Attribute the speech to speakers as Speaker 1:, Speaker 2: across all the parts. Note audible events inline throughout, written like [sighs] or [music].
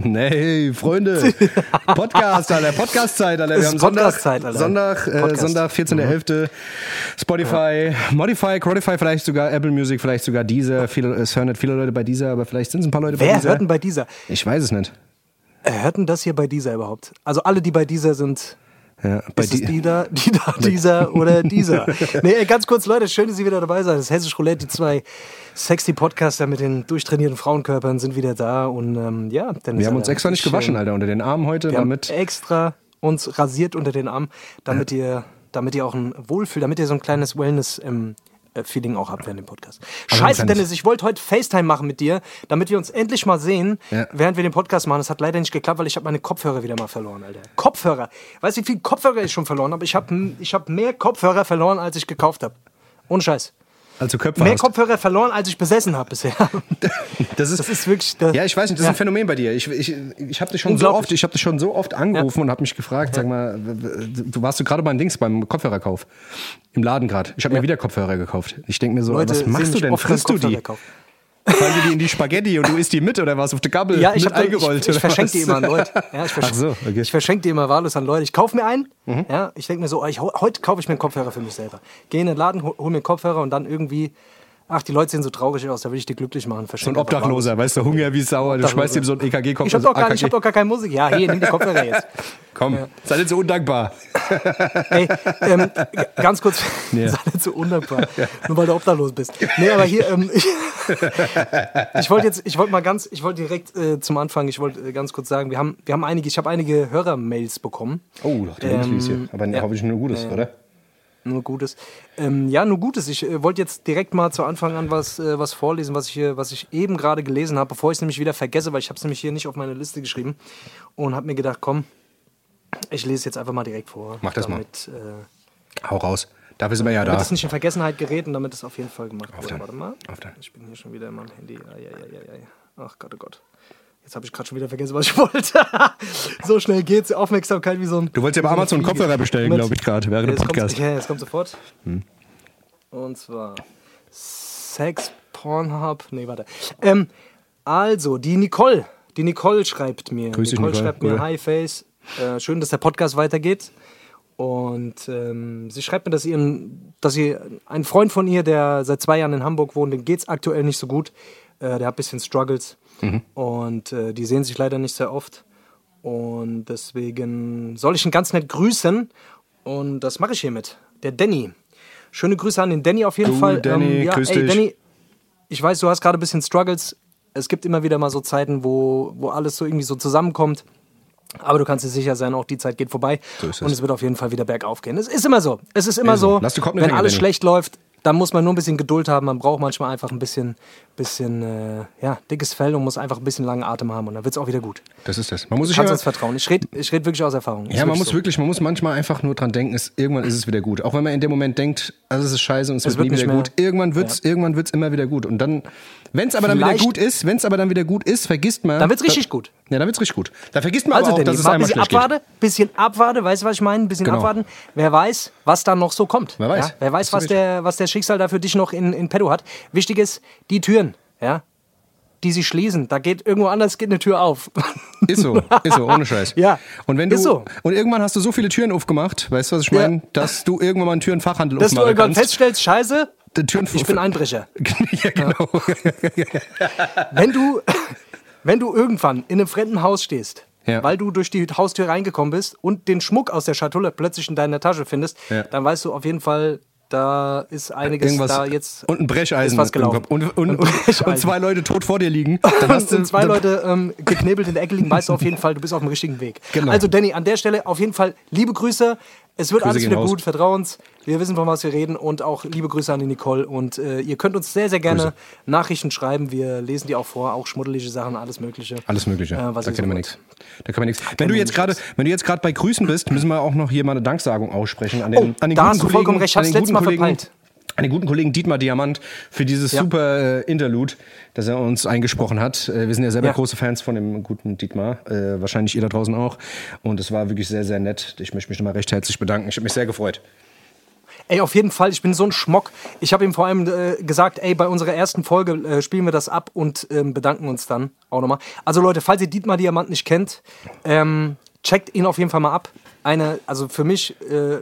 Speaker 1: [laughs] Nee, Freunde. [laughs] Podcast, Alter. Podcast-Zeit, Alter. Wir haben Sonntag,
Speaker 2: Alter.
Speaker 1: Sonntag, äh.
Speaker 2: Mhm.
Speaker 1: Sonntag 14.11. Spotify, Modify, Crodify, vielleicht sogar Apple Music, vielleicht sogar dieser. Viele, es hören nicht viele Leute bei dieser, aber vielleicht sind es ein paar Leute bei
Speaker 2: Wer
Speaker 1: dieser.
Speaker 2: hört denn bei dieser?
Speaker 1: Ich weiß es nicht.
Speaker 2: Äh, hört denn das hier bei dieser überhaupt? Also alle, die bei dieser sind,
Speaker 1: Ja, bei
Speaker 2: ist es
Speaker 1: die,
Speaker 2: die da, die da, [laughs] dieser oder dieser? Nee, ey, ganz kurz, Leute, schön, dass ihr wieder dabei seid. Das Hessisch Roulette, die zwei sexy Podcaster mit den durchtrainierten Frauenkörpern sind wieder da und ähm, ja. Dennis,
Speaker 1: wir haben uns
Speaker 2: Alter,
Speaker 1: extra nicht
Speaker 2: ich,
Speaker 1: gewaschen, Alter, unter den Armen heute,
Speaker 2: Wir haben
Speaker 1: damit.
Speaker 2: extra uns rasiert unter den Armen, damit ihr, damit ihr auch ein Wohlfühl, damit ihr so ein kleines Wellness ähm, äh, Feeling auch habt während dem Podcast.
Speaker 1: Also
Speaker 2: Scheiße, Dennis, ich wollte heute FaceTime machen mit dir, damit wir uns endlich mal sehen,
Speaker 1: Ja.
Speaker 2: während wir den Podcast machen. Das hat leider nicht geklappt, weil ich habe meine Kopfhörer wieder mal verloren, Alter. Kopfhörer. Weißt du, wie viele Kopfhörer ich schon verloren habe? Ich habe ich hab mehr Kopfhörer verloren, als ich gekauft habe. Ohne Scheiß.
Speaker 1: Also Köpfe
Speaker 2: Mehr
Speaker 1: hast.
Speaker 2: Kopfhörer verloren, als ich besessen habe bisher. [laughs]
Speaker 1: Das ist,
Speaker 2: Das ist wirklich. Der,
Speaker 1: ja, ich weiß nicht, das ist
Speaker 2: Ja.
Speaker 1: ein Phänomen bei dir. Ich, ich, ich habe dich schon so oft, ich habe dich schon so oft angerufen und habe mich gefragt, sag mal, du warst du gerade beim Dings beim Kopfhörerkauf im Laden gerade. Ich habe mir wieder Kopfhörer gekauft. Ich denke mir so,
Speaker 2: Leute
Speaker 1: was machst du denn? Frisst du die?
Speaker 2: Kopfhörerkauf.
Speaker 1: Fallen die in die Spaghetti und du isst die mit oder was auf der Gabel
Speaker 2: Ja, ich ich,
Speaker 1: eingerollt?
Speaker 2: ich,
Speaker 1: oder
Speaker 2: verschenke die immer an Leute. Ja, ich verschenke,
Speaker 1: so, okay. Mhm.
Speaker 2: ich verschenke die immer wahllos an Leute. Ich kaufe mir einen. Ja, ich denke mir so, ich, heute kaufe ich mir einen Kopfhörer für mich selber. Gehe in den Laden, hol, hol mir einen Kopfhörer und dann irgendwie, ach, die Leute sehen so traurig aus, da will ich die glücklich machen.
Speaker 1: So ein Obdachloser, weißt du, Hunger wie Sauer, du schmeißt ihm so ein EKG-Kopf.
Speaker 2: wahllos. Ich habe doch, gar- ich hab doch gar keine Musik. Ja, hey, nimm die Kopfhörer jetzt. [laughs]
Speaker 1: Komm, sei nicht so undankbar. [laughs]
Speaker 2: Ey, ähm, ganz kurz, [laughs]
Speaker 1: Ja.
Speaker 2: sei nicht so undankbar, nur weil du obdachlos bist. Nee, aber hier, ähm, ich, ich wollte jetzt, ich wollte mal ganz, ich wollte direkt äh, zum Anfang, ich wollte äh, ganz kurz sagen, wir haben, wir haben einige, ich habe einige Hörermails bekommen.
Speaker 1: Oh, doch, der ähm, hier. Aber
Speaker 2: ja.
Speaker 1: hoffentlich nur Gutes, oder?
Speaker 2: Nur Gutes. Ähm, ja, nur Gutes. Ich äh, wollte jetzt direkt mal zu Anfang an was, äh, was vorlesen, was ich, hier, was ich eben gerade gelesen habe, bevor ich es nämlich wieder vergesse, weil ich habe es nämlich hier nicht auf meine Liste geschrieben und habe mir gedacht, komm, ich lese jetzt einfach mal direkt vor.
Speaker 1: Mach das mal.
Speaker 2: damit, Äh,
Speaker 1: Hau raus. Dafür sind wir ja
Speaker 2: damit
Speaker 1: da.
Speaker 2: es nicht in Vergessenheit gerät und damit es auf jeden Fall gemacht
Speaker 1: Auf
Speaker 2: wird.
Speaker 1: dann.
Speaker 2: Warte mal.
Speaker 1: Auf dann.
Speaker 2: Ich bin hier schon wieder in meinem Handy. Ai, ai, ai, ai. Ach Gott, oh Gott. Jetzt habe ich gerade schon wieder vergessen, was ich [laughs] wollte. so schnell geht's. Aufmerksamkeit wie so ein.
Speaker 1: Du wolltest ja bei Amazon
Speaker 2: Fliege.
Speaker 1: Kopfhörer bestellen, glaube ich, gerade, während
Speaker 2: Ja,
Speaker 1: dem Podcast.
Speaker 2: Kommt, ja, jetzt kommt sofort. Und zwar Sex Pornhub. Nee, warte. Ähm, also, die Nicole. Die Nicole schreibt mir.
Speaker 1: Grüß dich,
Speaker 2: Nicole,
Speaker 1: Nicole.
Speaker 2: schreibt mir, hi Face. Äh, schön, dass der Podcast weitergeht. Und ähm, sie schreibt mir, dass, ihren, dass sie ein Freund von ihr, der seit zwei Jahren in Hamburg wohnt, dem geht es aktuell nicht so gut. Äh, der hat ein bisschen Struggles.
Speaker 1: Mhm.
Speaker 2: Und äh, die sehen sich leider nicht sehr oft. Und deswegen soll ich ihn ganz nett grüßen. Und das mache ich hiermit. Der Danny. Schöne Grüße an den Danny auf jeden
Speaker 1: Du,
Speaker 2: Fall. Ähm,
Speaker 1: Danny,
Speaker 2: ja,
Speaker 1: grüß
Speaker 2: ey,
Speaker 1: dich.
Speaker 2: Danny, ich weiß, du hast gerade ein bisschen Struggles. Es gibt immer wieder mal so Zeiten, wo, wo alles so irgendwie so zusammenkommt. Aber du kannst dir sicher sein, auch die Zeit geht vorbei.
Speaker 1: So
Speaker 2: und es wird auf jeden Fall wieder bergauf gehen. Es ist immer so. Es ist immer
Speaker 1: Ist so.
Speaker 2: wenn alles schlecht läuft, dann muss man nur ein bisschen Geduld haben. Man braucht manchmal einfach ein bisschen, bisschen äh, ja, dickes Fell und muss einfach ein bisschen langen Atem haben. Und dann wird es auch wieder gut.
Speaker 1: Das ist das. Man muss sich
Speaker 2: Kannst
Speaker 1: ja,
Speaker 2: uns vertrauen. Ich rede ich red wirklich aus Erfahrung. Ist
Speaker 1: ja, man muss
Speaker 2: so.
Speaker 1: wirklich, man muss manchmal einfach nur dran denken, es, irgendwann ist es wieder gut. Auch wenn man in dem Moment denkt, also es ist scheiße und es, wird,
Speaker 2: wird
Speaker 1: nie wieder
Speaker 2: mehr-
Speaker 1: gut. Irgendwann wird's, irgendwann wird's immer wieder gut. Und dann, wenn es aber dann wieder gut ist, wenn es aber dann wieder gut ist, vergisst man.
Speaker 2: Dann wird's richtig gut.
Speaker 1: Ja, dann wird's richtig gut. Da vergisst man
Speaker 2: Also,
Speaker 1: auch,
Speaker 2: Danny,
Speaker 1: dass es
Speaker 2: mal ein
Speaker 1: einmal
Speaker 2: bisschen
Speaker 1: schlecht geht.
Speaker 2: abwarte, bisschen abwarte, weißt du, was ich meine? Ein bisschen
Speaker 1: Genau.
Speaker 2: abwarten. Wer weiß, was da noch so kommt.
Speaker 1: Wer weiß.
Speaker 2: Ja? Wer weiß, was der, was der Schicksal da für dich noch in, in petto hat. Wichtig ist, die Türen, ja, die sie schließen, da geht irgendwo anders geht eine Tür auf.
Speaker 1: Ist so, ist so, ohne Scheiß. [laughs]
Speaker 2: Ja,
Speaker 1: Und wenn du,
Speaker 2: ist so.
Speaker 1: und irgendwann hast du so viele Türen aufgemacht, weißt du, was ich
Speaker 2: Ja.
Speaker 1: meine? Dass du irgendwann mal einen Türenfachhandel
Speaker 2: Dass du
Speaker 1: aufmachen
Speaker 2: irgendwann
Speaker 1: kannst.
Speaker 2: feststellst, scheiße,
Speaker 1: Die Türen
Speaker 2: ich bin Einbrecher. [laughs]
Speaker 1: ja, genau. [laughs]
Speaker 2: Wenn du, wenn du irgendwann in einem fremden Haus stehst,
Speaker 1: Ja.
Speaker 2: weil du durch die Haustür reingekommen bist und den Schmuck aus der Schatulle plötzlich in deiner Tasche findest,
Speaker 1: Ja.
Speaker 2: dann weißt du auf jeden Fall, da ist einiges
Speaker 1: Irgendwas
Speaker 2: da jetzt.
Speaker 1: und ein Brecheisen
Speaker 2: ist was gelaufen.
Speaker 1: Und, und, und, und zwei Leute tot vor dir liegen. [laughs] Dann hast du
Speaker 2: und zwei Leute ähm, geknebelt in der Ecke liegen, weißt du auf jeden Fall, du bist auf dem richtigen Weg.
Speaker 1: Genau.
Speaker 2: Also Danny, an der Stelle auf jeden Fall liebe Grüße. Es wird
Speaker 1: Grüße
Speaker 2: alles wieder
Speaker 1: raus.
Speaker 2: gut, vertrau uns. Wir wissen, von was wir reden und auch liebe Grüße an die Nicole. Und äh, ihr könnt uns sehr, sehr gerne
Speaker 1: Grüße.
Speaker 2: Nachrichten schreiben. Wir lesen die auch vor, auch schmuddelige Sachen, alles Mögliche.
Speaker 1: Alles Mögliche.
Speaker 2: Äh, was
Speaker 1: da wir
Speaker 2: so
Speaker 1: nichts. Da können wir nichts. Wenn du jetzt gerade, wenn du jetzt gerade bei Grüßen bist, müssen wir auch noch hier mal eine Danksagung aussprechen an den,
Speaker 2: Oh,
Speaker 1: an den
Speaker 2: da
Speaker 1: guten
Speaker 2: hast du
Speaker 1: Kollegen,
Speaker 2: vollkommen recht. Ich
Speaker 1: an
Speaker 2: hab's letztes Mal verpeilt.
Speaker 1: Den guten Kollegen Dietmar Diamant für dieses
Speaker 2: Ja.
Speaker 1: super äh, Interlude, das er uns eingesprochen hat. Äh, wir sind ja selber
Speaker 2: Ja.
Speaker 1: große Fans von dem guten Dietmar, äh, wahrscheinlich ihr da draußen auch. Und es war wirklich sehr, sehr nett. Ich möchte mich nochmal recht herzlich bedanken. Ich habe mich sehr gefreut.
Speaker 2: Ey, auf jeden Fall, ich bin so ein Schmock. Ich habe ihm vor allem äh, gesagt, ey, bei unserer ersten Folge äh, spielen wir das ab und ähm, bedanken uns dann auch nochmal. Also Leute, falls ihr Dietmar Diamant nicht kennt, ähm, checkt ihn auf jeden Fall mal ab. Eine, also für mich äh,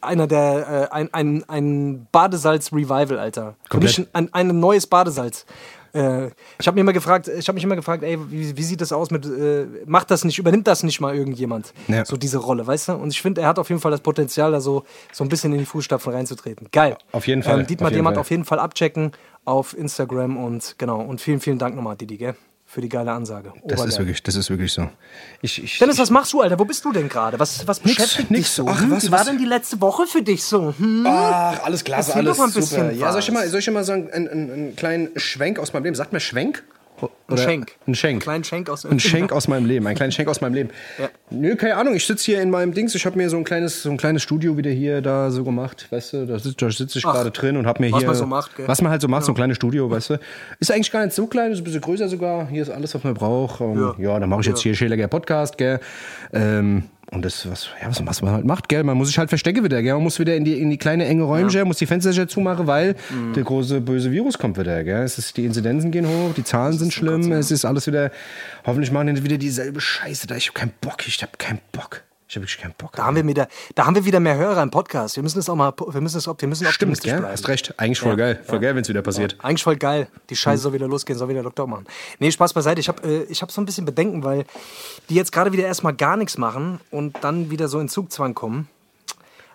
Speaker 2: einer der, äh, ein, ein, ein Badesalz-Revival, Alter.
Speaker 1: Komplett.
Speaker 2: mich ein, ein neues Badesalz. Äh, ich habe mir immer gefragt, ich habe mich immer gefragt, ey, wie, wie sieht das aus mit, äh, macht das nicht, übernimmt das nicht mal irgendjemand,
Speaker 1: Ja.
Speaker 2: so diese Rolle, weißt du? Und ich finde, er hat auf jeden Fall das Potenzial, da so, so ein bisschen in die Fußstapfen reinzutreten. Geil.
Speaker 1: Auf jeden Fall,
Speaker 2: Ähm, Dietmar Diamant auf jeden Fall abchecken auf Instagram und genau. Und vielen, vielen Dank nochmal, Didi, gell? Für die geile Ansage.
Speaker 1: Das ist wirklich, das ist wirklich so. Ich, ich,
Speaker 2: Dennis, was machst du, Alter? Wo bist du denn gerade? Was, was beschäftigt dich
Speaker 1: nix.
Speaker 2: so?
Speaker 1: Ach,
Speaker 2: Hm?
Speaker 1: was-
Speaker 2: Wie war
Speaker 1: was-
Speaker 2: denn die letzte Woche für dich so? Hm?
Speaker 1: Ach, alles klasse,
Speaker 2: Erzähl
Speaker 1: alles super. Ja, soll ich, mal, soll ich mal so einen, einen, einen kleinen Schwenk aus meinem Leben? Sagt mir Schwenk? Oder-
Speaker 2: Schenk.
Speaker 1: Ein Schenk.
Speaker 2: Kleinen Schenk aus
Speaker 1: Ein Schenk aus meinem Leben, ein kleiner Schenk aus meinem Leben.
Speaker 2: Ja.
Speaker 1: Nö, keine Ahnung, ich sitze hier in meinem Dings, ich habe mir so ein kleines, so ein kleines Studio wieder hier da so gemacht, weißt du, da sitze sitz ich gerade drin und habe mir
Speaker 2: was
Speaker 1: hier...
Speaker 2: man so macht, gell?
Speaker 1: Was man halt so macht, so ein kleines Studio, weißt du. Ist eigentlich gar nicht so klein, ist ein bisschen größer sogar, hier ist alles, was man braucht.
Speaker 2: Ja.
Speaker 1: ja. dann mache ich jetzt hier Schäleger Podcast, gell. Ähm, und das, was, ja, was, was man halt macht, gell? Man muss sich halt verstecken wieder, gell? Man muss wieder in die, in die kleine enge Räumchen, muss die Fenster zumachen, weil
Speaker 2: Mhm.
Speaker 1: der große böse Virus kommt wieder, gell? Es ist, die Inzidenzen gehen hoch, die Zahlen sind schlimm, es ist alles wieder, hoffentlich machen die nicht wieder dieselbe Scheiße da. Ich habe keinen Bock, ich habe keinen Bock. Ich habe wirklich keinen Bock.
Speaker 2: Da haben, wir wieder, da haben wir wieder mehr Hörer im Podcast. Wir müssen es auch mal, wir müssen es, wir müssen
Speaker 1: Stimmt, gell?
Speaker 2: bleiben.
Speaker 1: Hast recht. Eigentlich voll
Speaker 2: Ja.
Speaker 1: geil. Voll geil, wenn es wieder passiert.
Speaker 2: Eigentlich voll geil. Die Scheiße soll wieder losgehen, soll wieder Lockdown machen. Nee, Spaß beiseite. Ich habe äh, ich hab so ein bisschen Bedenken, weil die jetzt gerade wieder erstmal gar nichts machen und dann wieder so in Zugzwang kommen.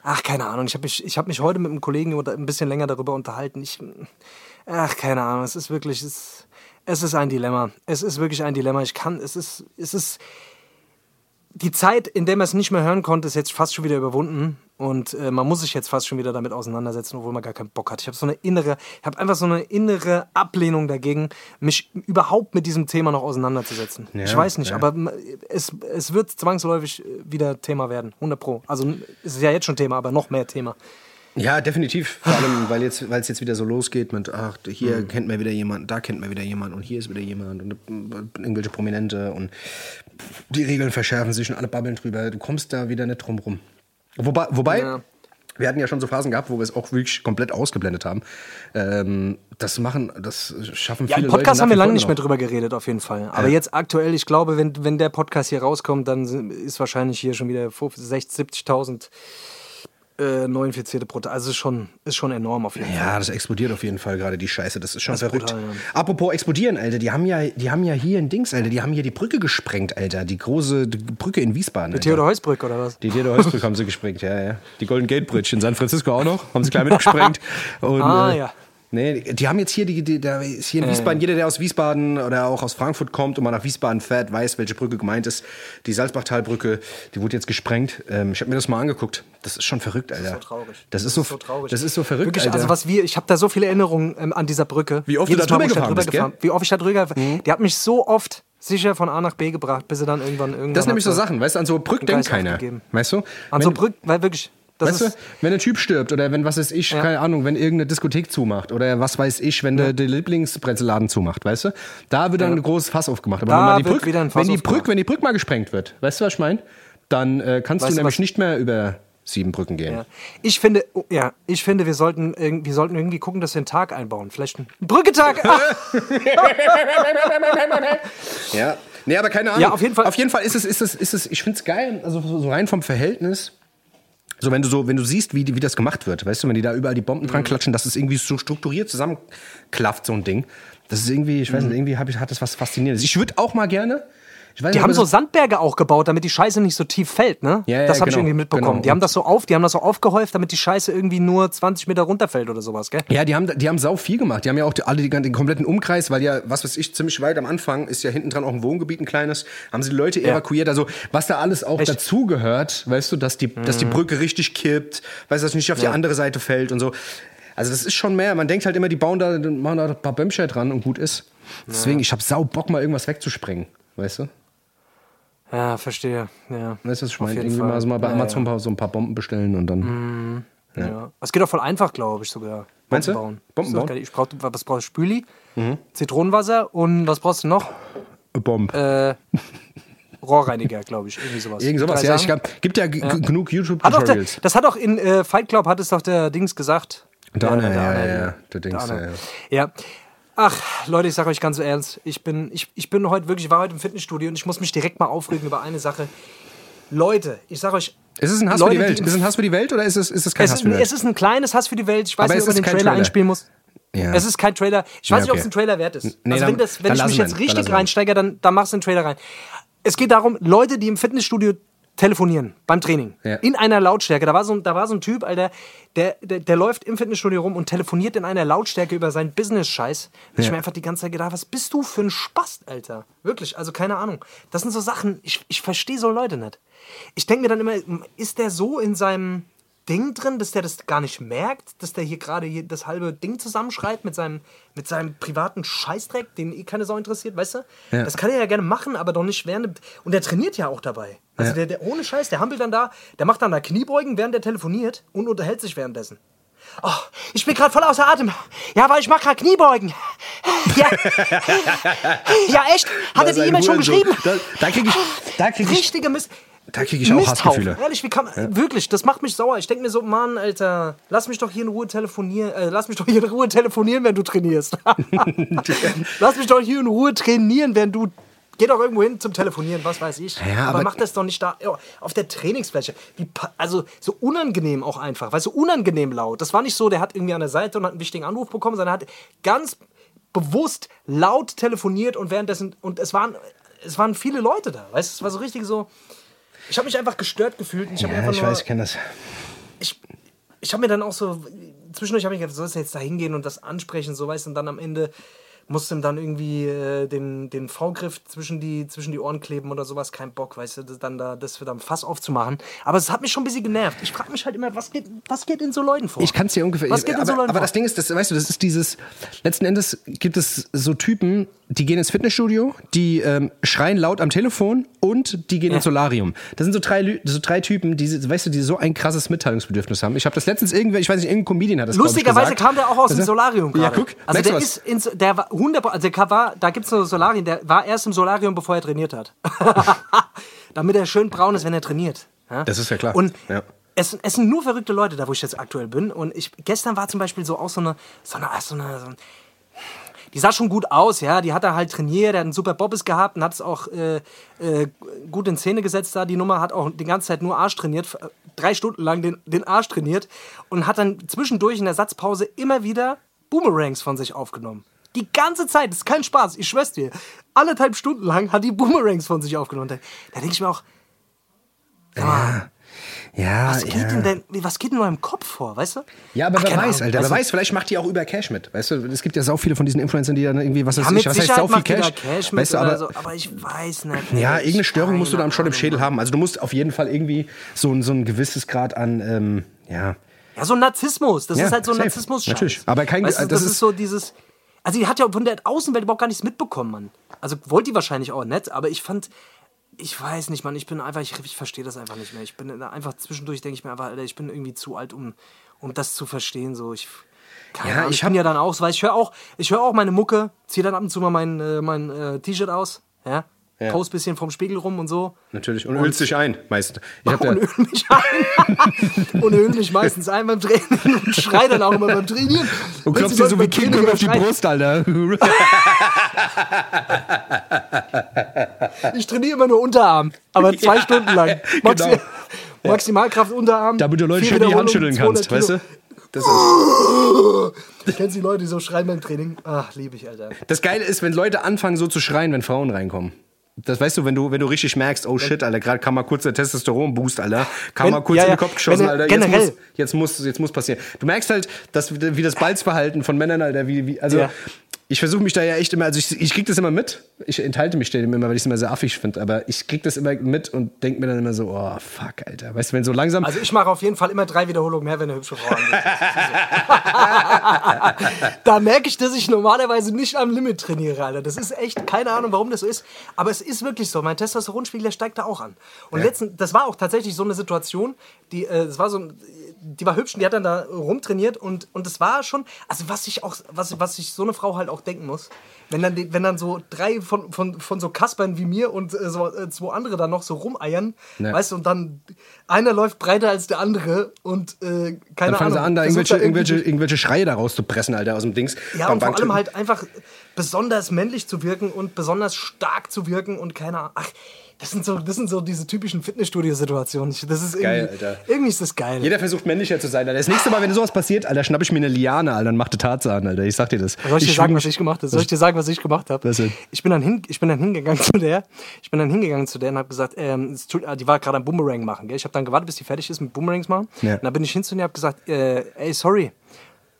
Speaker 2: Ach, keine Ahnung. Ich habe mich, ich hab mich heute mit einem Kollegen ein bisschen länger darüber unterhalten. Ich, ach, keine Ahnung. Es ist wirklich, es, es ist ein Dilemma. Es ist wirklich ein Dilemma. Ich kann, es ist, es ist, die Zeit, in der man es nicht mehr hören konnte, ist jetzt fast schon wieder überwunden. Und äh, man muss sich jetzt fast schon wieder damit auseinandersetzen, obwohl man gar keinen Bock hat. Ich habe so eine innere, ich habe einfach so eine innere Ablehnung dagegen, mich überhaupt mit diesem Thema noch auseinanderzusetzen.
Speaker 1: Ja,
Speaker 2: ich weiß nicht,
Speaker 1: ja.
Speaker 2: aber es, es wird zwangsläufig wieder Thema werden. 100 Pro. Also es ist ja jetzt schon Thema, aber noch mehr Thema.
Speaker 1: Ja, definitiv. Vor allem, [sighs] weil jetzt, weil es jetzt wieder so losgeht mit, ach, hier kennt man wieder jemanden, da kennt man wieder jemanden und hier ist wieder jemand und äh, irgendwelche Prominente und die Regeln verschärfen sich und alle babbeln drüber. Du kommst da wieder nicht drum rum. Wobei, wobei
Speaker 2: Ja.
Speaker 1: wir hatten ja schon so Phasen gehabt, wo wir es auch wirklich komplett ausgeblendet haben. Ähm, das machen, das schaffen
Speaker 2: Ja,
Speaker 1: viele
Speaker 2: im Podcast
Speaker 1: Leute
Speaker 2: haben wir lange nicht mehr drüber geredet, auf jeden Fall. Aber jetzt aktuell, ich glaube, wenn, wenn der Podcast hier rauskommt, dann ist wahrscheinlich hier schon wieder 50, 60, 70.000 äh, neu Infizierte pro Tag. Also ist schon, ist schon enorm auf jeden Fall.
Speaker 1: Ja, das explodiert auf jeden Fall gerade die Scheiße. Das ist schon
Speaker 2: Das ist
Speaker 1: verrückt.
Speaker 2: brutal, ja.
Speaker 1: Apropos explodieren, Alter, die haben ja, die haben ja hier ein Dings, Alter, die haben hier die Brücke gesprengt, Alter, die große die Brücke in Wiesbaden. Alter.
Speaker 2: Theodor Heusbrück oder was?
Speaker 1: Die Theodor Heusbrück haben sie gesprengt, ja, ja. Die Golden Gate Bridge in San Francisco auch noch, haben sie gleich mitgesprengt. [laughs] Und,
Speaker 2: Ah,
Speaker 1: äh,
Speaker 2: ja.
Speaker 1: Nee, die haben jetzt hier, die, die, da ist hier in Wiesbaden, jeder, der aus Wiesbaden oder auch aus Frankfurt kommt und mal nach Wiesbaden fährt, weiß, welche Brücke gemeint ist. Die Salzbachtalbrücke, die wurde jetzt gesprengt. Ähm, ich habe mir das mal angeguckt. Das ist schon verrückt, Alter.
Speaker 2: so traurig.
Speaker 1: Das ist so,
Speaker 2: so traurig.
Speaker 1: Das ist so verrückt,
Speaker 2: Wirklich,
Speaker 1: Alter.
Speaker 2: also was wir, ich habe da so viele Erinnerungen ähm, an dieser Brücke.
Speaker 1: Wie oft du
Speaker 2: Jedes
Speaker 1: da drüber gefahren bist? Mhm.
Speaker 2: Wie oft ich da drüber Die hat mich so oft sicher von A nach B gebracht, bis sie dann irgendwann irgendwann
Speaker 1: Das sind nämlich so Sachen, weißt du, an so Brück denkt keiner.
Speaker 2: aufgegeben.
Speaker 1: Weißt du?
Speaker 2: An
Speaker 1: Wenn-
Speaker 2: so Brück, weil wirklich, das
Speaker 1: Weißt du, wenn ein Typ stirbt oder wenn, was weiß ich, keine Ahnung, wenn irgendeine Diskothek zumacht oder was weiß ich, wenn der, der Lieblingsbrezelladen zumacht, weißt du, da wird dann ein großes Fass aufgemacht. Aber
Speaker 2: Da
Speaker 1: wenn, die Brück,
Speaker 2: wieder ein Fass
Speaker 1: wenn, die. Brück, wenn die Brück mal gesprengt wird, weißt du, was ich meine? Dann äh, kannst
Speaker 2: Weißt
Speaker 1: du nämlich
Speaker 2: was-
Speaker 1: nicht mehr über sieben Brücken gehen.
Speaker 2: Ja. Ich finde, oh, ja, ich finde, wir sollten, wir sollten irgendwie gucken, dass wir einen Tag einbauen. Vielleicht einen Brücketag. [laughs] Ah,
Speaker 1: Ja. Nee, aber keine Ahnung.
Speaker 2: Ja, auf jeden Fall.
Speaker 1: Auf jeden Fall ist es, ist es, ist es, ich finde es geil, also so so rein vom Verhältnis. So, wenn du so, wenn du siehst, wie, die- wie das gemacht wird, weißt du, wenn die da überall die Bomben
Speaker 2: Mhm.
Speaker 1: dran klatschen, dass es irgendwie so strukturiert zusammenklafft, so ein Ding. Das ist irgendwie, ich weiß nicht, irgendwie hab ich, hat das was Faszinierendes. Ich würde auch mal gerne. Ich weiß
Speaker 2: Die haben so Sandberge auch gebaut, damit die Scheiße nicht so tief fällt, ne?
Speaker 1: Ja, ja,
Speaker 2: das habe ich
Speaker 1: genau,
Speaker 2: irgendwie mitbekommen.
Speaker 1: genau.
Speaker 2: Die haben das so auf, die haben das so aufgehäuft, damit die Scheiße irgendwie nur 20 Meter runterfällt oder sowas, gell?
Speaker 1: Ja, die haben, die haben sau viel gemacht. Die haben ja auch die, alle die, den kompletten Umkreis, weil ja, was weiß ich, ziemlich weit am Anfang ist ja hinten dran auch ein Wohngebiet, ein kleines, haben sie die Leute evakuiert. Also, was da alles auch
Speaker 2: Echt?
Speaker 1: dazugehört, weißt du, dass die, dass die Brücke richtig kippt, weißt du, dass sie nicht auf die andere Seite fällt und so. Also, das ist schon mehr. Man denkt halt immer, die bauen da, machen da ein paar Bömmchen dran und gut ist. Deswegen, ich hab sau Bock, mal irgendwas wegzusprengen, weißt du?
Speaker 2: Ja, verstehe. Ja.
Speaker 1: Weißt du, was ich meine? Irgendwie
Speaker 2: Fall.
Speaker 1: mal so mal bei
Speaker 2: Ja,
Speaker 1: Amazon Mal so ein paar Bomben bestellen und dann.
Speaker 2: Ja. Es geht auch voll einfach, glaube ich sogar.
Speaker 1: Meinst du?
Speaker 2: Bomben bauen.
Speaker 1: Bomben
Speaker 2: Das
Speaker 1: bauen?
Speaker 2: Ich brauch, was brauchst du? Spüli, Zitronenwasser und was brauchst du noch?
Speaker 1: Bomb.
Speaker 2: Äh, Rohrreiniger, glaube ich. Irgendwie sowas.
Speaker 1: Irgend sowas, ja. Ich glaub, gibt ja, g- genug YouTube-Tutorials.
Speaker 2: das hat auch in äh, Fight Club, hat es doch der Dings gesagt. Der
Speaker 1: ja, ja, ja. Der Dings, ja, ja.
Speaker 2: Ach, Leute, ich sage euch ganz ernst, ich bin, ich, ich bin heute wirklich, ich war heute im Fitnessstudio und ich muss mich direkt mal aufregen über eine Sache. Leute, ich sage euch,
Speaker 1: Ist es ein Hass
Speaker 2: Leute,
Speaker 1: für die Welt? Ist es ein Hass für die Welt oder ist es, ist es kein
Speaker 2: es
Speaker 1: Hass für die Welt?
Speaker 2: es ist ein kleines Hass für die Welt. Ich weiß
Speaker 1: Aber
Speaker 2: nicht, ob man den Trailer,
Speaker 1: Trailer.
Speaker 2: einspielen muss.
Speaker 1: Ja.
Speaker 2: Es ist kein Trailer. Ich weiß
Speaker 1: Ja,
Speaker 2: nicht, ob
Speaker 1: okay.
Speaker 2: es ein Trailer wert ist.
Speaker 1: Nee,
Speaker 2: also wenn, das, wenn ich mich jetzt richtig reinsteige, dann, dann machst du einen Trailer rein. Es geht darum, Leute, die im Fitnessstudio telefonieren beim Training
Speaker 1: Ja.
Speaker 2: in einer Lautstärke. Da war so, ein- da war so ein Typ, Alter, der, der, der läuft im Fitnessstudio rum und telefoniert in einer Lautstärke über seinen Business-Scheiß. Da hab Ich
Speaker 1: Ja.
Speaker 2: mir einfach die ganze Zeit gedacht, was bist du für ein Spast, Alter? Wirklich, also keine Ahnung. Das sind so Sachen, ich, ich verstehe so Leute nicht. Ich denke mir dann immer, ist der so in seinem Ding drin, dass der das gar nicht merkt, dass der hier gerade hier das halbe Ding zusammenschreibt mit seinem, mit seinem privaten Scheißdreck, den eh keine Sau interessiert, weißt du?
Speaker 1: Ja.
Speaker 2: Das kann er ja gerne machen, aber doch nicht während. Und der trainiert ja auch dabei. Also
Speaker 1: Ja.
Speaker 2: der, der ohne Scheiß, der hampelt dann da, der macht dann da Kniebeugen, während der telefoniert und unterhält sich währenddessen. Oh, ich bin gerade voll außer Atem. Ja, weil ich mach gerade Kniebeugen. Ja. [laughs] ja, echt? Hat er die E-Mail schon geschrieben?
Speaker 1: Da, da kriege ich, da krieg ich,
Speaker 2: Richtige Mist.
Speaker 1: Da krieg ich auch
Speaker 2: Misthaufen.
Speaker 1: Hassgefühle.
Speaker 2: Ehrlich, wie kann man, wirklich, das macht mich sauer. Ich denke mir so, Mann, Alter, lass mich doch hier in Ruhe telefonieren, äh, lass mich doch hier in Ruhe telefonieren, wenn du trainierst. [laughs] lass mich doch hier in Ruhe trainieren, wenn du Geh doch irgendwo hin zum Telefonieren, was weiß ich.
Speaker 1: Ja,
Speaker 2: aber,
Speaker 1: aber-
Speaker 2: mach das doch nicht da ja, auf der Trainingsfläche. Wie, also so unangenehm auch einfach, weißt du, unangenehm laut. Das war nicht so, der hat irgendwie an der Seite und hat einen wichtigen Anruf bekommen, sondern hat ganz bewusst laut telefoniert und währenddessen und es waren es waren viele Leute da, weißt du, es war so richtig so ich habe mich einfach gestört gefühlt und ich
Speaker 1: Ja,
Speaker 2: einfach
Speaker 1: ich
Speaker 2: nur
Speaker 1: weiß, ich kenne das.
Speaker 2: ich, ich habe mir dann auch so, zwischendurch habe ich gedacht, sollst du jetzt da hingehen und das ansprechen, so weißt du, und dann am Ende musst du ihm dann irgendwie äh, den, den V-Griff zwischen die, zwischen die Ohren kleben oder sowas, kein Bock, weißt du, das dann da, das dann Fass aufzumachen. Aber es hat mich schon ein bisschen genervt. Ich frage mich halt immer, was geht, was geht in so Leuten vor?
Speaker 1: Ich kann es dir ungefähr.
Speaker 2: Was geht in
Speaker 1: aber,
Speaker 2: so Leuten
Speaker 1: aber
Speaker 2: vor?
Speaker 1: das Ding ist, das, weißt du, das ist dieses. Letzten Endes gibt es so Typen, die gehen ins Fitnessstudio, die ähm, schreien laut am Telefon und die gehen ins Solarium. Das sind so drei, so drei Typen, die, weißt du, die so ein krasses Mitteilungsbedürfnis haben. Ich habe das letztens irgendwer, ich weiß nicht, irgendein Comedian hat das
Speaker 2: Lustigerweise kam der auch aus dem Solarium
Speaker 1: Ja,
Speaker 2: gerade.
Speaker 1: guck,
Speaker 2: also der
Speaker 1: was?
Speaker 2: ist ins, der war 100, also der war, da gibt's so Solarien, der war erst im Solarium, bevor er trainiert hat. [laughs] Damit er schön braun ist, wenn er trainiert. Ja?
Speaker 1: Das ist ja klar.
Speaker 2: Und
Speaker 1: Ja.
Speaker 2: es, es sind nur verrückte Leute da, wo ich jetzt aktuell bin. Und ich, gestern war zum Beispiel so auch so eine, so eine, so eine, so ein, die sah schon gut aus, ja. Die hat er halt trainiert, er hat einen super Bobbes gehabt und hat es auch äh, äh, gut in Szene gesetzt da. Die Nummer hat auch die ganze Zeit nur Arsch trainiert, f- drei Stunden lang den, den Arsch trainiert und hat dann zwischendurch in der Satzpause immer wieder Boomerangs von sich aufgenommen. Die ganze Zeit, das ist kein Spaß, ich schwör's dir. Anderthalb Stunden lang hat die Boomerangs von sich aufgenommen. Da, da denke ich mir auch, mal,
Speaker 1: Ja,
Speaker 2: was, geht
Speaker 1: ja.
Speaker 2: denn denn, was geht in eurem Kopf vor, weißt du?
Speaker 1: Ja, aber
Speaker 2: Ach,
Speaker 1: wer weiß,
Speaker 2: Ahnung,
Speaker 1: Alter. Wer
Speaker 2: weißt
Speaker 1: weiß, vielleicht macht die auch über Cash mit. Weißt du, es gibt ja sau viele von diesen Influencern, die dann irgendwie, was weiß
Speaker 2: Ja,
Speaker 1: was heißt sau viel Cash.
Speaker 2: Cash
Speaker 1: weißt du, aber,
Speaker 2: so, aber ich weiß nicht.
Speaker 1: ja, irgendeine Störung musst du da
Speaker 2: keine
Speaker 1: schon im Schädel haben. Also du musst auf jeden Fall irgendwie so, ein- so ein gewisses Grad an, ähm, ja.
Speaker 2: Ja, so ein Narzissmus. Das
Speaker 1: Ja,
Speaker 2: ist halt so ein. Narzissmus.
Speaker 1: Natürlich. Aber kein-
Speaker 2: weißt du,
Speaker 1: das
Speaker 2: das, ist
Speaker 1: ist-
Speaker 2: so dieses. Also, die hat ja von der Außenwelt überhaupt gar nichts mitbekommen, Mann. Also, wollte die wahrscheinlich auch nicht, aber ich fand. Ich weiß nicht, Mann. Ich bin einfach. Ich, ich verstehe das einfach nicht mehr. Ich bin einfach zwischendurch, denke ich mir einfach, Alter, ich bin irgendwie zu alt, um, um das zu verstehen. So, ich. Keine
Speaker 1: Ja,
Speaker 2: Ahnung,
Speaker 1: ich
Speaker 2: ich bin ja dann auch so, weil ich höre auch, ich höre auch meine Mucke, ziehe dann ab und zu mal mein, äh, mein äh, T-Shirt aus, ja,
Speaker 1: Ja.
Speaker 2: post bisschen vom Spiegel rum und so.
Speaker 1: Natürlich. Und, ölst dich ein, meist. Ich hab [laughs]
Speaker 2: und öl mich ein. [laughs] und öl mich meistens ein beim Training und schrei dann auch immer beim Trainieren.
Speaker 1: und klopfst
Speaker 2: sie
Speaker 1: dir so wie King auf die Brust, Alter.
Speaker 2: Ich trainiere immer nur Unterarm, aber zwei
Speaker 1: Ja,
Speaker 2: Stunden lang. Maxi
Speaker 1: genau.
Speaker 2: Maximalkraft Unterarm.
Speaker 1: Damit du Leute schön die Hand schütteln kannst,
Speaker 2: 200
Speaker 1: weißt du? Das ist. [laughs]
Speaker 2: Du kennst die Leute, die so schreien beim Training? Ach, liebe ich, Alter.
Speaker 1: Das Geile ist, wenn Leute anfangen so zu schreien, wenn Frauen reinkommen. Das weißt du, wenn du, wenn du richtig merkst, oh shit, Alter, gerade kam mal kurz der Testosteron-Boost, Alter. Kam
Speaker 2: Wenn-
Speaker 1: mal kurz
Speaker 2: ja,
Speaker 1: in den Kopf geschossen,
Speaker 2: wenn-
Speaker 1: Alter. Jetzt
Speaker 2: generell.
Speaker 1: muss, jetzt, muss, jetzt muss passieren. Du merkst halt, dass, wie das Balzverhalten von Männern, Alter, wie, wie also
Speaker 2: Ja.
Speaker 1: Ich versuche mich da ja echt immer, also ich, ich krieg das immer mit. Ich enthalte mich dem immer, weil ich es immer sehr affig finde, aber ich krieg das immer mit und denk mir dann immer so, oh fuck, Alter. Weißt du, wenn so langsam.
Speaker 2: Also ich mache auf jeden Fall immer drei Wiederholungen mehr, wenn eine hübsche Frau angeht. [laughs] da merke ich, dass ich normalerweise nicht am Limit trainiere, Alter. Das ist echt, keine Ahnung, warum das so ist. Aber es ist wirklich so. Mein Testosteronspiegel, der steigt da auch an. Und letzten, das war auch tatsächlich so eine Situation, die, äh, das war so, ein- die war hübsch und die hat dann da rumtrainiert und, und das war schon, also was ich auch, was, was sich so eine Frau halt auch auch denken muss. Wenn dann, wenn dann so drei von, von, von so Kaspern wie mir und äh, so, äh, zwei andere dann noch so rumeiern,
Speaker 1: Ja.
Speaker 2: weißt du, und dann einer läuft breiter als der andere und äh, keine
Speaker 1: Dann fangen
Speaker 2: Ahnung.
Speaker 1: sie an, da irgendwelche, irgendwelche, irgendwelche Schreie da rauszupressen, Alter, aus dem Dings.
Speaker 2: Ja, und vor allem halt einfach besonders männlich zu wirken und besonders stark zu wirken und keine Ahnung. Ach, das sind so, das sind so diese typischen Fitnessstudio-Situationen. Ich- Das ist irgendwie,
Speaker 1: Geil, Alter.
Speaker 2: irgendwie ist das geil.
Speaker 1: Jeder versucht männlicher zu sein, Alter. Das nächste Mal, wenn sowas passiert, Alter, schnapp ich mir eine Liane, Alter, und mach die Tarzan, Alter. Ich sag dir das.
Speaker 2: Soll ich dir sagen, was ich gemacht habe? Soll ich dir sagen, was ich gemacht habe? Ich bin dann hin, ich bin dann hingegangen [laughs] zu der. Ich bin dann hingegangen zu der und habe gesagt, ähm, tut, die war gerade am Boomerang machen. Gell? Ich habe dann gewartet, bis die fertig ist mit Boomerangs machen.
Speaker 1: Ja.
Speaker 2: Und dann bin ich hin zu ihr und habe gesagt, äh, ey, sorry.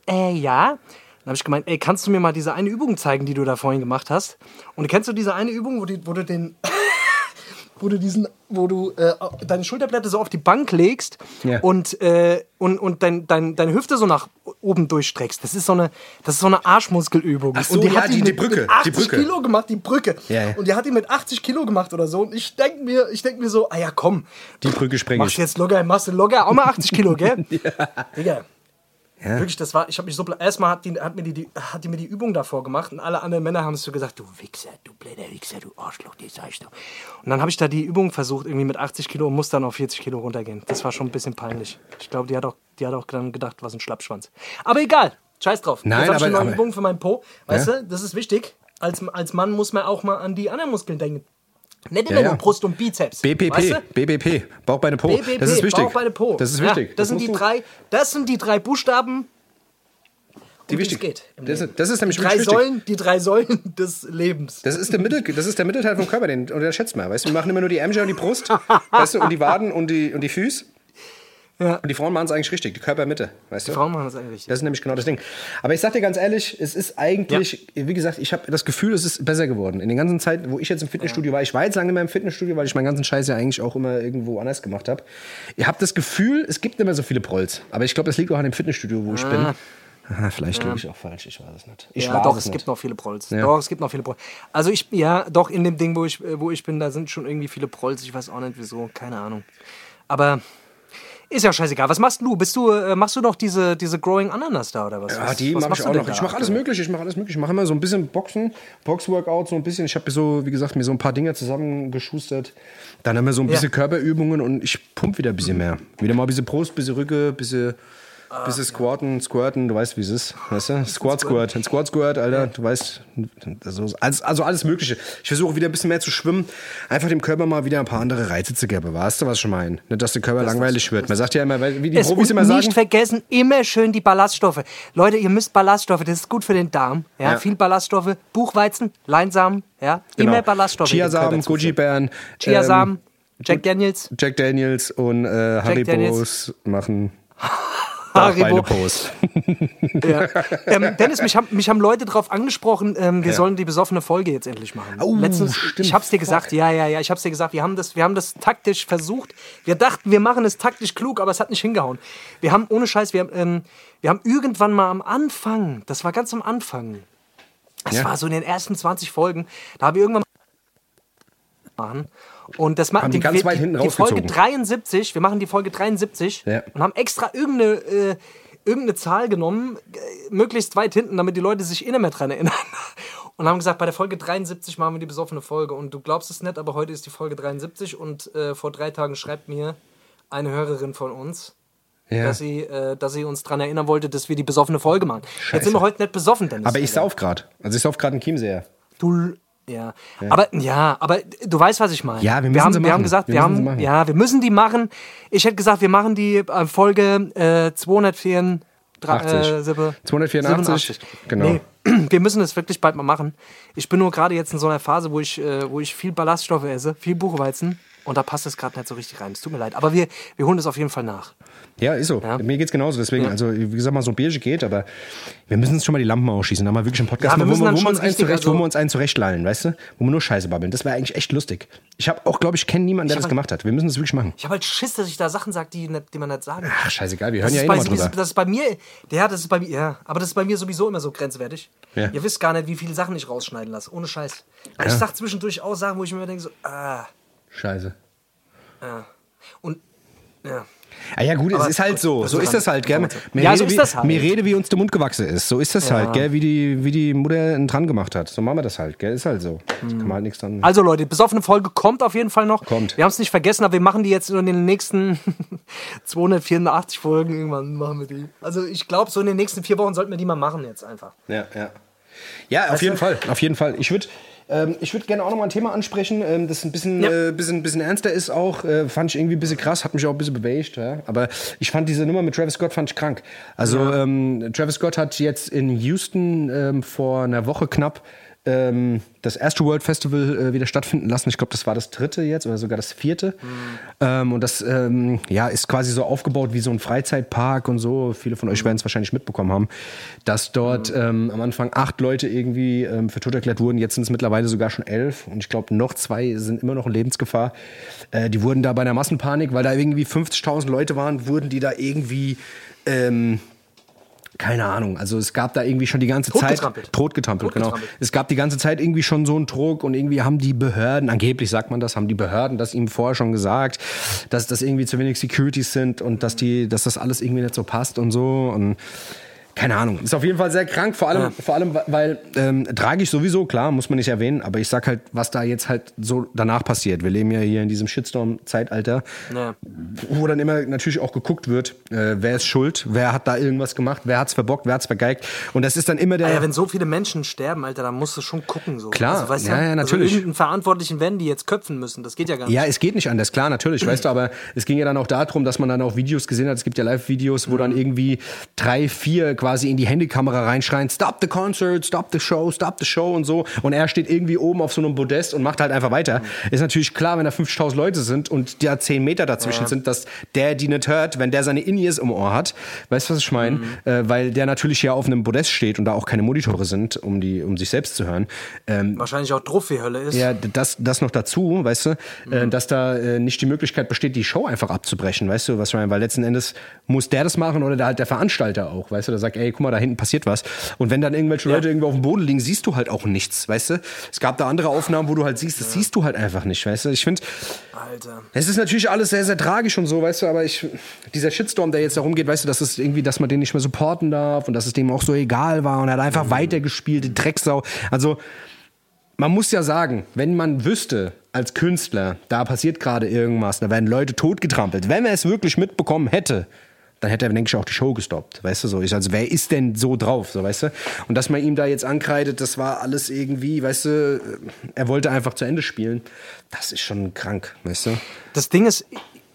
Speaker 2: Äh, ja. Dann habe ich gemeint, ey, kannst du mir mal diese eine Übung zeigen, die du da vorhin gemacht hast? Und kennst du diese eine Übung, wo, die, wo du den wo du diesen, wo du äh, deine Schulterblätter so auf die Bank legst
Speaker 1: Ja.
Speaker 2: und, äh, und, und dein, dein, deine Hüfte so nach oben durchstreckst. Das ist so eine, das ist so eine Arschmuskelübung.
Speaker 1: Ach so,
Speaker 2: und die
Speaker 1: ja,
Speaker 2: hat
Speaker 1: die-
Speaker 2: die,
Speaker 1: die
Speaker 2: mit,
Speaker 1: Brücke,
Speaker 2: mit 80
Speaker 1: die Brücke.
Speaker 2: Kilo gemacht, die Brücke.
Speaker 1: Ja, ja.
Speaker 2: Und die hat die mit 80 Kilo gemacht oder so. Und ich denke mir, ich denk mir so, ah ja komm,
Speaker 1: Die Brücke spreng
Speaker 2: machst
Speaker 1: ich.
Speaker 2: jetzt locker, machst du locker auch mal 80 Kilo, gell? [laughs] Digga.
Speaker 1: Ja.
Speaker 2: Wirklich, das war, ich habe mich so, erstmal hat die, hat, mir die, die, hat die mir die Übung davor gemacht und alle anderen Männer haben es so gesagt, du Wichser, du blöder Wichser, du Arschloch, die sagst du. Und dann habe ich da die Übung versucht, irgendwie mit 80 Kilo und muss dann auf 40 Kilo runtergehen. Das war schon ein bisschen peinlich. Ich glaube, die hat auch, die hat auch dann gedacht, was ein Schlappschwanz. Aber egal, scheiß drauf.
Speaker 1: Nein,
Speaker 2: Jetzt habe ich eine neue Übung für meinen Po. Weißt
Speaker 1: Ja.
Speaker 2: du, das ist wichtig. Als, als Mann muss man auch mal an die anderen Muskeln denken. Nicht immer
Speaker 1: Ja, ja.
Speaker 2: nur Brust und Bizeps.
Speaker 1: BPP,
Speaker 2: Weißt du?
Speaker 1: BBP, Bauch, Beine, Po.
Speaker 2: BBP,
Speaker 1: das ist wichtig.
Speaker 2: Bauch, Beine, Po.
Speaker 1: Das ist
Speaker 2: Ja,
Speaker 1: wichtig.
Speaker 2: das, sind die drei, das sind die drei Buchstaben,
Speaker 1: die
Speaker 2: um die es
Speaker 1: wichtig.
Speaker 2: geht
Speaker 1: Das, ist- das ist nämlich
Speaker 2: die drei. Säulen, die drei Säulen [laughs] des Lebens.
Speaker 1: Das ist, der Mittel, das ist der Mittelteil vom Körper, den unterschätzt man. Weißt du, wir machen immer nur die Ärmchen und die Brust, weißt du, und die Waden und die, und die Füße.
Speaker 2: Ja.
Speaker 1: Und die Frauen machen es eigentlich richtig, die Körpermitte, weißt du?
Speaker 2: Frauen machen das eigentlich richtig.
Speaker 1: Das ist nämlich genau das Ding. Aber ich sag dir ganz ehrlich, es ist eigentlich, wie gesagt, ich habe das Gefühl, es ist besser geworden. In den ganzen Zeiten, wo ich jetzt im Fitnessstudio war, ich war jetzt lange mehr im Fitnessstudio, weil ich meinen ganzen Scheiß ja eigentlich auch immer irgendwo anders gemacht habe. Ich habe das Gefühl, es gibt nicht mehr so viele Prolls. Aber ich glaube, das liegt auch an dem Fitnessstudio, wo ich bin. Ah, vielleicht liege ich auch falsch, ich weiß es nicht. Ich
Speaker 2: ja, doch,
Speaker 1: es
Speaker 2: es gibt noch viele Prolls.
Speaker 1: Ja.
Speaker 2: Doch, es gibt noch viele Prolls. Also ich, ja, doch, in dem Ding, wo ich, äh, wo ich bin, da sind schon irgendwie viele Prolls. Ich weiß auch nicht wieso, keine Ahnung. Aber ist ja scheißegal. Was machst du? Bist du, äh, machst du noch diese, diese Growing Ananas da oder was?
Speaker 1: Ja, die mache ich auch noch. Ich mache alles mögliche. Ich mache alles mögliche. Ich mache immer so ein bisschen Boxen, Boxworkout, so ein bisschen. Ich habe mir so, wie gesagt, mir so ein paar Dinge zusammengeschustert. Dann haben wir so ein
Speaker 2: Ja.
Speaker 1: bisschen Körperübungen und ich pump wieder ein bisschen mehr. Wieder mal ein bisschen Brust, ein bisschen Rücke, ein bisschen,
Speaker 2: Ah,
Speaker 1: bisschen Squatten, Squirten. Du weißt, wie es ist. Weißt du? Squat, Squirt. Ein Squat, Squirt, Alter. Du weißt, also alles, also alles Mögliche. Ich versuche wieder ein bisschen mehr zu schwimmen. Einfach dem Körper mal wieder ein paar andere Reize zu geben. Weißt du, was ich meine? Nicht, dass der Körper langweilig wird. Man sagt ja immer, wie die
Speaker 2: Es
Speaker 1: Profis immer sagen.
Speaker 2: nicht vergessen, immer schön die Ballaststoffe. Leute, ihr müsst Ballaststoffe, das ist gut für den Darm. Ja,
Speaker 1: Ja.
Speaker 2: viel Ballaststoffe, Buchweizen, Leinsamen, ja,
Speaker 1: Genau.
Speaker 2: immer Ballaststoffe.
Speaker 1: Chiasamen. Goji-Beeren.
Speaker 2: Chiasamen,
Speaker 1: ähm,
Speaker 2: Jack Daniels,
Speaker 1: Jack Daniels und äh, Haribos
Speaker 2: Daniels.
Speaker 1: machen [laughs]
Speaker 2: Haribo. Ja. Ähm, Dennis, mich haben, mich haben Leute darauf angesprochen, ähm, wir
Speaker 1: Ja.
Speaker 2: sollen die besoffene Folge jetzt endlich machen.
Speaker 1: Oh,
Speaker 2: Letztens,
Speaker 1: stimmt.
Speaker 2: ich hab's dir gesagt, ja, ja, ja, ich hab's dir gesagt, wir haben, das, wir haben das taktisch versucht. Wir dachten, wir machen es taktisch klug, aber es hat nicht hingehauen. Wir haben, ohne Scheiß, wir haben, ähm, wir haben irgendwann mal am Anfang, das war ganz am Anfang, das
Speaker 1: Ja.
Speaker 2: war so in den ersten 20 Folgen, da haben wir irgendwann machen. Und das machen
Speaker 1: die ganz weit hinten
Speaker 2: die Folge
Speaker 1: rausgezogen.
Speaker 2: 73, wir machen die Folge 73
Speaker 1: Ja.
Speaker 2: und haben extra irgendeine, äh, irgendeine Zahl genommen, äh, möglichst weit hinten, damit die Leute sich eh nicht mehr dran erinnern. [laughs] Und haben gesagt, bei der Folge 73 machen wir die besoffene Folge. Und du glaubst es nicht, aber heute ist die Folge 73 und äh, vor drei Tagen schreibt mir eine Hörerin von uns,
Speaker 1: Ja.
Speaker 2: dass, sie, äh, dass sie uns daran erinnern wollte, dass wir die besoffene Folge machen.
Speaker 1: Scheiße.
Speaker 2: Jetzt sind wir heute nicht besoffen, Dennis.
Speaker 1: Aber ich sauf gerade. Also ich sauf gerade einen Chiemseer.
Speaker 2: Du, ja. Aber ja, aber du weißt, was ich meine.
Speaker 1: Ja, wir
Speaker 2: wir
Speaker 1: müssen
Speaker 2: haben,
Speaker 1: sie
Speaker 2: Wir haben gesagt,
Speaker 1: Wir
Speaker 2: wir, haben,
Speaker 1: machen.
Speaker 2: ja, wir müssen die machen. Ich hätte gesagt, wir machen die äh, Folge äh, 204.
Speaker 1: 80.
Speaker 2: Äh, Sippe-
Speaker 1: 284, genau.
Speaker 2: Nee, [clears throat] wir müssen das wirklich bald mal machen. Ich bin nur gerade jetzt in so einer Phase, wo ich, äh, wo ich viel Ballaststoffe esse, viel Buchweizen. Und da passt es gerade nicht so richtig rein. Es tut mir leid. Aber wir, wir holen das auf jeden Fall nach.
Speaker 1: Ja, ist so.
Speaker 2: Ja.
Speaker 1: Mir geht's genauso. Deswegen,
Speaker 2: Ja.
Speaker 1: also wie gesagt, mal so ein Bierchen geht, aber wir müssen uns schon mal die Lampen ausschießen. Da mal wirklich einen Podcast,
Speaker 2: Ja, wir müssen
Speaker 1: wo, wo, wir
Speaker 2: schon
Speaker 1: uns einen
Speaker 2: richtig,
Speaker 1: zurecht,
Speaker 2: also-
Speaker 1: wo wir uns einen zurechtlallen, weißt du? Wo wir nur Scheiße babbeln. Das wäre eigentlich echt lustig. Ich habe auch, glaube ich, kenne niemanden, der das
Speaker 2: hab-
Speaker 1: gemacht hat. Wir müssen das wirklich machen.
Speaker 2: Ich habe halt Schiss, dass ich da Sachen sage, die, nicht- die man nicht sagen kann.
Speaker 1: Ach, scheißegal, wir hören
Speaker 2: Das
Speaker 1: ja eh nochmal drüber.
Speaker 2: das ist bei mir, ja, das ist bei mir, ja, aber das ist bei mir sowieso immer so grenzwertig.
Speaker 1: Ja.
Speaker 2: Ihr wisst gar nicht, wie viele Sachen ich rausschneiden lasse, ohne Scheiß. Ich sag zwischendurch auch Sachen, wo ich mir denke so, ah,
Speaker 1: Scheiße.
Speaker 2: ja. Und, ja.
Speaker 1: Ah ja gut, es
Speaker 2: Aber
Speaker 1: ist halt so.
Speaker 2: das
Speaker 1: So
Speaker 2: ist
Speaker 1: das halt, gell? Mehr
Speaker 2: Ja,
Speaker 1: Rede,
Speaker 2: so ist
Speaker 1: wie,
Speaker 2: das halt.
Speaker 1: Mehr Rede, wie uns der Mund gewachsen ist. So ist das halt, gell? Wie die, wie die Mutter dran gemacht hat. So machen wir das halt, gell? Ist halt so. Da kann man halt nichts dran.
Speaker 2: Also Leute, besoffene Folge kommt auf jeden Fall noch.
Speaker 1: Kommt.
Speaker 2: Wir haben es nicht vergessen, aber wir machen die jetzt in den nächsten [laughs] 284 Folgen irgendwann machen wir die. Also ich glaube, so in den nächsten vier Wochen sollten wir die mal machen jetzt einfach.
Speaker 1: Ja, ja. Ja, auf jeden Fall. Auf jeden Fall. Ich würde ähm, ich würd gerne auch noch mal ein Thema ansprechen, ähm, das ein bisschen,
Speaker 2: Ja.
Speaker 1: äh, bisschen, bisschen ernster ist auch. Äh, fand ich irgendwie ein bisschen krass, hat mich auch ein bisschen bewegt. Ja? Aber ich fand diese Nummer mit Travis Scott fand ich krank. Also ähm, Travis Scott hat jetzt in Houston ähm, vor einer Woche knapp ähm, das Astroworld Festival äh, wieder stattfinden lassen. Ich glaube, das war das dritte jetzt oder sogar das vierte. Ähm, und das ähm, ja, ist quasi so aufgebaut wie so ein Freizeitpark und so. Viele von euch werden es wahrscheinlich mitbekommen haben, dass dort ähm, am Anfang acht Leute irgendwie ähm, für tot erklärt wurden. Jetzt sind es mittlerweile sogar schon elf. Und ich glaube, noch zwei sind immer noch in Lebensgefahr. Äh, die wurden da bei einer Massenpanik, weil da irgendwie 50.000 Leute waren, wurden die da irgendwie... Keine Ahnung. Also es gab da irgendwie schon die ganze Zeit
Speaker 2: Totgetrampelt.
Speaker 1: totgetrampelt, genau.
Speaker 2: Totgetrampelt.
Speaker 1: Es gab die ganze Zeit irgendwie schon so einen Druck und irgendwie haben die Behörden, angeblich sagt man das, haben die Behörden das ihm vorher schon gesagt, dass das irgendwie zu wenig Securities sind und dass die, dass das alles irgendwie nicht so passt und so und keine Ahnung. Ist auf jeden Fall sehr krank, vor allem, vor allem weil ähm, tragisch sowieso, klar, muss man nicht erwähnen, aber ich sag halt, was da jetzt halt so danach passiert. Wir leben ja hier in diesem Shitstorm-Zeitalter,
Speaker 2: Ja.
Speaker 1: wo dann immer natürlich auch geguckt wird, äh, wer ist schuld, wer hat da irgendwas gemacht, wer hat's verbockt, wer hat's vergeigt. Und das ist dann immer der.
Speaker 2: Ah Ja, wenn so viele Menschen sterben, Alter, dann musst du schon gucken. So.
Speaker 1: Klar,
Speaker 2: also, weißt
Speaker 1: ja,
Speaker 2: du?
Speaker 1: ja, natürlich.
Speaker 2: Also irgendeinen Verantwortlichen werden die jetzt köpfen müssen. Das geht ja gar nicht.
Speaker 1: Ja, es geht nicht anders, klar, natürlich, weißt du, aber es ging ja dann auch darum, dass man dann auch Videos gesehen hat. Es gibt ja Live-Videos, wo dann irgendwie drei, vier quasi in die Handykamera reinschreien, stop the concert, stop the show, stop the show und so. Und er steht irgendwie oben auf so einem Podest und macht halt einfach weiter. Ist natürlich klar, wenn da 50.000 Leute sind und da 10 Meter dazwischen sind, dass der die nicht hört, wenn der seine In-Ears im Ohr hat. Weißt du, was ich meine? Äh, weil der natürlich ja auf einem Podest steht und da auch keine Monitore sind, um, die, um sich selbst zu hören. Ähm,
Speaker 2: Wahrscheinlich auch Druff wie Hölle ist.
Speaker 1: ja, das, das noch dazu, weißt du, äh, dass da äh, nicht die Möglichkeit besteht, die Show einfach abzubrechen, weißt du, was ich meine? Weil letzten Endes muss der das machen oder der, halt der Veranstalter auch, weißt du, der sagt, ey, guck mal, da hinten passiert was. Und wenn dann irgendwelche Leute irgendwo auf dem Boden liegen, siehst du halt auch nichts, weißt du? Es gab da andere Aufnahmen, wo du halt siehst, das siehst du halt einfach nicht, weißt du? Ich finde, es ist natürlich alles sehr, sehr tragisch und so, weißt du, aber ich, dieser Shitstorm, der jetzt darum geht, weißt du, dass es irgendwie, dass man den nicht mehr supporten darf und dass es dem auch so egal war und er hat einfach weitergespielt, die Drecksau. Also, man muss ja sagen, wenn man wüsste, als Künstler, da passiert gerade irgendwas, da werden Leute totgetrampelt. Wenn er es wirklich mitbekommen hätte, dann hätte er, denke ich, auch die Show gestoppt. Weißt du so? Ich, also, wer ist denn so drauf? So, weißt du? Und dass man ihm da jetzt ankreidet, das war alles irgendwie, weißt du, er wollte einfach zu Ende spielen. Das ist schon krank, weißt du?
Speaker 2: Das Ding ist,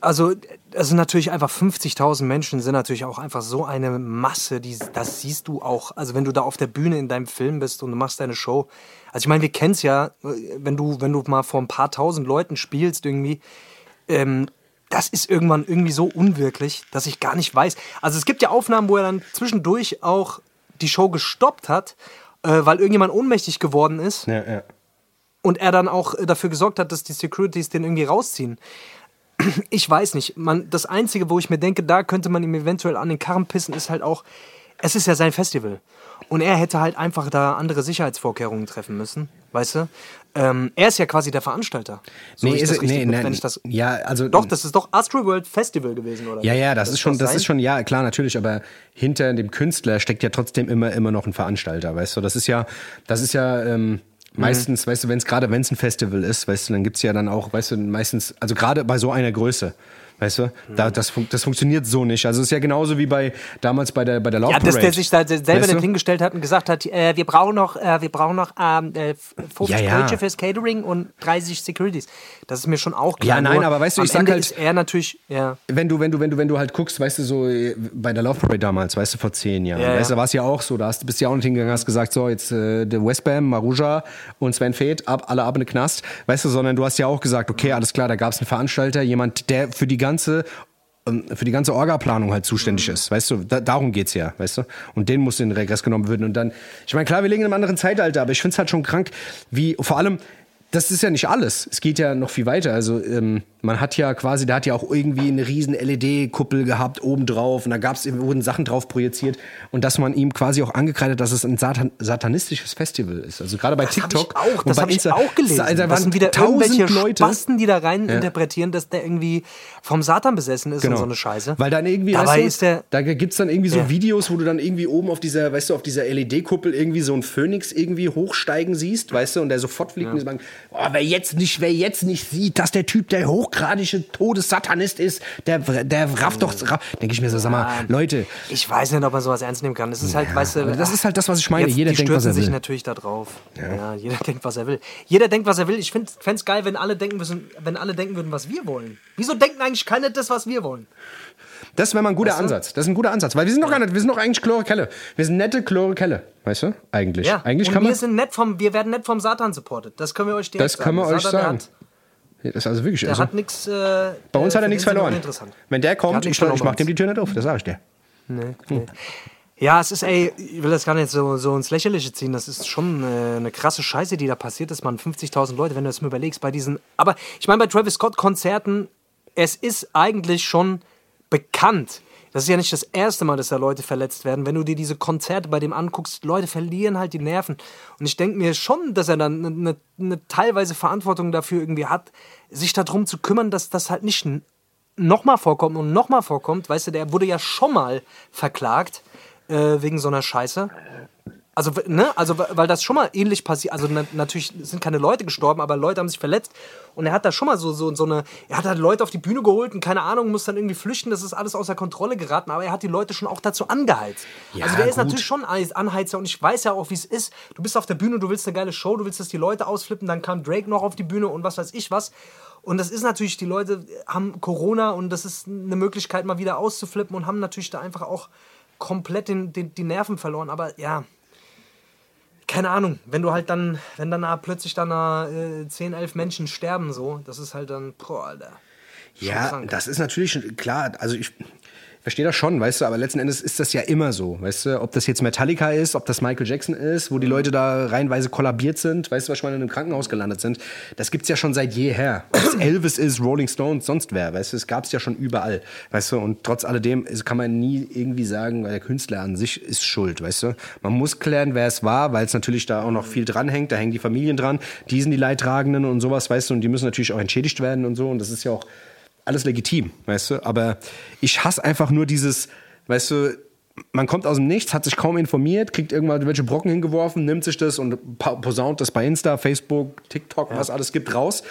Speaker 2: also, also natürlich einfach 50.000 Menschen sind natürlich auch einfach so eine Masse, die, das siehst du auch. Also wenn du da auf der Bühne in deinem Film bist und du machst deine Show. Also ich meine, wir kennen es ja, wenn du, wenn du mal vor ein paar tausend Leuten spielst irgendwie, ähm, das ist irgendwann irgendwie so unwirklich, dass ich gar nicht weiß. Also es gibt ja Aufnahmen, wo er dann zwischendurch auch die Show gestoppt hat, äh, weil irgendjemand ohnmächtig geworden ist
Speaker 1: Ja, ja.
Speaker 2: und er dann auch äh, dafür gesorgt hat, dass die Securities den irgendwie rausziehen. [clears throat] Ich weiß nicht. Man, das Einzige, wo ich mir denke, da könnte man ihm eventuell an den Karren pissen, ist halt auch, es ist ja sein Festival. Und er hätte halt einfach da andere Sicherheitsvorkehrungen treffen müssen, weißt du? Ähm, er ist ja quasi der Veranstalter. So ich
Speaker 1: ist
Speaker 2: das
Speaker 1: nee, nee,
Speaker 2: wenn ich das,
Speaker 1: ja, also
Speaker 2: doch, das ist doch Astro World Festival gewesen, oder?
Speaker 1: Ja, ja, das, ist schon, das ist schon, ja, klar, natürlich, aber hinter dem Künstler steckt ja trotzdem immer, immer noch ein Veranstalter, weißt du? Das ist ja, das ist ja ähm, meistens, weißt du, wenn es gerade, wenn es ein Festival ist, weißt du, dann gibt's ja dann auch, weißt du, meistens, also gerade bei so einer Größe. Weißt du, da, das, fun das funktioniert so nicht. Also es ist ja genauso wie bei damals bei der bei der Love
Speaker 2: Ja, dass der sich da selber
Speaker 1: Weißt du?
Speaker 2: hingestellt hat und gesagt hat, äh, wir brauchen noch, äh, wir brauchen noch ähm, äh, 50
Speaker 1: Ja, ja.
Speaker 2: Fürs Catering und 30 Securities. Das ist mir schon auch klar.
Speaker 1: Ja, nein,
Speaker 2: Nur
Speaker 1: aber weißt du, ich sag
Speaker 2: Ende
Speaker 1: halt-
Speaker 2: ist er natürlich, ja.
Speaker 1: wenn du, wenn du, wenn du, wenn du halt guckst, weißt du, so äh, bei der Love Parade damals, weißt du, vor zehn Jahren,
Speaker 2: Ja,
Speaker 1: weißt du, war es ja auch so, da hast, bist du ja auch nicht hingegangen, hast gesagt, so, jetzt äh, der Westbam, Maruja und Sven Feth, ab, alle ab in den Knast, weißt du, sondern du hast ja auch gesagt, okay, alles klar, da gab es einen Veranstalter, jemand, der für die ganze ähm, für die ganze Orga-Planung halt zuständig ist, weißt du, da, darum geht's ja, weißt du, und den muss in den Regress genommen werden und dann, ich meine, klar, wir legen in einem anderen Zeitalter, aber ich find's halt schon krank, wie, vor allem, das ist ja nicht alles. Es geht ja noch viel weiter. Also ähm, man hat ja quasi, der hat ja auch irgendwie eine riesen LED-Kuppel gehabt obendrauf und da gab's, wurden Sachen drauf projiziert und dass man ihm quasi auch angekreidet, dass es ein Satan satanistisches Festival ist. Also gerade bei
Speaker 2: Das
Speaker 1: TikTok.
Speaker 2: ich auch,
Speaker 1: und
Speaker 2: das
Speaker 1: bei
Speaker 2: habe ich
Speaker 1: Insta-
Speaker 2: auch gelesen.
Speaker 1: Da, da waren
Speaker 2: sind wieder
Speaker 1: tausend
Speaker 2: irgendwelche
Speaker 1: Leute.
Speaker 2: Spasten, die da rein interpretieren, dass der irgendwie vom Satan besessen ist und so eine Scheiße.
Speaker 1: Genau. Weil dann irgendwie,
Speaker 2: Dabei
Speaker 1: weißt du,
Speaker 2: ist der,
Speaker 1: da gibt's dann irgendwie so
Speaker 2: Ja.
Speaker 1: Videos, wo du dann irgendwie oben auf dieser, weißt du, auf dieser LED-Kuppel irgendwie so einen Phönix irgendwie hochsteigen siehst, weißt du, und der sofort fliegt und die sagen, oh, wer jetzt nicht, wer jetzt nicht sieht, dass der Typ der hochgradige Todessatanist ist, der, der rafft doch, raff, denke ich mir so, sag mal, Leute,
Speaker 2: ich weiß nicht, ob man sowas ernst nehmen kann. Das ist halt, weißt du,
Speaker 1: das ist halt das, was ich meine.
Speaker 2: Jetzt,
Speaker 1: Jeder denkt, was er
Speaker 2: sich
Speaker 1: will.
Speaker 2: natürlich da drauf. Ja. jeder denkt, was er will. Jeder denkt, was er will. Ich fände es geil, wenn alle, denken müssen, wenn alle denken würden, was wir wollen. Wieso denken eigentlich keiner das, was wir wollen?
Speaker 1: Das wäre mal ein guter Ansatz. Das ist ein guter Ansatz, weil wir sind noch gar nicht, wir sind noch eigentlich Chlorokelle. Wir sind nette Chlorokelle, weißt du? Eigentlich.
Speaker 2: Ja,
Speaker 1: Eigentlich
Speaker 2: und
Speaker 1: kann
Speaker 2: wir,
Speaker 1: man.
Speaker 2: sind nett vom, wir werden nett vom Satan supported. Das können wir euch direkt
Speaker 1: Das können wir
Speaker 2: sagen.
Speaker 1: euch
Speaker 2: Satan,
Speaker 1: sagen.
Speaker 2: Der hat,
Speaker 1: Das ist also wirklich.
Speaker 2: der
Speaker 1: Also,
Speaker 2: hat nichts. Äh,
Speaker 1: bei uns hat er nichts verloren. Wenn der
Speaker 2: Der
Speaker 1: kommt,
Speaker 2: hat
Speaker 1: ich, ich mach dem die Tür nicht auf, das sage ich dir.
Speaker 2: Nee, nee. Ja, es ist, ey, ich will das gar nicht so, so ins Lächerliche ziehen. Das ist schon äh, eine krasse Scheiße, die da passiert ist, man. 50.000 Leute, wenn du das mal überlegst, bei diesen. Aber ich meine, bei Travis Scott-Konzerten, es ist eigentlich schon bekannt. Das ist ja nicht das erste Mal, dass da Leute verletzt werden. Wenn du dir diese Konzerte bei dem anguckst, Leute verlieren halt die Nerven. Und ich denke mir schon, dass er dann eine, eine, eine teilweise Verantwortung dafür irgendwie hat, sich darum zu kümmern, dass das halt nicht nochmal vorkommt und nochmal vorkommt. Weißt du, der wurde ja schon mal verklagt äh, wegen so einer Scheiße. Also, ne, also, weil das schon mal ähnlich passiert. Also, na, natürlich sind keine Leute gestorben, aber Leute haben sich verletzt. Und er hat da schon mal so, so, so eine. Er hat halt Leute auf die Bühne geholt und keine Ahnung, muss dann irgendwie flüchten. Das ist alles außer Kontrolle geraten. Aber er hat die Leute schon auch dazu angeheizt.
Speaker 1: Ja,
Speaker 2: also, der ist
Speaker 1: gut.
Speaker 2: natürlich schon ein Anheizer. Und ich weiß ja auch, wie es ist. Du bist auf der Bühne, du willst eine geile Show, du willst, dass die Leute ausflippen. Dann kam Drake noch auf die Bühne und was weiß ich was. Und das ist natürlich, die Leute haben Corona und das ist eine Möglichkeit, mal wieder auszuflippen und haben natürlich da einfach auch komplett den, den, die Nerven verloren. Aber ja, keine Ahnung, wenn du halt dann, wenn dann da plötzlich dann da, äh, 10, 11 Menschen sterben, so, das ist halt dann, boah, Alter.
Speaker 1: Ja, das ist natürlich schon- klar. Also ich verstehe das schon, weißt du, aber letzten Endes ist das ja immer so, weißt du, ob das jetzt Metallica ist, ob das Michael Jackson ist, wo die Leute da reihenweise kollabiert sind, weißt du, was ich meine, in einem Krankenhaus gelandet sind. Das gibt's ja schon seit jeher. Ob es [clears throat] Elvis ist, Rolling Stones, sonst wer, weißt du, es gab's ja schon überall, weißt du, und trotz alledem kann man nie irgendwie sagen, weil der Künstler an sich ist schuld, weißt du. Man muss klären, wer es war, weil es natürlich da auch noch viel dranhängt, da hängen die Familien dran, die sind die Leidtragenden und sowas, weißt du, und die müssen natürlich auch entschädigt werden und so, und das ist ja auch alles legitim, weißt du? Aber ich hasse einfach nur dieses, weißt du, man kommt aus dem Nichts, hat sich kaum informiert, kriegt irgendwann welche Brocken hingeworfen, nimmt sich das und posaunt das bei Insta, Facebook, TikTok, was alles gibt, raus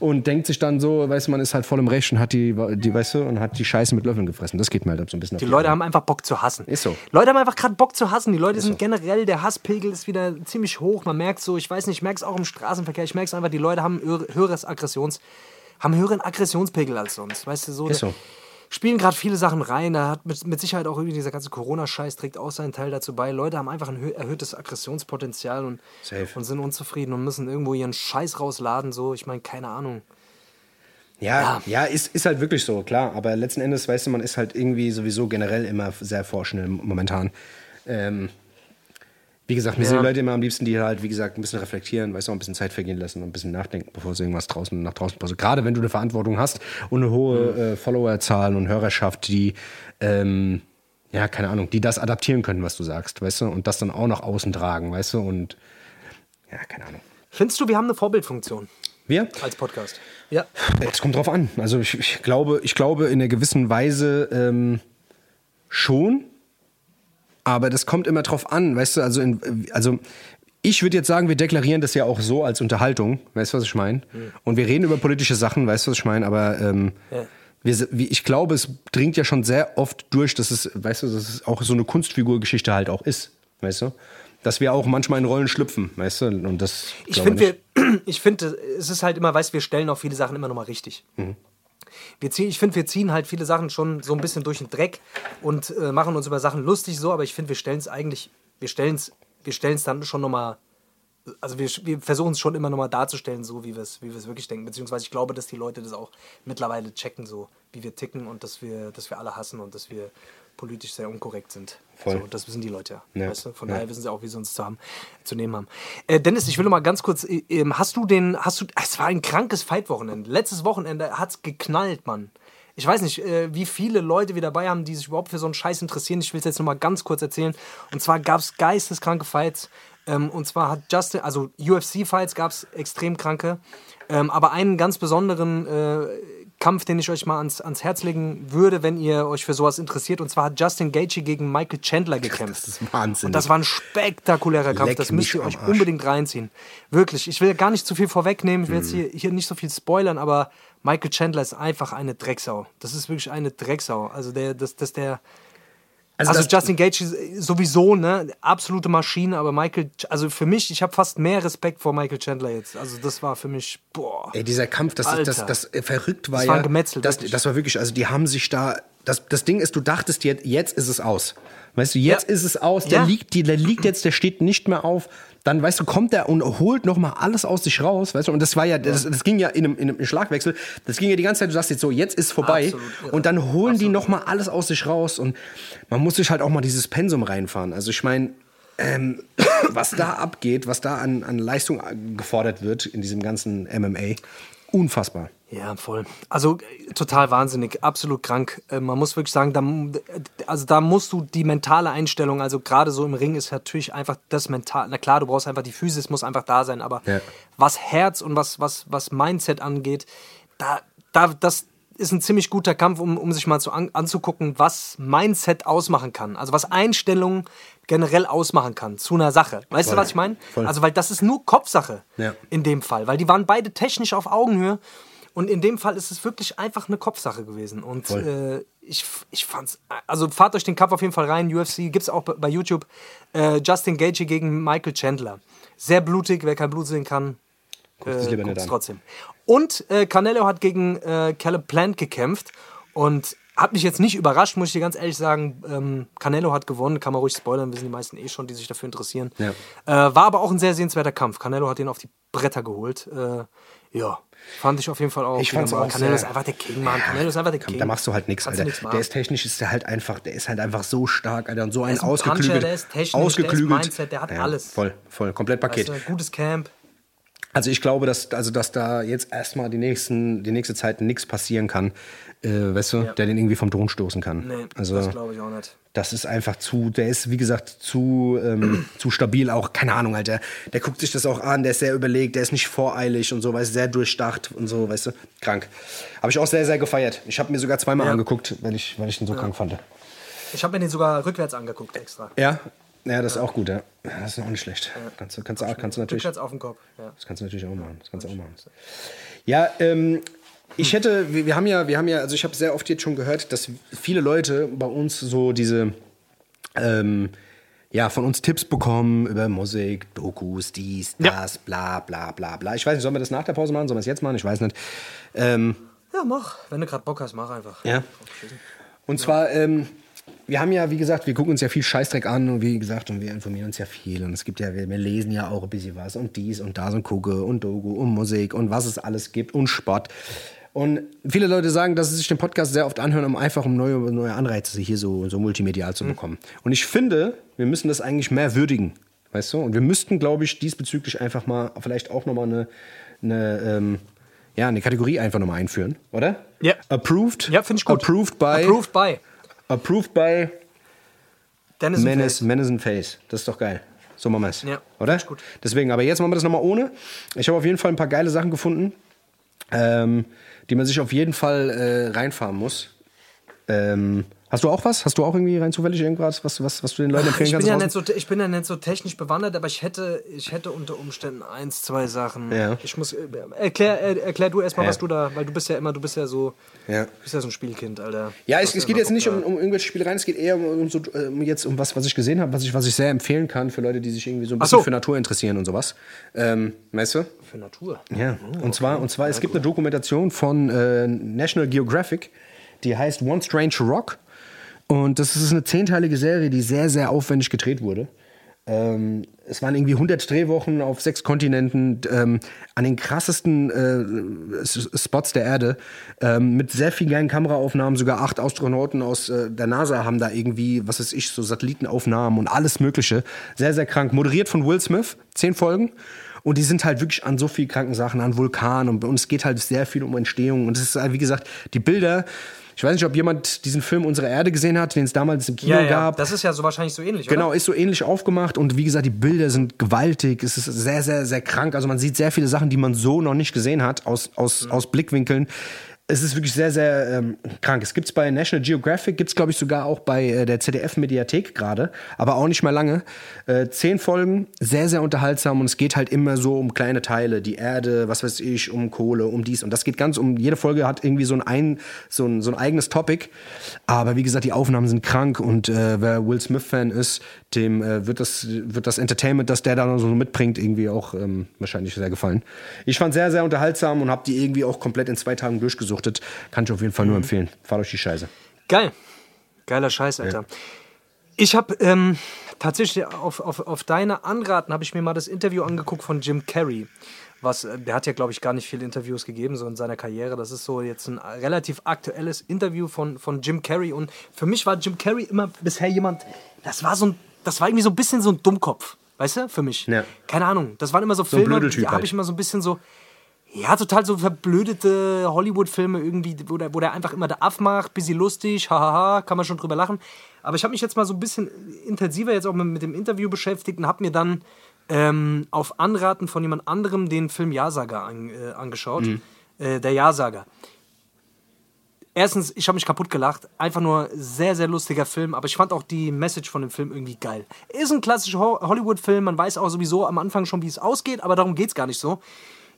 Speaker 1: und denkt sich dann so, weißt du, man ist halt voll im Recht und hat die, die weißt du, und hat die Scheiße mit Löffeln gefressen. Das geht mir halt so ein bisschen
Speaker 2: Die Leute haben einfach Bock zu hassen.
Speaker 1: Ist so.
Speaker 2: Leute haben einfach gerade Bock zu hassen. Die Leute sind generell, der Hasspegel ist wieder ziemlich hoch. Man merkt so, ich weiß nicht, ich merke es auch im Straßenverkehr, ich merke es einfach, die Leute haben höher- höheres Aggressions, haben höheren Aggressionspegel als sonst. Weißt du, so.
Speaker 1: Ist so.
Speaker 2: Spielen gerade viele Sachen rein, da hat mit, mit Sicherheit auch irgendwie dieser ganze Corona-Scheiß trägt auch seinen Teil dazu bei. Leute haben einfach ein hö- erhöhtes Aggressionspotenzial und,
Speaker 1: Safe.
Speaker 2: und sind unzufrieden und müssen irgendwo ihren Scheiß rausladen. So, ich meine, keine Ahnung.
Speaker 1: Ja, ja, ist, ist halt wirklich so, klar. Aber letzten Endes, weißt du, man ist halt irgendwie sowieso generell immer sehr forschend momentan. Ähm, wie gesagt, mir sind
Speaker 2: Ja.
Speaker 1: die Leute immer am liebsten, die halt, wie gesagt, ein bisschen reflektieren, weißt du, ein bisschen Zeit vergehen lassen und ein bisschen nachdenken, bevor sie irgendwas draußen nach draußen passiert. Gerade wenn du eine Verantwortung hast und eine hohe
Speaker 2: Mhm.
Speaker 1: äh, Followerzahl und Hörerschaft, die, ähm, ja, keine Ahnung, die das adaptieren können, was du sagst, weißt du, und das dann auch nach außen tragen, weißt du, und ja, keine Ahnung.
Speaker 2: Findest du, wir haben eine Vorbildfunktion
Speaker 1: Wir?
Speaker 2: als Podcast? Ja.
Speaker 1: Es kommt drauf an. Also ich, ich glaube, ich glaube in einer gewissen Weise ähm, schon, aber das kommt immer drauf an, weißt du, also in, also ich würde jetzt sagen, wir deklarieren das ja auch so als Unterhaltung, weißt du, was ich meine? Und wir reden über politische Sachen, weißt du, was ich meine, aber ähm,
Speaker 2: Ja.
Speaker 1: wir, ich glaube, es dringt ja schon sehr oft durch, dass es, weißt du, dass es auch so eine Kunstfigurgeschichte halt auch ist, weißt du? Dass wir auch manchmal in Rollen schlüpfen, weißt du? Und das
Speaker 2: Ich finde, ich [clears throat] finde, es ist halt immer, weißt wir stellen auch viele Sachen immer nochmal richtig. Wir ziehen, ich finde, wir ziehen halt viele Sachen schon so ein bisschen durch den Dreck und äh, machen uns über Sachen lustig so, aber ich finde, wir stellen es eigentlich, wir stellen es, wir stellen es dann schon nochmal, also wir, wir versuchen es schon immer nochmal darzustellen, so wie wir es wie wirklich denken. Beziehungsweise ich glaube, dass die Leute das auch mittlerweile checken, so wie wir ticken und dass wir, dass wir alle hassen und dass wir politisch sehr unkorrekt sind.
Speaker 1: Voll.
Speaker 2: So, das wissen die Leute ja. Weißt du? Von
Speaker 1: Ja.
Speaker 2: daher wissen sie auch, wie sie uns zu, haben, zu nehmen haben. Äh, Dennis, ich will noch mal ganz kurz, äh, ähm, hast du den, hast du, es war ein krankes Fight-Wochenende. Letztes Wochenende hat's geknallt, Mann. Ich weiß nicht, äh, wie viele Leute wir dabei haben, die sich überhaupt für so einen Scheiß interessieren. Ich will es jetzt noch mal ganz kurz erzählen. Und zwar gab es geisteskranke Fights. Ähm, und zwar hat Justin, also UFC-Fights gab es extrem kranke. Ähm, aber einen ganz besonderen äh, Kampf, den ich euch mal ans, ans Herz legen würde, wenn ihr euch für sowas interessiert. Und zwar hat Justin Gaethje gegen Michael Chandler gekämpft.
Speaker 1: Das ist Wahnsinn.
Speaker 2: Und das war ein spektakulärer Kampf.
Speaker 1: Leck
Speaker 2: das müsst ihr euch unbedingt reinziehen. Wirklich. Ich will gar nicht zu viel vorwegnehmen. Ich will jetzt hier, hier nicht so viel spoilern, aber Michael Chandler ist einfach eine Drecksau. Das ist wirklich eine Drecksau. Also der, das, das der. Also,
Speaker 1: das-
Speaker 2: Justin Gage sowieso, ne, absolute Maschine, aber Michael, also für mich, ich habe fast mehr Respekt vor Michael Chandler jetzt. Also das war für mich, boah.
Speaker 1: Ey, dieser Kampf, das, das, das,
Speaker 2: Alter.
Speaker 1: das äh, verrückt war
Speaker 2: Das
Speaker 1: ja.
Speaker 2: war ein Gemetzel,
Speaker 1: das,
Speaker 2: wirklich.
Speaker 1: das war wirklich, also die haben sich da. Das, das Ding ist, du dachtest jetzt, jetzt ist es aus. Weißt du, jetzt
Speaker 2: Ja.
Speaker 1: ist es aus. Der
Speaker 2: Ja.
Speaker 1: liegt, der liegt jetzt, der steht nicht mehr auf. Dann, weißt du, kommt er und holt noch mal alles aus sich raus, weißt du? Und das war ja, das, das ging ja in einem, in einem Schlagwechsel. Das ging ja die ganze Zeit. Du sagst jetzt so, jetzt ist vorbei.
Speaker 2: Absolut
Speaker 1: und dann holen die noch mal alles aus sich raus. Und man muss sich halt auch mal dieses Pensum reinfahren. Also ich meine, ähm, [coughs] was da abgeht, was da an, an Leistung gefordert wird in diesem ganzen MMA, unfassbar.
Speaker 2: Ja, voll. Also total wahnsinnig, absolut krank. Äh, man muss wirklich sagen, da, also da musst du die mentale Einstellung, also gerade so im Ring ist natürlich einfach das mental. Na klar, du brauchst einfach die Physis, muss einfach da sein, aber
Speaker 1: Ja.
Speaker 2: was Herz und was, was, was Mindset angeht, da, da, das ist ein ziemlich guter Kampf, um, um sich mal zu an, anzugucken, was Mindset ausmachen kann. Also was Einstellung generell ausmachen kann zu einer Sache. Weißt
Speaker 1: Voll.
Speaker 2: du, was ich meine? Also, weil das ist nur Kopfsache
Speaker 1: Ja.
Speaker 2: in dem Fall, weil die waren beide technisch auf Augenhöhe. Und in dem Fall ist es wirklich einfach eine Kopfsache gewesen. Und äh, ich, ich fand's. Also fahrt euch den Kampf auf jeden Fall rein. UFC gibt's auch bei- YouTube. Äh, Justin Gaethje gegen Michael Chandler. Sehr blutig, wer kein Blut sehen kann.
Speaker 1: Guckt
Speaker 2: Äh,
Speaker 1: lieber nicht
Speaker 2: guckt's
Speaker 1: an.
Speaker 2: trotzdem. Und äh, Canelo hat gegen äh, Caleb Plant gekämpft und hat mich jetzt nicht überrascht, muss ich dir ganz ehrlich sagen. Ähm, Canelo hat gewonnen, kann man ruhig spoilern, wissen die meisten eh schon, die sich dafür interessieren.
Speaker 1: Ja.
Speaker 2: Äh, war aber auch ein sehr sehenswerter Kampf. Canelo hat den auf die Bretter geholt. Äh, ja, fand ich auf jeden Fall auch.
Speaker 1: Ich fand's auch
Speaker 2: Canelo ist einfach der King, Mann. Canelo ist einfach der
Speaker 1: Komm,
Speaker 2: King.
Speaker 1: da machst du halt nichts, Alter.
Speaker 2: machen.
Speaker 1: der ist technisch, ist der halt einfach, der ist halt einfach so stark, Alter, und so ein,
Speaker 2: ein
Speaker 1: ausgeklügelt,
Speaker 2: Puncher, der ist technisch, der ist
Speaker 1: ausgeklügelt.
Speaker 2: Mindset, der hat
Speaker 1: ja,
Speaker 2: alles.
Speaker 1: Voll, voll, komplett Paket.
Speaker 2: Du, gutes Camp.
Speaker 1: Also ich glaube, dass, also dass da jetzt erstmal die, nächsten, die nächste Zeit nichts passieren kann, äh, weißt du,
Speaker 2: Ja.
Speaker 1: der den irgendwie vom Thron stoßen kann.
Speaker 2: Nee,
Speaker 1: also
Speaker 2: das glaube ich auch nicht.
Speaker 1: das ist einfach zu, der ist, wie gesagt, zu, ähm, zu stabil auch, keine Ahnung, Alter. Der guckt sich das auch an, der ist sehr überlegt, der ist nicht voreilig und so, weißt du, sehr durchdacht und so, weißt du, krank. Habe ich auch sehr, sehr gefeiert. Ich habe mir sogar zweimal
Speaker 2: Ja.
Speaker 1: angeguckt, weil ich, weil ich den so krank fand.
Speaker 2: Ich habe mir den sogar rückwärts angeguckt extra.
Speaker 1: Ja, ja, das ist auch gut, ja. Das ist auch nicht schlecht. Kannst, kannst, du, kannst du natürlich.
Speaker 2: Rückwärts auf den Kopf. Ja.
Speaker 1: Das kannst du natürlich auch machen. Das kannst du auch machen. Ja, ähm, ich hätte, wir, wir haben ja, wir haben ja, also ich habe sehr oft jetzt schon gehört, dass viele Leute bei uns so diese, ähm, ja, von uns Tipps bekommen über Musik, Dokus, dies,
Speaker 2: Ja.
Speaker 1: das, bla, bla, bla, bla. Ich weiß nicht, sollen wir das nach der Pause machen? Sollen wir es jetzt machen? Ich weiß nicht. Ähm,
Speaker 2: ja, mach. Wenn du gerade Bock hast, mach einfach.
Speaker 1: ja. Und zwar, ähm, wir haben ja, wie gesagt, wir gucken uns ja viel Scheißdreck an und wie gesagt, und wir informieren uns ja viel. Und es gibt ja, wir, wir lesen ja auch ein bisschen was und dies und das und gucke und Dogo und Musik und was es alles gibt und Sport. Und viele Leute sagen, dass sie sich den Podcast sehr oft anhören, um einfach um neue, neue Anreize hier so, so multimedial zu bekommen. Und ich finde, wir müssen das eigentlich mehr würdigen. Weißt du? Und wir müssten, glaube ich, diesbezüglich einfach mal vielleicht auch nochmal eine, eine, ähm, ja, eine Kategorie einfach nochmal einführen, oder?
Speaker 2: Ja.
Speaker 1: Approved.
Speaker 2: Ja, finde ich gut.
Speaker 1: Approved by.
Speaker 2: Approved by.
Speaker 1: Approved by
Speaker 2: Dennis
Speaker 1: Menace,
Speaker 2: Face.
Speaker 1: Menace and Face. Das ist doch geil. So machen wir es.
Speaker 2: Ja,
Speaker 1: Oder?
Speaker 2: gut.
Speaker 1: Deswegen, aber jetzt machen wir das nochmal ohne. Ich habe auf jeden Fall ein paar geile Sachen gefunden, ähm, die man sich auf jeden Fall äh, reinfahren muss. Ähm, hast du auch was? Hast du auch irgendwie rein zufällig irgendwas, was, was, was du den Leuten empfehlen
Speaker 2: Ich bin,
Speaker 1: kannst?
Speaker 2: ja
Speaker 1: draußen?
Speaker 2: nicht so, ich bin ja nicht so technisch bewandert, aber ich hätte, ich hätte unter Umständen eins, zwei Sachen.
Speaker 1: Ja.
Speaker 2: Ich muss, äh, erklär, äh, erklär du erstmal,
Speaker 1: Ja.
Speaker 2: was du da, weil du bist ja immer, du bist ja so,
Speaker 1: Ja.
Speaker 2: du bist ja so ein Spielkind, Alter.
Speaker 1: Ja, es, es
Speaker 2: ja
Speaker 1: geht jetzt nicht um, um irgendwelche Spielereien, es geht eher um, um, so, um jetzt um was, was ich gesehen habe, was ich, was ich sehr empfehlen kann für Leute, die sich irgendwie so ein
Speaker 2: Ach
Speaker 1: bisschen
Speaker 2: so.
Speaker 1: für Natur interessieren und sowas. Ähm, weißt du?
Speaker 2: Für Natur.
Speaker 1: Ja, und zwar, und zwar es gibt eine Dokumentation von äh, National Geographic, die heißt One Strange Rock. Und das ist eine zehnteilige Serie, die sehr, sehr aufwendig gedreht wurde. Ähm, es waren irgendwie 100 Drehwochen auf sechs Kontinenten ähm, an den krassesten äh, Spots der Erde ähm, mit sehr vielen geilen Kameraaufnahmen. Sogar acht Astronauten aus äh, der NASA haben da irgendwie, was weiß ich, so Satellitenaufnahmen und alles Mögliche. Sehr, sehr krank. Moderiert von Will Smith, zehn Folgen. Und die sind halt wirklich an so vielen kranken Sachen, an Vulkanen und, und es geht halt sehr viel um Entstehung. Und es ist, wie gesagt, die Bilder, ich weiß nicht, ob jemand diesen Film Unsere Erde gesehen hat, den es damals im Kino
Speaker 2: Ja, ja,
Speaker 1: gab.
Speaker 2: das ist ja so wahrscheinlich so ähnlich,
Speaker 1: Genau,
Speaker 2: oder?
Speaker 1: ist so ähnlich aufgemacht und wie gesagt, die Bilder sind gewaltig. Es ist sehr, sehr, sehr krank. Also man sieht sehr viele Sachen, die man so noch nicht gesehen hat, aus, aus,
Speaker 2: Mhm.
Speaker 1: aus Blickwinkeln. Es ist wirklich sehr, sehr ähm, krank. Es gibt's bei National Geographic, gibt's glaube ich sogar auch bei äh, der ZDF-Mediathek gerade, aber auch nicht mehr lange. Äh, zehn Folgen, sehr, sehr unterhaltsam und es geht halt immer so um kleine Teile, die Erde, was weiß ich, um Kohle, um dies und das geht ganz um, jede Folge hat irgendwie so ein, ein, so ein, so ein eigenes Topic, aber wie gesagt, die Aufnahmen sind krank und äh, wer Will Smith-Fan ist, dem äh, wird, das, wird das Entertainment, das der da so mitbringt, irgendwie auch ähm, wahrscheinlich sehr gefallen. Ich fand sehr, sehr unterhaltsam und habe die irgendwie auch komplett in zwei Tagen durchgesuchtet. Kann ich auf jeden Fall nur empfehlen. Fahrt euch die Scheiße.
Speaker 2: Geil. Geiler Scheiß, Alter. Ich habe ähm, tatsächlich auf, auf, auf deine Anraten habe ich mir mal das Interview angeguckt von Jim Carrey. Was, äh, der hat ja, glaube ich, gar nicht viele Interviews gegeben, so in seiner Karriere. Das ist so jetzt ein relativ aktuelles Interview von, von Jim Carrey. Und für mich war Jim Carrey immer bisher jemand, das war so ein, das war irgendwie so ein bisschen so ein Dummkopf. Weißt du, für mich.
Speaker 1: Ja.
Speaker 2: Keine Ahnung. Das waren immer so
Speaker 1: ein
Speaker 2: Filme, die habe
Speaker 1: halt.
Speaker 2: ich immer so ein bisschen so, ja, total so verblödete Hollywood-Filme irgendwie, wo der, wo der einfach immer der Aff macht, bisschen lustig, hahaha, kann man schon drüber lachen. Aber ich habe mich jetzt mal so ein bisschen intensiver jetzt auch mit, mit dem Interview beschäftigt und habe mir dann ähm, auf Anraten von jemand anderem den Film Ja-Sager an, äh, angeschaut. Äh, der Ja-Sager. Erstens, ich habe mich kaputt gelacht. Einfach nur sehr, sehr lustiger Film. Aber ich fand auch die Message von dem Film irgendwie geil. Ist ein klassischer Ho- Hollywood-Film. Man weiß auch sowieso am Anfang schon, wie es ausgeht. Aber darum geht es gar nicht so.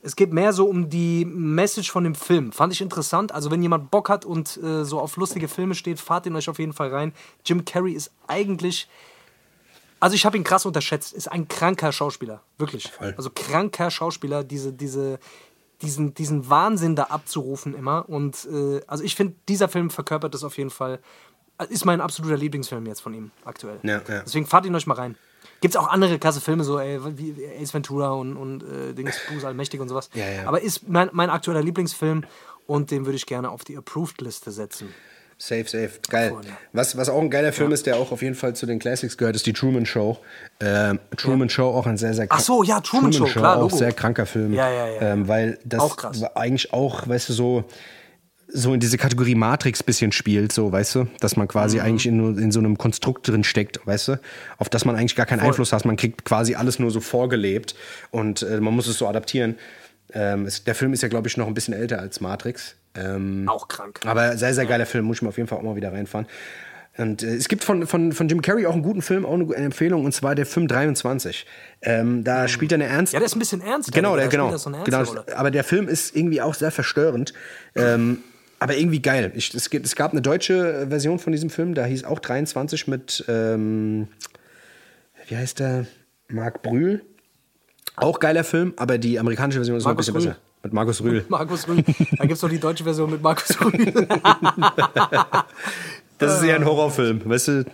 Speaker 2: Es geht mehr so um die Message von dem Film. Fand ich interessant. Also, wenn jemand Bock hat und äh, so auf lustige Filme steht, fahrt ihn euch auf jeden Fall rein. Jim Carrey ist eigentlich. Also, ich habe ihn krass unterschätzt. Ist ein kranker Schauspieler. Wirklich. Also, kranker Schauspieler. Diese, diese, diesen, diesen Wahnsinn da abzurufen immer. Und äh, also, ich finde, dieser Film verkörpert das auf jeden Fall. Ist mein absoluter Lieblingsfilm jetzt von ihm aktuell.
Speaker 1: Ja, ja.
Speaker 2: Deswegen fahrt ihn euch mal rein. Gibt es auch andere krasse Filme, so ey, wie Ace Ventura und, und äh, Dings, Bruce Allmächtig und sowas.
Speaker 1: Ja, ja.
Speaker 2: Aber ist mein, mein aktueller Lieblingsfilm und den würde ich gerne auf die Approved-Liste setzen.
Speaker 1: Safe, safe. Geil. Was, was auch ein geiler Film ist, der auch auf jeden Fall zu den Classics gehört, ist die Truman Show. Ähm, Truman Show auch ein sehr, sehr
Speaker 2: Ach so, ja, Truman Show, klar,
Speaker 1: auch
Speaker 2: Logo.
Speaker 1: sehr kranker Film.
Speaker 2: Ja, ja, ja,
Speaker 1: Ähm, weil das
Speaker 2: Auch
Speaker 1: eigentlich auch, weißt du, so so in diese Kategorie Matrix bisschen spielt, so, weißt du, dass man quasi
Speaker 2: Mhm.
Speaker 1: eigentlich in, in so einem Konstrukt drin steckt, weißt du, auf das man eigentlich gar keinen Einfluss hat. Man kriegt quasi alles nur so vorgelebt und äh, man muss es so adaptieren. Ähm, es, der Film ist ja, glaube ich, noch ein bisschen älter als Matrix. Ähm,
Speaker 2: Auch krank.
Speaker 1: aber sehr, sehr geiler Film, muss ich mir auf jeden Fall auch mal wieder reinfahren. Und äh, es gibt von, von, von Jim Carrey auch einen guten Film, auch eine, eine Empfehlung, und zwar der Film 23. Ähm, da spielt er eine ernst.
Speaker 2: Ja, der ist ein bisschen ernst.
Speaker 1: Genau, der, genau.
Speaker 2: so
Speaker 1: genau. Aber der Film ist irgendwie auch sehr verstörend. Ähm, aber irgendwie geil. Ich, es, es gab eine deutsche Version von diesem Film, da hieß auch 23 mit, ähm, wie heißt der? Marc Brühl. Auch geiler Film, aber die amerikanische Version ist
Speaker 2: Markus
Speaker 1: noch ein bisschen
Speaker 2: Rühl.
Speaker 1: besser. Mit Markus Rühl.
Speaker 2: Markus Rühl. Da gibt es noch die deutsche Version mit Markus Rühl. [laughs]
Speaker 1: Das ist eher ein Horrorfilm, weißt du?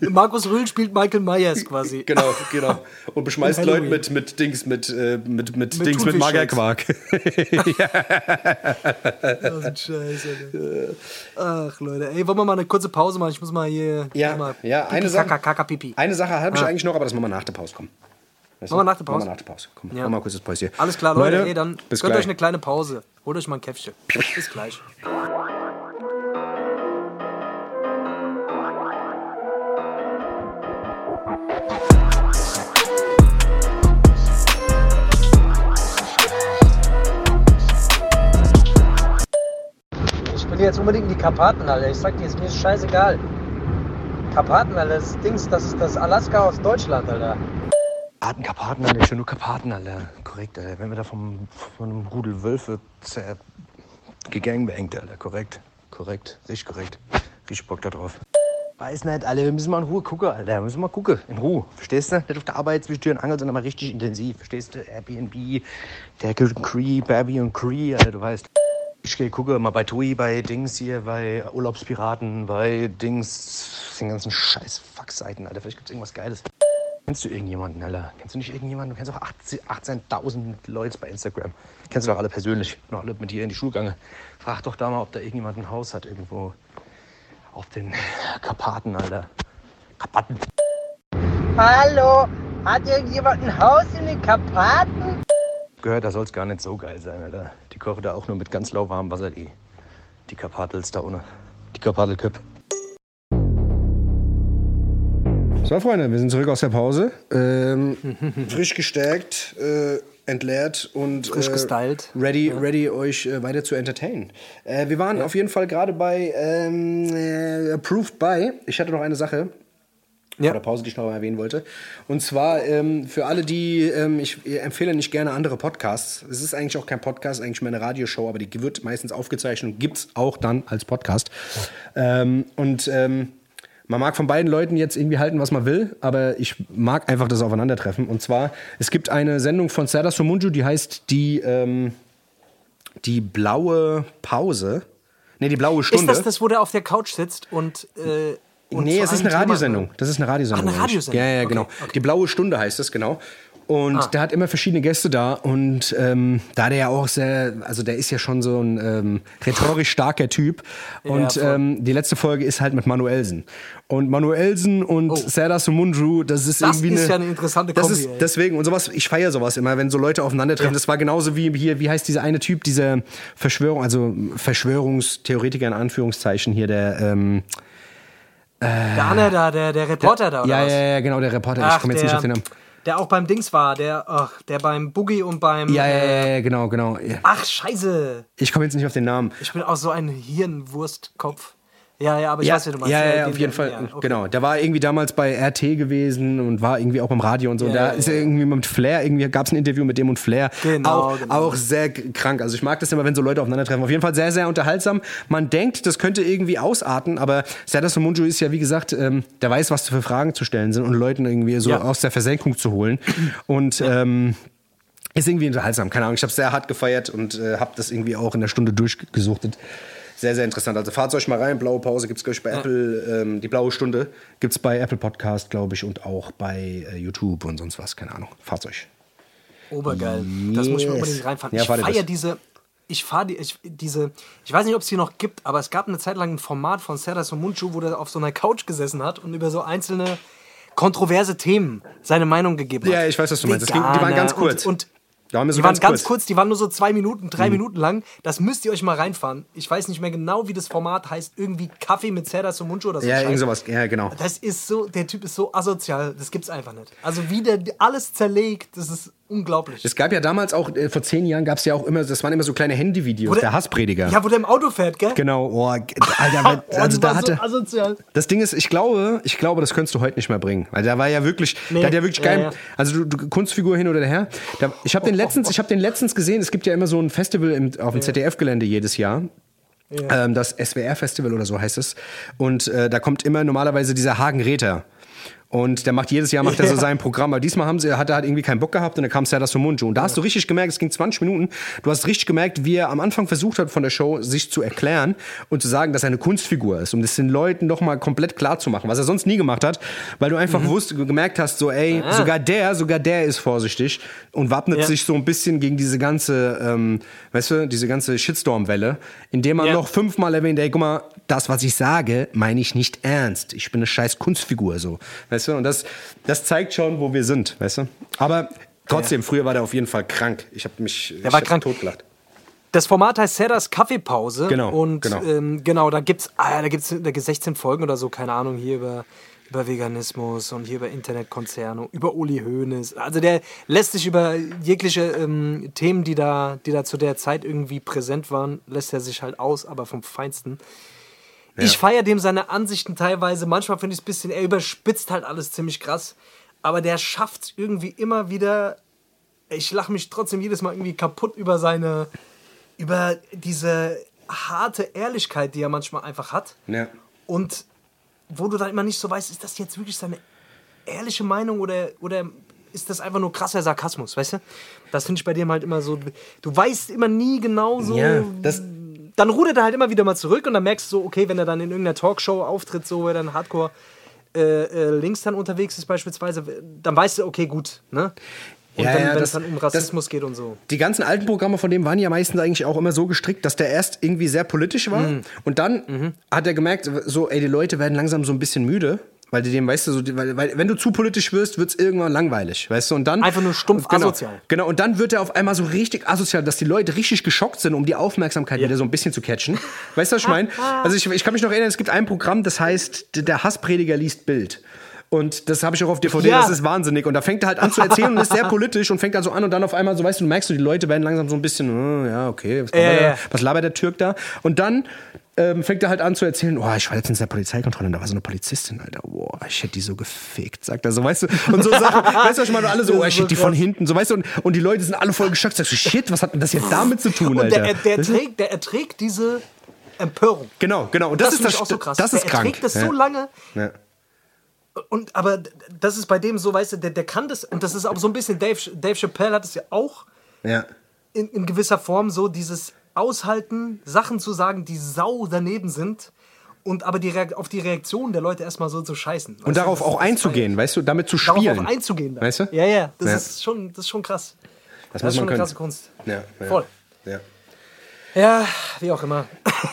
Speaker 1: [laughs]
Speaker 2: Markus Rühl spielt Michael Myers quasi.
Speaker 1: Genau, genau. Und beschmeißt
Speaker 2: Und
Speaker 1: Leute mit, mit Dings, mit, äh, mit, mit,
Speaker 2: Mit
Speaker 1: Dings, mit. Magerquark. [laughs]
Speaker 2: Das ist ein Scheiß, Alter. Ach, Leute. Ey, wollen wir mal eine kurze Pause machen? Ich muss mal hier.
Speaker 1: Ja,
Speaker 2: mal
Speaker 1: ja, eine Sache-
Speaker 2: Kaka, Kaka, Pipi.
Speaker 1: Eine Sache habe ich eigentlich noch, aber das machen wir nach der Pause. Komm. Weißt?
Speaker 2: Machen wir nach der Pause?
Speaker 1: Machen wir nach der Pause. Komm,
Speaker 2: Ja.
Speaker 1: machen wir mal kurz das Päuschen.
Speaker 2: Alles klar, Leute.
Speaker 1: Leute
Speaker 2: ey, dann
Speaker 1: bis
Speaker 2: gönnt
Speaker 1: gleich.
Speaker 2: euch eine kleine Pause. Holt euch mal ein Käffchen. Bis gleich. Ich will jetzt unbedingt in die Karpaten, Alter. Ich sag dir, ist mir scheißegal. Karpaten, Alter, das Dings, das ist das Alaska aus Deutschland, Alter.
Speaker 1: Arten Karpaten. Schon nur Karpaten, Alter. Korrekt, Alter. Wenn wir da vom, von einem Rudel Wölfe zer- gegangbangt, Alter. Korrekt. Korrekt. Richtig korrekt. Richtig Bock da drauf. Weiß nicht, Alter. Wir müssen mal in Ruhe gucken, Alter. Wir müssen mal gucken. In Ruhe. Verstehst du? Nicht auf der Arbeit zwischen Tür und sondern mal richtig intensiv. Verstehst du? Airbnb, und Cree, Baby und Cree, Alter. Du weißt. Ich gehe gucke mal bei TUI, bei Dings hier, bei Urlaubspiraten, bei Dings, den ganzen scheiß Fuck-Seiten, Alter. Vielleicht gibt's irgendwas Geiles. Kennst du irgendjemanden, Alter? Kennst du nicht irgendjemanden? Du kennst auch 18.000 Leute bei Instagram. Kennst du doch alle persönlich. Noch alle mit dir in die Schule gegangen. Frag doch da mal, ob da irgendjemand ein Haus hat irgendwo auf den Karpaten, Alter. Karpaten.
Speaker 3: Hallo, hat irgendjemand ein Haus in den Karpaten?
Speaker 1: Gehört, da soll's gar nicht so geil sein, Alter. Die kochen da auch nur mit ganz lauwarmem Wasser, die, die Karpatels da ohne. Die Karpatelköp. So, Freunde, wir sind zurück aus der Pause. Ähm, [laughs] frisch gestärkt, äh, entleert und
Speaker 2: Frisch
Speaker 1: äh,
Speaker 2: gestylt.
Speaker 1: ready, ready euch äh, weiter zu entertainen. Äh, wir waren auf jeden Fall gerade bei ähm, äh, Approved by. Ich hatte noch eine Sache
Speaker 2: Ja.
Speaker 1: vor der Pause, die ich noch mal erwähnen wollte. Und zwar ähm, für alle, die, ähm, ich empfehle nicht gerne andere Podcasts. Es ist eigentlich auch kein Podcast, eigentlich mehr eine Radioshow, aber die wird meistens aufgezeichnet und gibt es auch dann als Podcast. Ähm, und ähm, man mag von beiden Leuten jetzt irgendwie halten, was man will, aber ich mag einfach das Aufeinandertreffen. Und zwar, es gibt eine Sendung von Serdar Somunju, die heißt die, ähm, die blaue Pause. Nee, die blaue
Speaker 2: Ist
Speaker 1: Stunde.
Speaker 2: das das, wo der auf der Couch sitzt und. Äh, und
Speaker 1: nee, es ist eine Radiosendung. Das ist eine Radiosendung.
Speaker 2: Ah, eine. Radiosendung.
Speaker 1: Ja, ja,
Speaker 2: Okay,
Speaker 1: genau.
Speaker 2: okay.
Speaker 1: Die blaue Stunde heißt es, genau. Und
Speaker 2: Ah.
Speaker 1: der hat immer verschiedene Gäste da und ähm, da der ja auch sehr, also der ist ja schon so ein ähm, rhetorisch starker Typ. Und
Speaker 2: voll.
Speaker 1: ähm, die letzte Folge ist halt mit Manuelsen. Und Manuelsen und
Speaker 2: Oh.
Speaker 1: Serdar Somunju, das ist
Speaker 2: Das
Speaker 1: irgendwie
Speaker 2: ist
Speaker 1: eine,
Speaker 2: ja eine interessante
Speaker 1: das
Speaker 2: Kombi,
Speaker 1: Ist,
Speaker 2: ey.
Speaker 1: deswegen, und sowas, ich feiere sowas immer, wenn so Leute aufeinandertreffen. Das war genauso wie hier, wie heißt dieser eine Typ, dieser Verschwörung, also Verschwörungstheoretiker in Anführungszeichen hier, der ähm,
Speaker 2: Der Anne da, der, der Reporter da, oder
Speaker 1: ja,
Speaker 2: was?
Speaker 1: ja, ja, genau, der Reporter. ich
Speaker 2: Ach,
Speaker 1: komme jetzt nicht
Speaker 2: der,
Speaker 1: auf den Namen.
Speaker 2: Der auch beim Dings war, der, ach, der beim Boogie und beim.
Speaker 1: Ja, ja,
Speaker 2: äh,
Speaker 1: ja, ja, genau, genau.
Speaker 2: Ach, scheiße.
Speaker 1: Ich komme jetzt nicht auf den Namen.
Speaker 2: Ich bin auch so ein Hirnwurstkopf. Ja, ja, aber ich
Speaker 1: Ja,
Speaker 2: weiß, wie du meinst.
Speaker 1: ja, ja, ja, auf jeden
Speaker 2: den-
Speaker 1: Fall.
Speaker 2: ja, okay.
Speaker 1: Genau. Der war irgendwie damals bei RT gewesen und war irgendwie auch beim Radio und so.
Speaker 2: Ja,
Speaker 1: da ist
Speaker 2: ja,
Speaker 1: er irgendwie mit Flair, irgendwie gab es ein Interview mit dem und Flair.
Speaker 2: Genau,
Speaker 1: auch,
Speaker 2: genau.
Speaker 1: auch sehr krank. Also ich mag das immer, wenn so Leute aufeinandertreffen. Auf jeden Fall sehr, sehr unterhaltsam. Man denkt, das könnte irgendwie ausarten, aber Serdar Somunju ist ja, wie gesagt, ähm, der weiß, was für Fragen zu stellen sind und Leuten irgendwie so aus der Versenkung zu holen. Und ähm, ist irgendwie unterhaltsam. Keine Ahnung, ich habe es sehr hart gefeiert und äh, habe das irgendwie auch in der Stunde durchgesuchtet. Sehr, sehr interessant. Also fahrt euch mal rein. Blaue Pause gibt es, glaube ich, bei Apple. Ähm, die blaue Stunde gibt es bei Apple Podcast, glaube ich, und auch bei äh, YouTube und sonst was. Keine Ahnung. Fahrt euch.
Speaker 2: Obergeil. Das muss ich mir
Speaker 1: Yes.
Speaker 2: unbedingt reinfahren.
Speaker 1: Ja,
Speaker 2: ich feiere diese. Ich fahre die, ich, diese, ich weiß nicht, ob es die noch gibt, aber es gab eine Zeit lang ein Format von Serdar Somuncu, wo der auf so einer Couch gesessen hat und über so einzelne kontroverse Themen seine Meinung gegeben hat.
Speaker 1: Ja, ich weiß, was du meinst. Das ging- die waren ganz kurz.
Speaker 2: Und, und
Speaker 1: Da waren wir so
Speaker 2: die waren
Speaker 1: ganz
Speaker 2: ganz
Speaker 1: kurz. Mhm.
Speaker 2: kurz. die waren nur so zwei Minuten, drei Minuten lang. Das müsst ihr euch mal reinfahren. Ich weiß nicht mehr genau, wie das Format heißt. Irgendwie Kaffee mit Serdar Somuncu oder so.
Speaker 1: Ja,
Speaker 2: Scheiß.
Speaker 1: irgend sowas. Ja, genau.
Speaker 2: Das ist so, der Typ ist so asozial, das gibt's einfach nicht. Also wie der alles zerlegt, das ist unglaublich.
Speaker 1: Es gab ja damals auch, äh, vor zehn Jahren gab es ja auch immer, das waren immer so kleine Handyvideos,
Speaker 2: Wo
Speaker 1: der, Hassprediger.
Speaker 2: Ja, wo der im Auto fährt, gell?
Speaker 1: Genau, oh, Alter, [laughs]
Speaker 2: Oh,
Speaker 1: also da hatte.
Speaker 2: so.
Speaker 1: Das Ding ist, ich glaube, ich glaube, das könntest du heute nicht mehr bringen, weil der war ja wirklich,
Speaker 2: Nee.
Speaker 1: der hat ja wirklich
Speaker 2: Ja,
Speaker 1: geil,
Speaker 2: ja.
Speaker 1: also du, du Kunstfigur hin oder her. Da, ich habe den letztens, ich habe den letztens gesehen. Es gibt ja immer so ein Festival im, auf dem ZDF-Gelände jedes Jahr. Ähm, das SWR-Festival oder so heißt es. Und äh, da kommt immer normalerweise dieser Hagen Räther. Und der macht jedes Jahr macht er so sein Programm. Aber diesmal haben sie, hat er halt irgendwie keinen Bock gehabt und dann kam Serdar Somuncu. Und da hast du richtig gemerkt, es ging 20 Minuten. Du hast richtig gemerkt, wie er am Anfang versucht hat von der Show, sich zu erklären und zu sagen, dass er eine Kunstfigur ist, um das den Leuten noch mal komplett klar zu machen, was er sonst nie gemacht hat, weil du einfach wusst, gemerkt hast, so ey, sogar der, sogar der ist vorsichtig und wappnet
Speaker 2: Ja.
Speaker 1: sich so ein bisschen gegen diese ganze, ähm, weißt du, diese ganze Shitstorm-Welle, indem er
Speaker 2: Ja.
Speaker 1: noch fünfmal erwähnt, ey, guck mal, das, was ich sage, meine ich nicht ernst. Ich bin eine scheiß Kunstfigur, so. Weißt du, und das, das zeigt schon, wo wir sind, weißt du. Aber trotzdem, früher war der auf jeden Fall krank. Ich habe mich ich
Speaker 2: war krank.
Speaker 1: totgelacht.
Speaker 2: Das Format heißt Seddars Kaffeepause.
Speaker 1: Genau,
Speaker 2: Und
Speaker 1: genau.
Speaker 2: Ähm, genau, da gibt's, ah, ja, da gibt's da gibt's 16 Folgen oder so, keine Ahnung, hier über, über Veganismus und hier über Internetkonzerne, über Uli Hoeneß. Also der lässt sich über jegliche ähm, Themen, die da, die da zu der Zeit irgendwie präsent waren, lässt er sich halt aus, aber vom Feinsten. Ich feiere dem seine Ansichten teilweise. Manchmal finde ich es ein bisschen, er überspitzt halt alles ziemlich krass. Aber der schafft irgendwie immer wieder. Ich lache mich trotzdem jedes Mal irgendwie kaputt über seine. über diese harte Ehrlichkeit, die er manchmal einfach hat.
Speaker 1: Ja.
Speaker 2: Und wo du dann immer nicht so weißt, ist das jetzt wirklich seine ehrliche Meinung oder, oder ist das einfach nur krasser Sarkasmus, weißt du? Das finde ich bei dem halt immer so. Du weißt immer nie genau so.
Speaker 1: Ja, das,
Speaker 2: dann rudert er halt immer wieder mal zurück und dann merkst du so, okay, wenn er dann in irgendeiner Talkshow auftritt, so, wo er dann Hardcore äh, äh, links dann unterwegs ist beispielsweise, dann weißt du, okay, gut, ne? Und
Speaker 1: Ja,
Speaker 2: dann,
Speaker 1: ja,
Speaker 2: wenn
Speaker 1: das-
Speaker 2: es dann um Rassismus geht und so.
Speaker 1: Die ganzen alten Programme von dem waren ja meistens eigentlich auch immer so gestrickt, dass der erst irgendwie sehr politisch war
Speaker 2: Mhm.
Speaker 1: und dann hat er gemerkt, so, ey, die Leute werden langsam so ein bisschen müde. Weil die dem, weißt du, so, weil, weil, wenn du zu politisch wirst, wird's irgendwann langweilig, weißt du, und dann.
Speaker 2: Einfach nur stumpf
Speaker 1: genau,
Speaker 2: asozial.
Speaker 1: Genau, und dann wird er auf einmal so richtig asozial, dass die Leute richtig geschockt sind, um die Aufmerksamkeit wieder so ein bisschen zu catchen. Weißt du, was ich meine? Also ich, ich kann mich noch erinnern, es gibt ein Programm, das heißt, der Hassprediger liest Bild. Und das habe ich auch auf DVD,
Speaker 2: Ja.
Speaker 1: das ist wahnsinnig. Und da fängt er halt an zu erzählen und ist sehr politisch und fängt dann so an und dann auf einmal so, weißt du, du merkst du, die Leute werden langsam so ein bisschen, oh, ja, okay, was,
Speaker 2: Ja, ja,
Speaker 1: der,
Speaker 2: ja.
Speaker 1: was labert der Türk da? Und dann ähm, fängt er halt an zu erzählen, oh, ich war letztens in der Polizeikontrolle und da war so eine Polizistin, Alter, boah, ich hätte die so gefickt, sagt er so, weißt du, und so Sachen, [laughs] weißt du, was ich meine, Und alle so,
Speaker 2: Das
Speaker 1: oh,
Speaker 2: ist
Speaker 1: ich hätte die von hinten, so, weißt du, und, und die Leute sind alle voll geschockt, sagst du, shit, was hat denn das jetzt damit zu tun,
Speaker 2: Und
Speaker 1: Alter?
Speaker 2: der, der,
Speaker 1: du?
Speaker 2: erträgt, der erträgt diese Empörung.
Speaker 1: Genau, genau, und das, ist
Speaker 2: finde
Speaker 1: das,
Speaker 2: auch so krass.
Speaker 1: das ist
Speaker 2: der
Speaker 1: krank.
Speaker 2: erträgt das
Speaker 1: ja.
Speaker 2: so lange.
Speaker 1: Ja.
Speaker 2: Und, aber das ist bei dem so, weißt du, der, der kann das, und das ist auch so ein bisschen, Dave, Dave Chappelle hat es ja auch
Speaker 1: Ja.
Speaker 2: in, in gewisser Form so, dieses Aushalten, Sachen zu sagen, die sau daneben sind, und aber die auf die Reaktion der Leute erstmal so zu scheißen.
Speaker 1: Und
Speaker 2: du,
Speaker 1: darauf
Speaker 2: das-
Speaker 1: auch einzugehen, weißt du, damit zu
Speaker 2: Darauf
Speaker 1: spielen.
Speaker 2: auch einzugehen. Dann.
Speaker 1: Weißt du?
Speaker 2: Ja, ja, das,
Speaker 1: Ja.
Speaker 2: Ist, schon, das ist schon krass.
Speaker 1: Das,
Speaker 2: Das, ist schon eine
Speaker 1: können.
Speaker 2: krasse Kunst.
Speaker 1: Ja, ja.
Speaker 2: Voll.
Speaker 1: Ja.
Speaker 2: Ja, wie auch immer.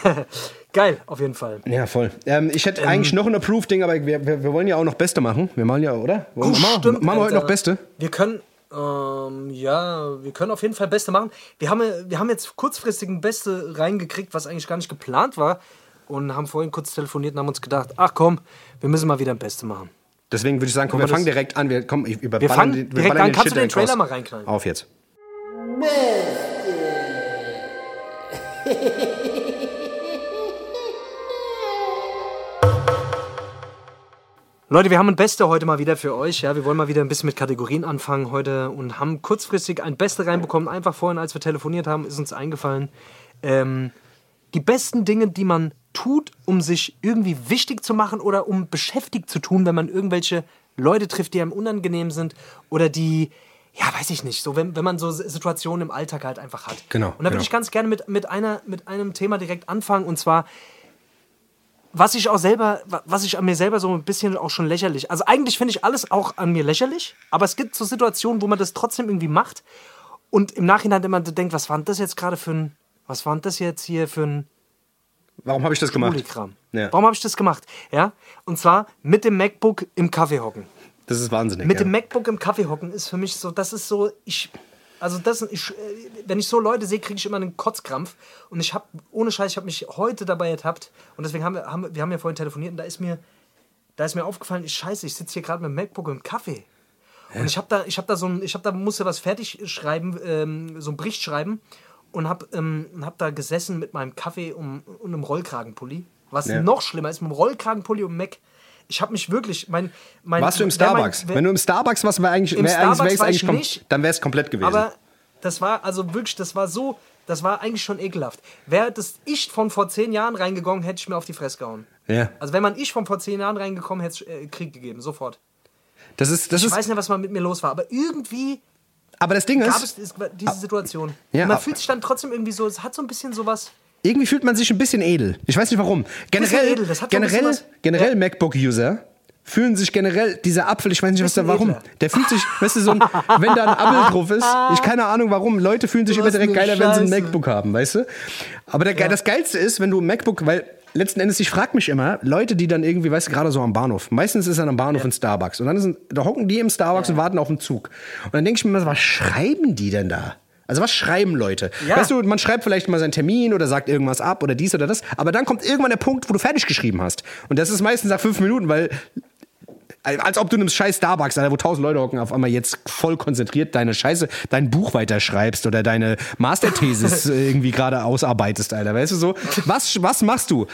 Speaker 2: [laughs] Geil, auf jeden Fall.
Speaker 1: Ja, voll. Ähm, ich hätte eigentlich noch ein Approved-Ding, aber wir, wir, wir wollen ja auch noch Beste machen. Wir machen ja, oder? Wollen machen, machen wir heute noch Beste?
Speaker 2: Wir können, ähm, ja, wir können auf jeden Fall Beste machen. Wir haben, wir haben jetzt kurzfristig ein Beste reingekriegt, was eigentlich gar nicht geplant war. Und haben vorhin kurz telefoniert und haben uns gedacht, ach komm, wir müssen mal wieder ein Beste machen.
Speaker 1: Deswegen würde ich sagen, komm, wir
Speaker 2: wir
Speaker 1: fangen direkt an. Wir, komm, ich überballern
Speaker 2: fangen
Speaker 1: den,
Speaker 2: direkt
Speaker 1: ballern
Speaker 2: an. Kannst
Speaker 1: Shit
Speaker 2: du den
Speaker 1: direkt
Speaker 2: Trailer
Speaker 1: raus.
Speaker 2: mal reinknallen?
Speaker 1: Auf jetzt.
Speaker 2: Leute, wir haben ein Beste heute mal wieder für euch. Ja, wir wollen mal wieder ein bisschen mit Kategorien anfangen heute und haben kurzfristig ein Beste reinbekommen. Einfach vorhin, als wir telefoniert haben, ist uns eingefallen. Ähm, die besten Dinge, die man tut, um sich irgendwie wichtig zu machen oder um beschäftigt zu tun, wenn man irgendwelche Leute trifft, die einem unangenehm sind oder die, ja, weiß ich nicht, so wenn, wenn man so Situationen im Alltag halt einfach hat.
Speaker 1: Genau,
Speaker 2: Und da würde
Speaker 1: genau.
Speaker 2: ich ganz gerne mit, mit, einer, mit einem Thema direkt anfangen und zwar was ich auch selber, wa- was ich an mir selber so ein bisschen auch schon lächerlich. Also eigentlich finde ich alles auch an mir lächerlich, aber es gibt so Situationen, wo man das trotzdem irgendwie macht und im Nachhinein immer denkt, was war denn das jetzt gerade für ein, was war denn das jetzt hier für ein
Speaker 1: Warum habe ich das gemacht? Ja.
Speaker 2: Warum habe ich das gemacht? Ja, und zwar mit dem MacBook im Kaffee hocken.
Speaker 1: Das ist wahnsinnig.
Speaker 2: Mit
Speaker 1: ja.
Speaker 2: dem MacBook im Kaffee hocken ist für mich so, das ist so, ich, also das, ich, äh, wenn ich so Leute sehe, kriege ich immer einen Kotzkrampf. Und ich habe, ohne Scheiß, ich habe mich heute dabei ertappt. Und deswegen haben wir, haben, wir- haben ja vorhin telefoniert und da ist mir, da ist mir aufgefallen, ich scheiße, ich sitze hier gerade mit dem MacBook im Kaffee. Und ich habe da, ich habe da so ein, ich habe da musste was fertig schreiben, ähm, so einen Bericht schreiben und habe ähm, und hab da gesessen mit meinem Kaffee um, und einem Rollkragenpulli. Was
Speaker 1: Ja.
Speaker 2: noch schlimmer ist, mit dem Rollkragenpulli und Mac. Ich habe mich wirklich, mein, mein
Speaker 1: Warst du im
Speaker 2: mein-
Speaker 1: Starbucks?
Speaker 2: wer-
Speaker 1: Wenn du im Starbucks warst, wäre eigentlich, wär eigentlich,
Speaker 2: war
Speaker 1: eigentlich
Speaker 2: ich
Speaker 1: kom-
Speaker 2: nicht.
Speaker 1: dann wäre es komplett gewesen.
Speaker 2: Aber das war also wirklich, das war so, das war eigentlich schon ekelhaft. Wäre das ich von vor zehn Jahren reingegangen, hätte ich mir auf die Fresse gehauen.
Speaker 1: ja.
Speaker 2: Also wenn man ich von vor zehn Jahren reingekommen, hätte es äh, Krieg gegeben, sofort.
Speaker 1: Das ist, das
Speaker 2: Ich
Speaker 1: ist,
Speaker 2: weiß nicht, was mal mit mir los war, aber irgendwie
Speaker 1: aber das Ding
Speaker 2: gab
Speaker 1: ist,
Speaker 2: es diese Situation.
Speaker 1: Ja,
Speaker 2: man fühlt sich dann trotzdem irgendwie so, es hat so ein bisschen sowas.
Speaker 1: Irgendwie fühlt man sich ein bisschen edel. Ich weiß nicht warum. Generell,
Speaker 2: edel,
Speaker 1: generell, generell
Speaker 2: Ja.
Speaker 1: MacBook-User fühlen sich generell, dieser Apfel, ich weiß nicht, was da, warum.
Speaker 2: edler.
Speaker 1: Der fühlt sich, weißt du, so ein, wenn da ein Apfel drauf ist, [laughs] ich keine Ahnung warum, Leute fühlen sich immer direkt geiler, wenn sie ein
Speaker 2: Scheiße.
Speaker 1: MacBook haben, weißt du? Aber der, das Geilste ist, wenn du ein MacBook, weil letzten Endes, ich frage mich immer, Leute, die dann irgendwie, weißt du, gerade so am Bahnhof, meistens ist dann am Bahnhof ein Starbucks und dann ein, da hocken die im Starbucks und warten auf den Zug. Und dann denke ich mir immer, was schreiben die denn da? Also was schreiben Leute?
Speaker 2: Ja.
Speaker 1: Weißt du, man schreibt vielleicht mal seinen Termin oder sagt irgendwas ab oder dies oder das, aber dann kommt irgendwann der Punkt, wo du fertig geschrieben hast. Und das ist meistens nach fünf Minuten, weil als ob du in einem scheiß Starbucks, Alter, wo tausend Leute hocken, auf einmal jetzt voll konzentriert deine Scheiße, dein Buch weiterschreibst oder deine Masterthesis [laughs] irgendwie gerade ausarbeitest, Alter. Weißt du so? Was, was machst du?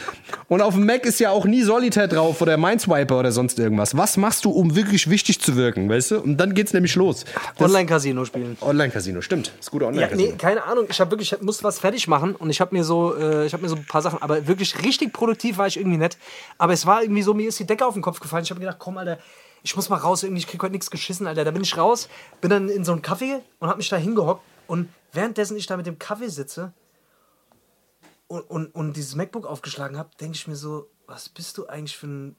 Speaker 1: Und auf dem Mac ist ja auch nie Solitaire drauf oder Mineswiper oder sonst irgendwas. Was machst du, um wirklich wichtig zu wirken, weißt du? Und dann geht's nämlich los.
Speaker 2: Online-Casino spielen.
Speaker 1: Online-Casino, stimmt. Das ist gute
Speaker 2: Ja,
Speaker 1: Online-Casino.
Speaker 2: nee, keine Ahnung. Ich habe wirklich, ich musste was fertig machen und ich habe mir so, äh, ich habe mir so ein paar Sachen, aber wirklich richtig produktiv war ich irgendwie nicht. Aber es war irgendwie so, mir ist die Decke auf den Kopf gefallen. Ich habe gedacht, komm, Alter, ich muss mal raus, irgendwie, ich krieg heute nichts geschissen, Alter. Da bin ich raus, bin dann in so einen Kaffee und habe mich da hingehockt und währenddessen ich da mit dem Kaffee sitze, und, und, und dieses MacBook aufgeschlagen habe, denke ich mir so, was bist du eigentlich für ein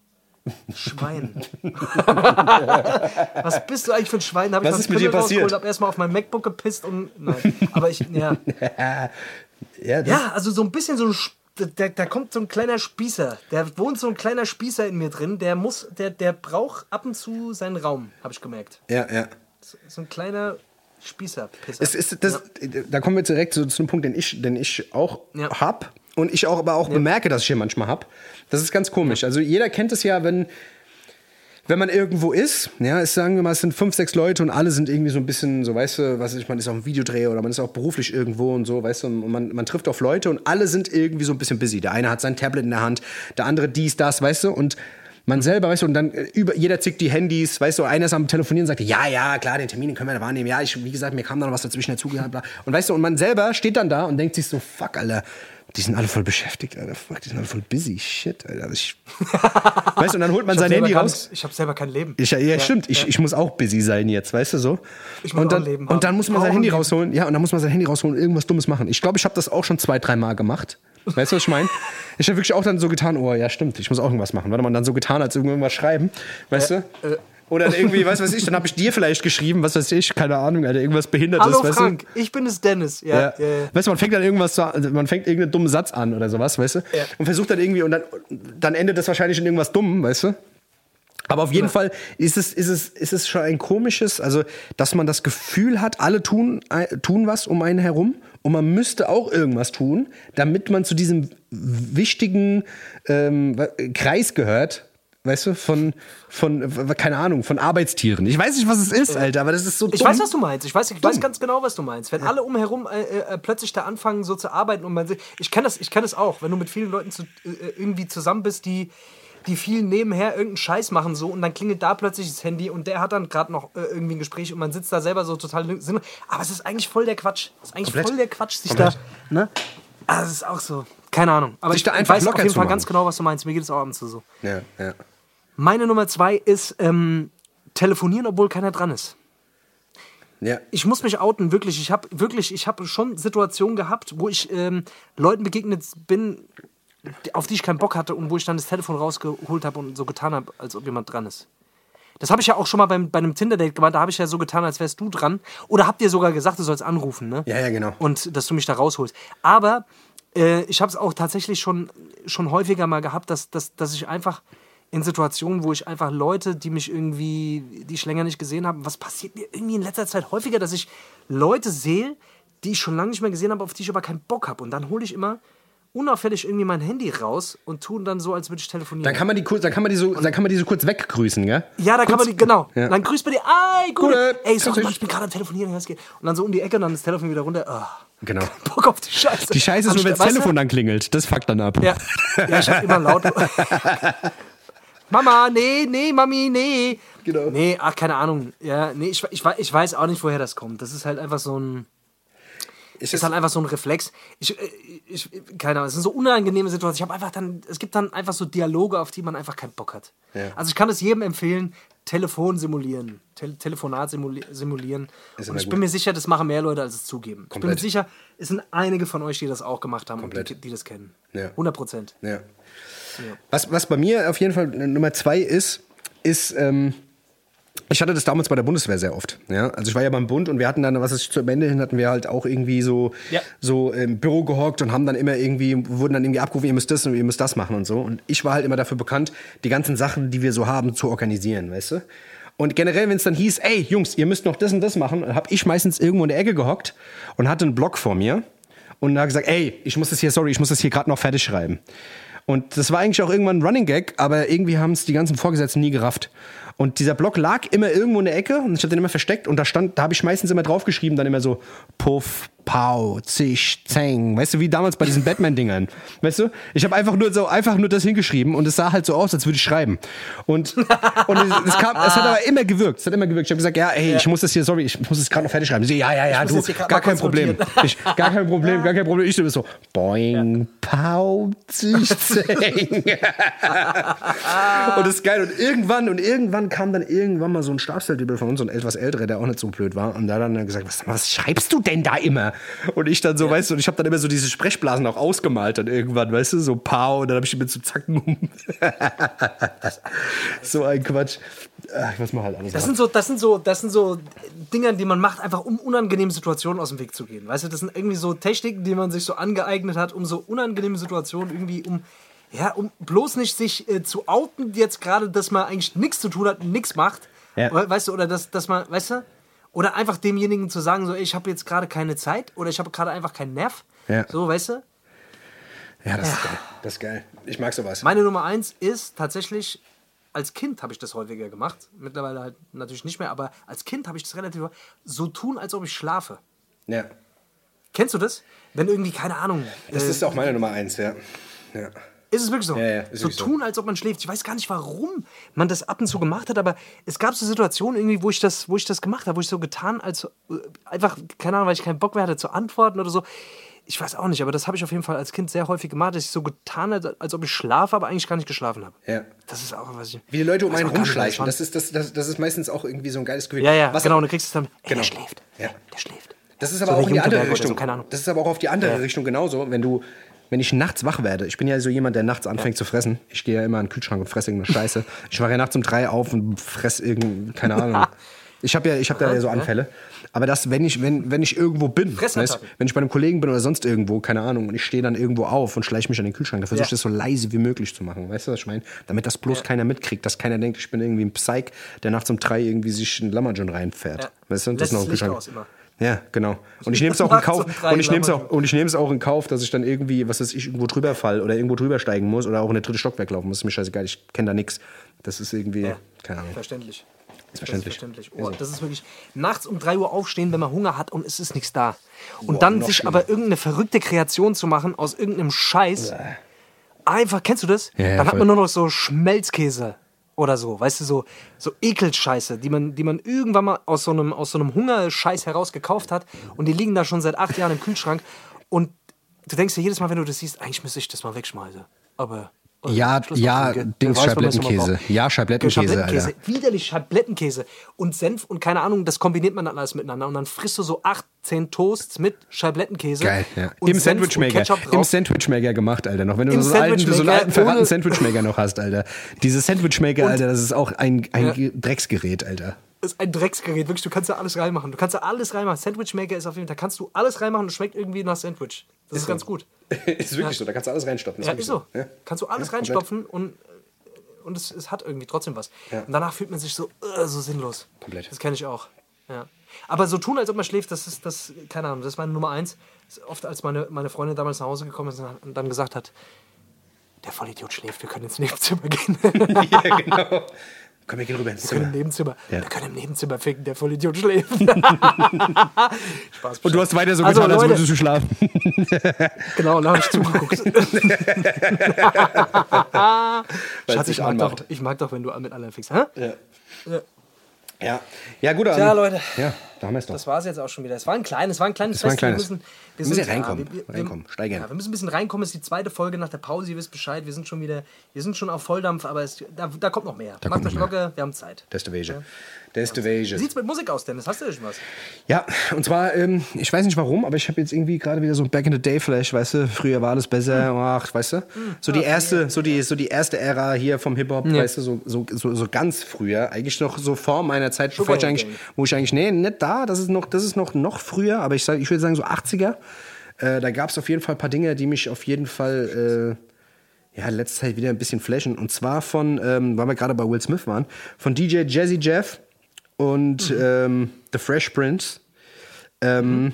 Speaker 2: Schwein? [laughs] was bist du eigentlich für ein Schwein? Hab ich
Speaker 1: Was ist mit dir passiert?
Speaker 2: rausgeholt, Hab erstmal auf mein MacBook gepisst und nein. Aber ich, ja. [laughs]
Speaker 1: Ja,
Speaker 2: Ja, also so ein bisschen so ein. Da, da kommt so ein kleiner Spießer. Der wohnt so ein kleiner Spießer in mir drin. Der muss, der, der braucht ab und zu seinen Raum, habe ich gemerkt.
Speaker 1: ja, ja.
Speaker 2: So, so ein kleiner Spießer.
Speaker 1: Es ist, das, Da kommen wir direkt zu, zu einem Punkt, den ich, den ich auch
Speaker 2: Ja.
Speaker 1: hab und ich auch aber auch bemerke, dass ich hier manchmal hab. Das ist ganz komisch. Also jeder kennt es ja, wenn wenn man irgendwo ist, ja, es sagen wir mal, es sind fünf, sechs Leute und alle sind irgendwie so ein bisschen, so weißt du, was ich, man ist auf einem Videodreh oder man ist auch beruflich irgendwo und so, weißt du, und man, man trifft auf Leute und alle sind irgendwie so ein bisschen busy. Der eine hat sein Tablet in der Hand, der andere dies, das, weißt du, und man selber, weißt du, und dann äh, über, jeder zickt die Handys, weißt du, einer ist am Telefonieren und sagt, ja, ja, klar, den Termin den können wir da wahrnehmen, ja, ich, wie gesagt, mir kam da noch was dazwischen dazugehört, bla. Und weißt du, und man selber steht dann da und denkt sich so, fuck, Alter, die sind alle voll beschäftigt, Alter, fuck, die sind alle voll busy, shit, Alter. Ich, [laughs] weißt du, und dann holt man sein Handy
Speaker 2: gar
Speaker 1: raus.
Speaker 2: Ich habe selber kein Leben.
Speaker 1: Ich, ja, stimmt. Ich, ich muss auch busy sein jetzt, weißt du so.
Speaker 2: Ich muss
Speaker 1: und
Speaker 2: auch
Speaker 1: dann,
Speaker 2: ein Leben
Speaker 1: Und
Speaker 2: haben.
Speaker 1: dann muss man sein Handy rausholen. Ja, und dann muss man sein Handy rausholen und irgendwas Dummes machen. Ich glaube, ich habe das auch schon zwei, dreimal gemacht. Weißt du, was ich meine? Ich habe wirklich auch dann so getan, oh ja, stimmt, ich muss auch irgendwas machen. Warte mal, dann so getan, als irgendwas schreiben. Weißt
Speaker 2: Äh,
Speaker 1: du? Oder irgendwie, was weiß ich, dann habe ich dir vielleicht geschrieben, was weiß ich, keine Ahnung, Alter, irgendwas Behindertes.
Speaker 2: Hallo
Speaker 1: weißt
Speaker 2: Frank, ich bin es Dennis. Ja,
Speaker 1: Ja.
Speaker 2: ja. ja.
Speaker 1: Weißt du, man fängt dann irgendwas zu, also man fängt irgendeinen dummen Satz an oder sowas, weißt du?
Speaker 2: Ja.
Speaker 1: Und versucht dann irgendwie, und dann, dann endet das wahrscheinlich in irgendwas Dummem, weißt du? Aber auf jeden Fall ist es, ist, es, ist es schon ein komisches, also dass man das Gefühl hat, alle tun, äh, tun was um einen herum und man müsste auch irgendwas tun, damit man zu diesem wichtigen ähm, Kreis gehört, weißt du, von, von, äh, keine Ahnung, von Arbeitstieren. Ich weiß nicht, was es ist, Alter, aber das ist so
Speaker 2: Ich
Speaker 1: dumm.
Speaker 2: weiß, was du meinst. Ich weiß, ich weiß ganz genau, was du meinst. Wenn alle umherum äh, äh, plötzlich da anfangen, so zu arbeiten und man sich- ich kenne das, ich kenne das auch, wenn du mit vielen Leuten zu, äh, irgendwie zusammen bist, die die viel nebenher irgendeinen Scheiß machen so und dann klingelt da plötzlich das Handy und der hat dann gerade noch äh, irgendwie ein Gespräch und man sitzt da selber so total Sinn. Aber es ist eigentlich voll der Quatsch. Es ist eigentlich
Speaker 1: Komplett.
Speaker 2: voll der Quatsch, sich
Speaker 1: Komplett.
Speaker 2: da. Ne? Also es ist auch so. Keine Ahnung. Aber
Speaker 1: Sich
Speaker 2: ich,
Speaker 1: da
Speaker 2: ich
Speaker 1: einfach
Speaker 2: weiß auf jeden Fall
Speaker 1: machen.
Speaker 2: ganz genau, was du meinst. Mir geht es auch abends so.
Speaker 1: Ja, ja.
Speaker 2: Meine Nummer zwei ist ähm, telefonieren, obwohl keiner dran ist
Speaker 1: Ja.
Speaker 2: ich muss mich outen, wirklich. Ich habe wirklich, ich habe schon Situationen gehabt, wo ich ähm, Leuten begegnet bin, auf die ich keinen Bock hatte und wo ich dann das Telefon rausgeholt habe und so getan habe, als ob jemand dran ist. Das habe ich ja auch schon mal beim, bei einem Tinder-Date gemacht, da habe ich ja so getan, als wärst du dran. Oder habt ihr sogar gesagt, du sollst anrufen, ne?
Speaker 1: Ja, ja, genau.
Speaker 2: Und dass du mich da rausholst. Aber äh, ich habe es auch tatsächlich schon, schon häufiger mal gehabt, dass, dass, dass ich einfach in Situationen, wo ich einfach Leute, die mich irgendwie, die ich länger nicht gesehen habe, was passiert mir irgendwie in letzter Zeit häufiger, dass ich Leute sehe, die ich schon lange nicht mehr gesehen habe, auf die ich aber keinen Bock habe. Und dann hole ich immer unauffällig irgendwie mein Handy raus und tue dann so, als würde ich telefonieren.
Speaker 1: Dann kann man die kurz, dann kann man die so, dann kann man die so kurz weggrüßen, gell?
Speaker 2: Ja, da kann
Speaker 1: Kurz-
Speaker 2: man die, genau.
Speaker 1: Ja.
Speaker 2: Dann grüßt man die, ey, gute.
Speaker 1: Gute.
Speaker 2: Ey, sorry, Mann, ich bin gerade am Telefonieren, es geht. Und dann so um die Ecke und dann das Telefon wieder runter. Ah,
Speaker 1: Genau. [laughs]
Speaker 2: Bock auf die Scheiße.
Speaker 1: Die Scheiße ist nur, wenn das
Speaker 2: Weißt du?
Speaker 1: Telefon dann klingelt. Das fuckt dann ab.
Speaker 2: Ja, ja ich hab immer laut. [laughs] Mama, nee, nee, Mami, nee.
Speaker 1: Genau.
Speaker 2: Nee, ach, keine Ahnung. Ja, nee, ich, ich, ich weiß auch nicht, woher das kommt. Das ist halt einfach so ein.
Speaker 1: Ist
Speaker 2: ist halt einfach so ein Reflex. Ich, äh, ich, keine Ahnung, es sind so unangenehme Situationen. Ich habe einfach dann, es gibt dann einfach so Dialoge, auf die man einfach keinen Bock hat.
Speaker 1: Ja.
Speaker 2: Also ich kann es jedem empfehlen, Telefon simulieren, Tel Telefonat simuli simulieren.
Speaker 1: Ist
Speaker 2: Und ich
Speaker 1: gut.
Speaker 2: bin mir sicher, das machen mehr Leute, als es zugeben. Ich bin mir
Speaker 1: Komplett.
Speaker 2: sicher, es sind einige von euch, die das auch gemacht haben
Speaker 1: Komplett.
Speaker 2: und die, die das kennen.
Speaker 1: Ja.
Speaker 2: 100 Prozent.
Speaker 1: Ja. Was, was bei mir auf jeden Fall Nummer zwei ist, ist, ähm, ich hatte das damals bei der Bundeswehr sehr oft. Ja? Also ich war ja beim Bund und wir hatten dann, was ist zum Ende hin, hatten wir halt auch irgendwie so,
Speaker 2: Ja.
Speaker 1: so im Büro gehockt und haben dann immer irgendwie, wurden dann irgendwie abgerufen, ihr müsst das und ihr müsst das machen und so. Und ich war halt immer dafür bekannt, die ganzen Sachen, die wir so haben, zu organisieren, weißt du? Und generell, wenn es dann hieß, ey, Jungs, ihr müsst noch das und das machen, dann habe ich meistens irgendwo in der Ecke gehockt und hatte einen Block vor mir und habe gesagt, ey, ich muss das hier, sorry, ich muss das hier gerade noch fertig schreiben. Und das war eigentlich auch irgendwann ein Running Gag, aber irgendwie haben es die ganzen Vorgesetzten nie gerafft. Und dieser Block lag immer irgendwo in der Ecke und ich habe den immer versteckt und da stand, da habe ich meistens immer draufgeschrieben, dann immer so Puff, Pau, Zisch, Zeng, weißt du, wie damals bei diesen Batman-Dingern, weißt du? Ich habe einfach nur so, einfach nur das hingeschrieben und es sah halt so aus, als würde ich schreiben. Und, und es, es, kam, es hat aber immer gewirkt, es hat immer gewirkt. Ich habe gesagt, ja, ey, ich muss das hier, sorry, ich muss das gerade noch fertig schreiben. Sie, ja, ja, ja, du, gar kein Problem. Ich, gar kein Problem, gar kein Problem. Ich so, boing, Pau, Zisch, [laughs] Zeng. und das ist geil. Und irgendwann, und irgendwann kam dann irgendwann mal so ein Stabsfeldübel von uns, so ein etwas älterer, der auch nicht so blöd war. Und hat dann gesagt, was, was schreibst du denn da immer? Und ich dann so, weißt du, und ich habe dann immer so diese Sprechblasen auch ausgemalt dann irgendwann, weißt du, so Pau, und dann habe ich die mit so Zacken um. [laughs] so ein Quatsch. Ach, was man halt alles
Speaker 2: Das
Speaker 1: macht.
Speaker 2: sind so, das sind so, das sind so Dinger, die man macht, einfach um unangenehme Situationen aus dem Weg zu gehen. Weißt du, das sind irgendwie so Techniken, die man sich so angeeignet hat, um so unangenehme Situationen irgendwie um ja, um bloß nicht sich äh, zu outen, jetzt gerade, dass man eigentlich nichts zu tun hat, nichts macht.
Speaker 1: Ja.
Speaker 2: Weißt du, oder dass, dass man, weißt du, oder einfach demjenigen zu sagen, so, ey, ich habe jetzt gerade keine Zeit oder ich habe gerade einfach keinen Nerv.
Speaker 1: Ja.
Speaker 2: So, weißt du?
Speaker 1: Ja, das ist geil. Das ist geil. Ich mag sowas.
Speaker 2: Meine Nummer eins ist tatsächlich, als Kind habe ich das häufiger gemacht. Mittlerweile halt natürlich nicht mehr, aber als Kind habe ich das relativ so tun, als ob ich schlafe.
Speaker 1: ja.
Speaker 2: Kennst du das? Wenn irgendwie, keine Ahnung.
Speaker 1: Das
Speaker 2: äh,
Speaker 1: ist auch meine Nummer eins, ja. ja.
Speaker 2: Ist es wirklich so?
Speaker 1: Ja, ja,
Speaker 2: so
Speaker 1: wirklich so.
Speaker 2: tun, als ob man schläft. Ich weiß gar nicht, warum man das ab und zu gemacht hat, aber es gab so Situationen irgendwie, wo ich das, wo ich das gemacht habe, wo ich so getan, als äh, einfach, keine Ahnung, weil ich keinen Bock mehr hatte zu antworten oder so. Ich weiß auch nicht, aber das habe ich auf jeden Fall als Kind sehr häufig gemacht, dass ich so getan habe, als ob ich schlafe, aber eigentlich gar nicht geschlafen habe.
Speaker 1: Ja.
Speaker 2: Das ist auch was ich.
Speaker 1: Wie die Leute um einen
Speaker 2: auch
Speaker 1: rumschleichen. Das ist, das, das, das ist meistens auch irgendwie so ein geiles Gefühl.
Speaker 2: Ja, ja,
Speaker 1: Was
Speaker 2: genau. Und du kriegst es dann. Ey,
Speaker 1: Genau.
Speaker 2: der schläft.
Speaker 1: Ja.
Speaker 2: Der schläft.
Speaker 1: Das ist
Speaker 2: So
Speaker 1: aber auch
Speaker 2: eine
Speaker 1: in die andere
Speaker 2: so,
Speaker 1: Richtung.
Speaker 2: keine Ahnung.
Speaker 1: Das ist aber auch auf die andere
Speaker 2: Ja.
Speaker 1: Richtung genauso. Wenn du, wenn ich nachts wach werde, ich bin ja so jemand, der nachts anfängt zu fressen. Ich gehe ja immer an den Kühlschrank und fresse irgendeine Scheiße. [laughs] Ich wache ja nachts um drei auf und fress irgend, keine Ahnung. [laughs] Ich habe ja, ich habe da ja so Anfälle. Aber das, wenn ich, wenn, wenn ich irgendwo bin, weißt, wenn ich bei einem Kollegen bin oder sonst irgendwo, keine Ahnung, und ich stehe dann irgendwo auf und schleiche mich an den Kühlschrank, dann versuche ich
Speaker 2: Ja.
Speaker 1: das so leise wie möglich zu machen. Weißt du, was ich meine? Damit das bloß keiner mitkriegt, dass keiner denkt, ich bin irgendwie ein Psych, der nachts um drei irgendwie sich ein Lammerjohn reinfährt.
Speaker 2: Ja.
Speaker 1: Weißt du, und
Speaker 2: Lässt
Speaker 1: das noch
Speaker 2: das
Speaker 1: im
Speaker 2: Licht
Speaker 1: Kühlschrank.
Speaker 2: aus immer.
Speaker 1: Ja, genau. Und ich nehme es auch in Kauf. Und ich nehme es auch, und ich nehme es auch in Kauf, dass ich dann irgendwie, was weiß ich, irgendwo drüber fall oder irgendwo drüber steigen muss oder auch in den dritten Stockwerk laufen muss. Ist mir scheißegal, ich kenne da nichts. Das ist irgendwie,
Speaker 2: Ja.
Speaker 1: keine Ahnung.
Speaker 2: Verständlich.
Speaker 1: Ist verständlich.
Speaker 2: Das ist, verständlich. Oh, das ist wirklich nachts um 3 Uhr aufstehen, wenn man Hunger hat und es ist nichts da. Und
Speaker 1: Boah,
Speaker 2: dann sich
Speaker 1: schlimmer.
Speaker 2: aber irgendeine verrückte Kreation zu machen aus irgendeinem Scheiß. Einfach, kennst du das?
Speaker 1: Ja, ja,
Speaker 2: dann hat
Speaker 1: voll.
Speaker 2: man nur noch so Schmelzkäse oder so, weißt du, so, so Ekelscheiße, die man, die man irgendwann mal aus so einem, aus so einem Hungerscheiß heraus gekauft hat und die liegen da schon seit acht Jahren im Kühlschrank und du denkst dir jedes Mal, wenn du das siehst, eigentlich müsste ich das mal wegschmeißen. Aber.
Speaker 1: Ja, ja. Dings, Scheiblettenkäse. Ja, Scheiblettenkäse, Alter.
Speaker 2: Widerlich Scheiblettenkäse und Senf und keine Ahnung, das kombiniert man dann alles miteinander und dann frisst du so 18 Toasts mit Scheiblettenkäse.
Speaker 1: Geil, ja. Im Sandwichmaker. Im. Sandwichmaker gemacht, Alter. Noch wenn du so einen alten, so einen
Speaker 2: Sandwichmaker
Speaker 1: alten verrannten
Speaker 2: ohne-
Speaker 1: Sandwichmaker [laughs] noch hast, Alter. Dieses Sandwichmaker, Alter, das ist auch ein, ein
Speaker 2: Ja.
Speaker 1: Ge- Drecksgerät, Alter.
Speaker 2: Das ist ein Drecksgerät, wirklich, du kannst da alles reinmachen. Du kannst da alles reinmachen. Sandwichmaker ist auf jeden Fall, da kannst du alles reinmachen und schmeckt irgendwie nach Sandwich. Das ist, ganz gut. [laughs]
Speaker 1: ist wirklich so, da kannst du alles reinstopfen.
Speaker 2: Ja, ist so.
Speaker 1: Ja.
Speaker 2: Kannst du alles
Speaker 1: Ja, komplett.
Speaker 2: reinstopfen und, und es, es hat irgendwie trotzdem was.
Speaker 1: Ja.
Speaker 2: Und danach fühlt man sich so, äh, so sinnlos.
Speaker 1: Komplett.
Speaker 2: Das kenne ich auch. Ja. Aber so tun, als ob man schläft, das ist, das, keine Ahnung, das ist meine Nummer eins. Ist oft, als meine, meine Freundin damals nach Hause gekommen ist und dann gesagt hat, der Vollidiot schläft, wir können ins Nebenzimmer gehen. [laughs]
Speaker 1: ja, genau. Komm, wir gehen rüber ins
Speaker 2: Wir können
Speaker 1: Zimmer.
Speaker 2: im Nebenzimmer.
Speaker 1: Ja.
Speaker 2: Wir können im Nebenzimmer ficken, der Vollidiot schläft. [laughs] Spaß.
Speaker 1: Und du hast weiter so
Speaker 2: Also,
Speaker 1: getan, als würdest du schlafen. [laughs]
Speaker 2: Genau, dann habe ich zugeguckt. [laughs] Schatz, ich mag, doch, ich mag doch, wenn du mit anderen fickst. Hä?
Speaker 1: Ja.
Speaker 2: Ja.
Speaker 1: Ja, ja gut.
Speaker 2: Tja, Leute.
Speaker 1: Ja, da haben wir es doch.
Speaker 2: Das war es jetzt auch schon wieder. Es war ein kleines, war ein kleines
Speaker 1: war ein
Speaker 2: Fest. Wir
Speaker 1: kleines.
Speaker 2: müssen,
Speaker 1: Wir müssen ja reinkommen. Reinkommen, steigern.
Speaker 2: Ja, wir müssen ein bisschen reinkommen. Es ist die zweite Folge nach der Pause. Ihr wisst Bescheid. Wir sind schon wieder, wir sind schon auf Volldampf, aber es, da, da kommt noch mehr.
Speaker 1: Da
Speaker 2: Macht
Speaker 1: kommt
Speaker 2: euch locker, wir haben Zeit.
Speaker 1: Destivage. Destivage.
Speaker 2: Wie sieht's mit Musik aus, Dennis? Hast du schon was?
Speaker 1: Ja, und zwar, ähm, ich weiß nicht warum, aber ich habe jetzt irgendwie gerade wieder so ein Back in the Day Flash, weißt du, früher war alles besser, ach, weißt du, so die erste, so die, so die erste Ära hier vom Hip Hop, weißt du, so, so, so, so ganz früher, eigentlich noch so vor meiner Zeit, bevor ich eigentlich, wo ich eigentlich, nee, nicht da, das ist noch, das ist noch, noch früher, aber ich sag, ich würde sagen so 80er, äh, da gab es auf jeden Fall ein paar Dinge, die mich auf jeden Fall, äh, ja, letzte Zeit wieder ein bisschen flashen. Und zwar von, ähm, weil wir gerade bei Will Smith waren, von DJ Jazzy Jeff und ähm, The Fresh Prince. Ähm,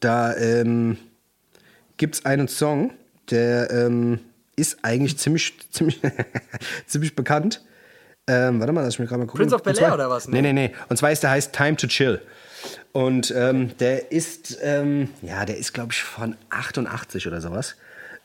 Speaker 1: Da ähm, gibt es einen Song, der ähm, ist eigentlich ziemlich, ziemlich, [laughs] ziemlich bekannt. Ähm, warte mal, lass ich mir gerade mal gucken.
Speaker 2: Prince of Bel-Air
Speaker 1: zwar-
Speaker 2: oder was?
Speaker 1: Nee, nee, nee. Und zwar ist der heißt Time to Chill. Und ähm, der ist, ähm, ja, der ist, glaube ich, von 88 oder sowas.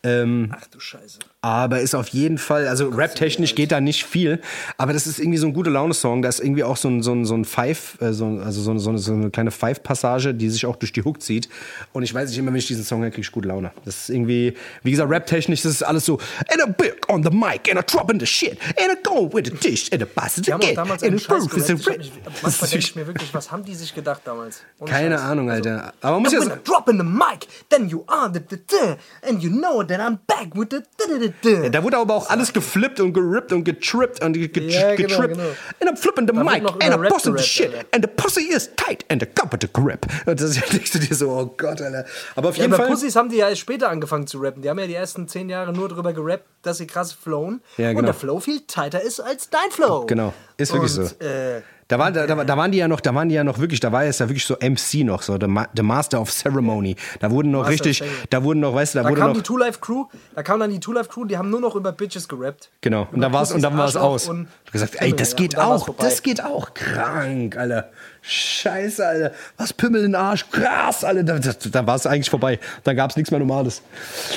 Speaker 1: Ähm,
Speaker 2: Ach du Scheiße.
Speaker 1: Aber ist auf jeden Fall, also rap-technisch geht da nicht viel, aber das ist irgendwie so ein gute Laune-Song. Da ist irgendwie auch so ein, so ein, so ein Five, äh, so, also so, so, so eine kleine Five-Passage, die sich auch durch die Hook zieht. Und ich weiß nicht immer, wenn ich diesen Song höre, kriege ich gute Laune. Das ist irgendwie, wie gesagt, rap-technisch, das ist alles so, and a big on the mic, and a drop in the shit, and a go with the dish, and a bust it again, and a proof is a rip.
Speaker 2: manchmal denke ich mir wirklich, was haben die sich gedacht damals? Ohne
Speaker 1: Keine
Speaker 2: Scheiß.
Speaker 1: Ahnung,
Speaker 2: Also,
Speaker 1: Alter. Aber man muss ja
Speaker 2: I drop in the mic, then you are the, the, the and you know that I'm back with the, the, the,
Speaker 1: da wurde aber auch alles geflippt und gerippt und getrippt und ge ge
Speaker 2: Ja, genau,
Speaker 1: getrippt.
Speaker 2: genau.
Speaker 1: And I'm flipping the
Speaker 2: wird
Speaker 1: mic and I'm
Speaker 2: Rap
Speaker 1: busting the shit
Speaker 2: Alter.
Speaker 1: and the pussy is tight and the cup the grip. Und das [laughs] denkst du dir so, oh Gott, Alter. Aber auf jeden
Speaker 2: bei
Speaker 1: Fall.
Speaker 2: Pussys haben die ja erst später angefangen zu rappen. Die haben ja die ersten zehn Jahre nur drüber gerappt, dass sie krass flowen.
Speaker 1: Ja,
Speaker 2: Und
Speaker 1: genau.
Speaker 2: der Flow viel tighter ist als dein Flow.
Speaker 1: Genau, ist wirklich
Speaker 2: Und,
Speaker 1: so.
Speaker 2: Äh,
Speaker 1: Da, war, da, da, da waren die ja noch, da waren die ja noch wirklich, da war es ja wirklich so MC noch, so the, Ma the Master of Ceremony. Da wurden noch
Speaker 2: Master
Speaker 1: richtig, da wurden noch, weißt du, da,
Speaker 2: da
Speaker 1: wurde
Speaker 2: kam
Speaker 1: noch,
Speaker 2: die Two Life Crew, da kam dann die Two Life Crew, die haben nur noch über Bitches gerappt.
Speaker 1: genau. Und
Speaker 2: Über
Speaker 1: dann war es, und dann war es aus.
Speaker 2: Und
Speaker 1: gesagt, ey, das geht auch, das geht auch. Krank, Alter. Scheiße, Alter. Was Pimmel in den Arsch. Krass, Alter. Da, da, da war es eigentlich vorbei. Dann gab es nichts mehr Normales.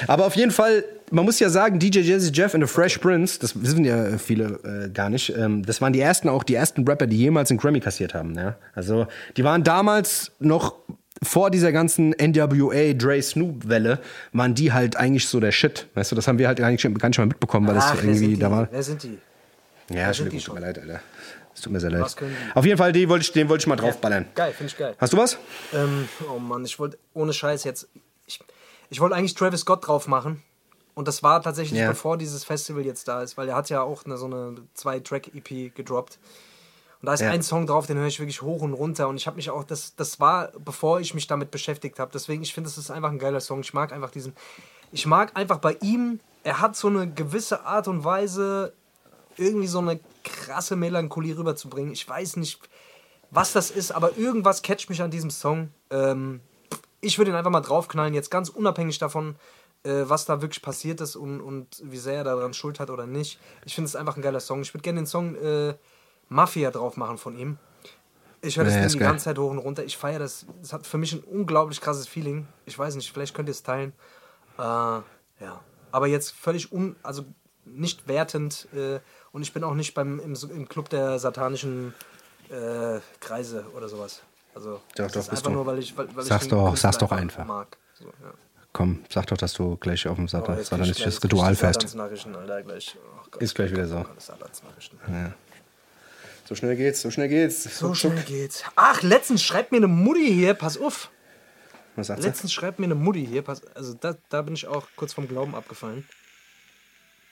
Speaker 1: Aber auf jeden Fall, man muss ja sagen, DJ Jazzy Jeff and the Fresh Prince, das wissen ja viele äh, gar nicht, ähm, das waren die ersten, auch die ersten Rapper, die jemals einen Grammy kassiert haben. Ja? Also, die waren damals noch vor dieser ganzen NWA, Dre Snoop Welle, waren die halt eigentlich so der Shit. Weißt du, das haben wir halt gar nicht, gar nicht mal mitbekommen, weil
Speaker 2: Ach,
Speaker 1: das irgendwie da war.
Speaker 2: Wer sind die?
Speaker 1: Ja, Entschuldigung, tut mir leid, Alter. Es tut mir sehr leid. Auf jeden Fall, die wollte ich, den wollte ich mal draufballern.
Speaker 2: Geil, finde ich geil.
Speaker 1: Hast du was?
Speaker 2: Ähm, oh Mann, ich wollte ohne Scheiß jetzt. Ich, ich wollte eigentlich Travis Scott drauf machen. Und das war tatsächlich
Speaker 1: Ja.
Speaker 2: bevor dieses Festival jetzt da ist, weil er hat ja auch eine, so eine Zwei-Track-EP gedroppt. Und da ist
Speaker 1: Ja.
Speaker 2: ein Song drauf, den höre ich wirklich hoch und runter. Und ich habe mich auch, das, das war, bevor ich mich damit beschäftigt habe. Deswegen, ich finde, das ist einfach ein geiler Song. Ich mag einfach diesen. Ich mag einfach bei ihm, er hat so eine gewisse Art und Weise, irgendwie so eine krasse Melancholie rüberzubringen. Ich weiß nicht, was das ist, aber irgendwas catcht mich an diesem Song. Ähm, ich würde ihn einfach mal draufknallen, jetzt ganz unabhängig davon, äh, was da wirklich passiert ist und, und wie sehr er daran Schuld hat oder nicht. Ich finde es einfach ein geiler Song. Ich würde gerne den Song äh, Mafia drauf machen von ihm. Ich höre das
Speaker 1: Ja,
Speaker 2: Ding die
Speaker 1: geil.
Speaker 2: ganze Zeit hoch und runter. Ich feiere das. Es hat für mich ein unglaublich krasses Feeling. Ich weiß nicht, vielleicht könnt ihr es teilen. Äh, ja. Aber jetzt völlig un, also nicht wertend äh, und ich bin auch nicht beim im, im Club der satanischen äh, Kreise oder sowas. Also das
Speaker 1: doch,
Speaker 2: ist
Speaker 1: bist
Speaker 2: einfach
Speaker 1: du.
Speaker 2: nur, weil ich, weil, weil
Speaker 1: Sag's doch,
Speaker 2: Künstler
Speaker 1: sag's doch einfach.
Speaker 2: mag. So, ja.
Speaker 1: Komm, sag doch, dass du gleich auf dem
Speaker 2: Oh,
Speaker 1: Satan
Speaker 2: krieg ich
Speaker 1: Ritual fährst.
Speaker 2: Oh.
Speaker 1: Ist gleich wieder so.
Speaker 2: Oh.
Speaker 1: So schnell geht's, so schnell geht's.
Speaker 2: So schnell geht's. Ach, letztens schreibt mir eine Mutti hier, pass auf.
Speaker 1: Was sagt sie?
Speaker 2: Letztens schreibt mir eine Mutti hier, pass, also da, da bin ich auch kurz vom Glauben abgefallen.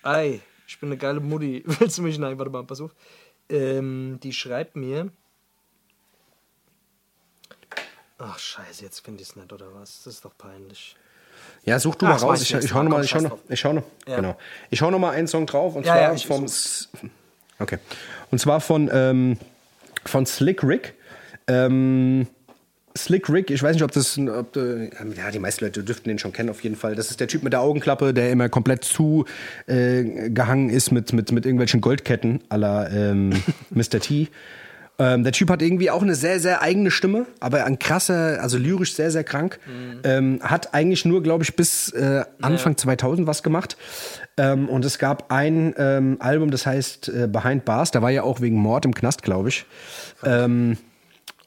Speaker 2: Ei, ich bin eine geile Mutti. [laughs] Willst du mich? Nein, warte mal, pass auf. Ähm, die schreibt mir. Ach, scheiße, jetzt finde ich es nicht, oder was? Das ist doch peinlich.
Speaker 1: Ja, such du
Speaker 2: Ach,
Speaker 1: mal raus. Ich,
Speaker 2: ich
Speaker 1: ich, schau noch
Speaker 2: Komm,
Speaker 1: mal, ich schau
Speaker 2: scheiß
Speaker 1: noch,
Speaker 2: drauf.
Speaker 1: ich schau noch,
Speaker 2: Ja.
Speaker 1: genau. Ich noch mal einen Song drauf und
Speaker 2: Ja,
Speaker 1: zwar
Speaker 2: ja,
Speaker 1: vom, okay, und zwar von ähm, von Slick Rick. Ähm, Slick Rick, ich weiß nicht, ob das, ob du, ja, die meisten Leute dürften den schon kennen auf jeden Fall. Das ist der Typ mit der Augenklappe, der immer komplett zu äh, gehangen ist mit, mit, mit irgendwelchen Goldketten la ähm, [laughs] Mr. T. Ähm, der Typ hat irgendwie auch eine sehr, sehr eigene Stimme, aber ein krasser, also lyrisch sehr, sehr krank. Ähm, hat eigentlich nur, glaube ich, bis äh, Anfang 2000 was gemacht. Ähm, und es gab ein ähm, Album, das heißt äh, Behind Bars. Da war ja auch wegen Mord im Knast, glaube ich. Ähm,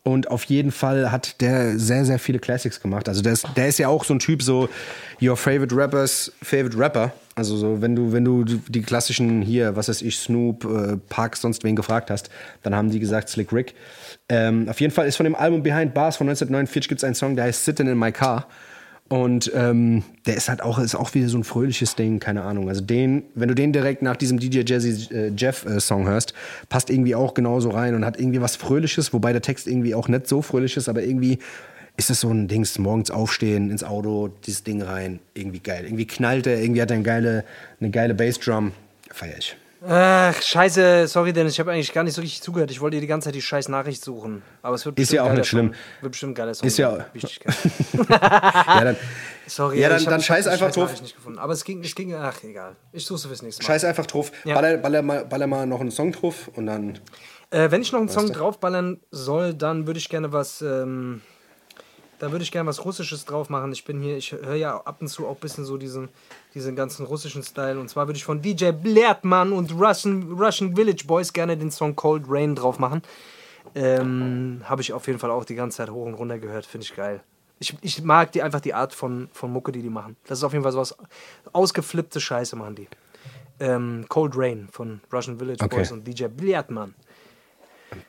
Speaker 1: und auf jeden Fall hat der sehr, sehr viele Classics gemacht. Also der ist, der ist ja auch so ein Typ, so Your Favorite Rappers, Favorite Rapper. Also so, wenn du, wenn du die klassischen hier, was weiß ich, Snoop, äh, Parks, sonst wen gefragt hast, dann haben die gesagt Slick Rick. Ähm, auf jeden Fall ist von dem Album Behind Bars von 1949 gibt es einen Song, der heißt Sitting in My Car. Und ähm, der ist halt auch, ist auch wieder so ein fröhliches Ding, keine Ahnung. Also den, wenn du den direkt nach diesem DJ Jazzy äh, Jeff äh, Song hörst, passt irgendwie auch genauso rein und hat irgendwie was Fröhliches, wobei der Text irgendwie auch nicht so fröhlich ist, aber irgendwie ist es so ein Dings, morgens aufstehen, ins Auto, dieses Ding rein, irgendwie geil. Irgendwie knallt er, irgendwie hat er eine geile, eine geile Bassdrum. Feier ich.
Speaker 2: Ach, scheiße, sorry Dennis, ich habe eigentlich gar nicht so richtig zugehört. Ich wollte dir die ganze Zeit die scheiß Nachricht suchen. Aber es wird
Speaker 1: Ist ja auch nicht schlimm.
Speaker 2: Song. Wird bestimmt ein geiler Song.
Speaker 1: Ist ja-.
Speaker 2: Wichtigkeit. [laughs]
Speaker 1: Ja, dann
Speaker 2: Sorry,
Speaker 1: Ja, dann- dann scheiß einfach drauf.
Speaker 2: Nicht gefunden. Aber es ging, es ging, ach egal. Ich suche fürs nächste Mal.
Speaker 1: scheiß einfach drauf.
Speaker 2: Ja.
Speaker 1: Baller, baller, mal, baller mal noch einen Song drauf und dann.
Speaker 2: Äh, wenn ich noch einen Song draufballern soll, dann würde ich gerne was. Ähm, da würde ich gerne was Russisches drauf machen. Ich bin hier, ich höre ja ab und zu auch ein bisschen so diesen, diesen ganzen russischen Style. Und zwar würde ich von DJ Blertmann und Russian, Russian Village Boys gerne den Song Cold Rain drauf machen. Ähm, Habe ich auf jeden Fall auch die ganze Zeit hoch und runter gehört. Finde ich geil. Ich, ich mag die einfach die Art von, von Mucke, die die machen. Das ist auf jeden Fall sowas ausgeflippte Scheiße machen die. Ähm, Cold Rain von Russian Village
Speaker 1: Okay.
Speaker 2: Boys und DJ Blertmann.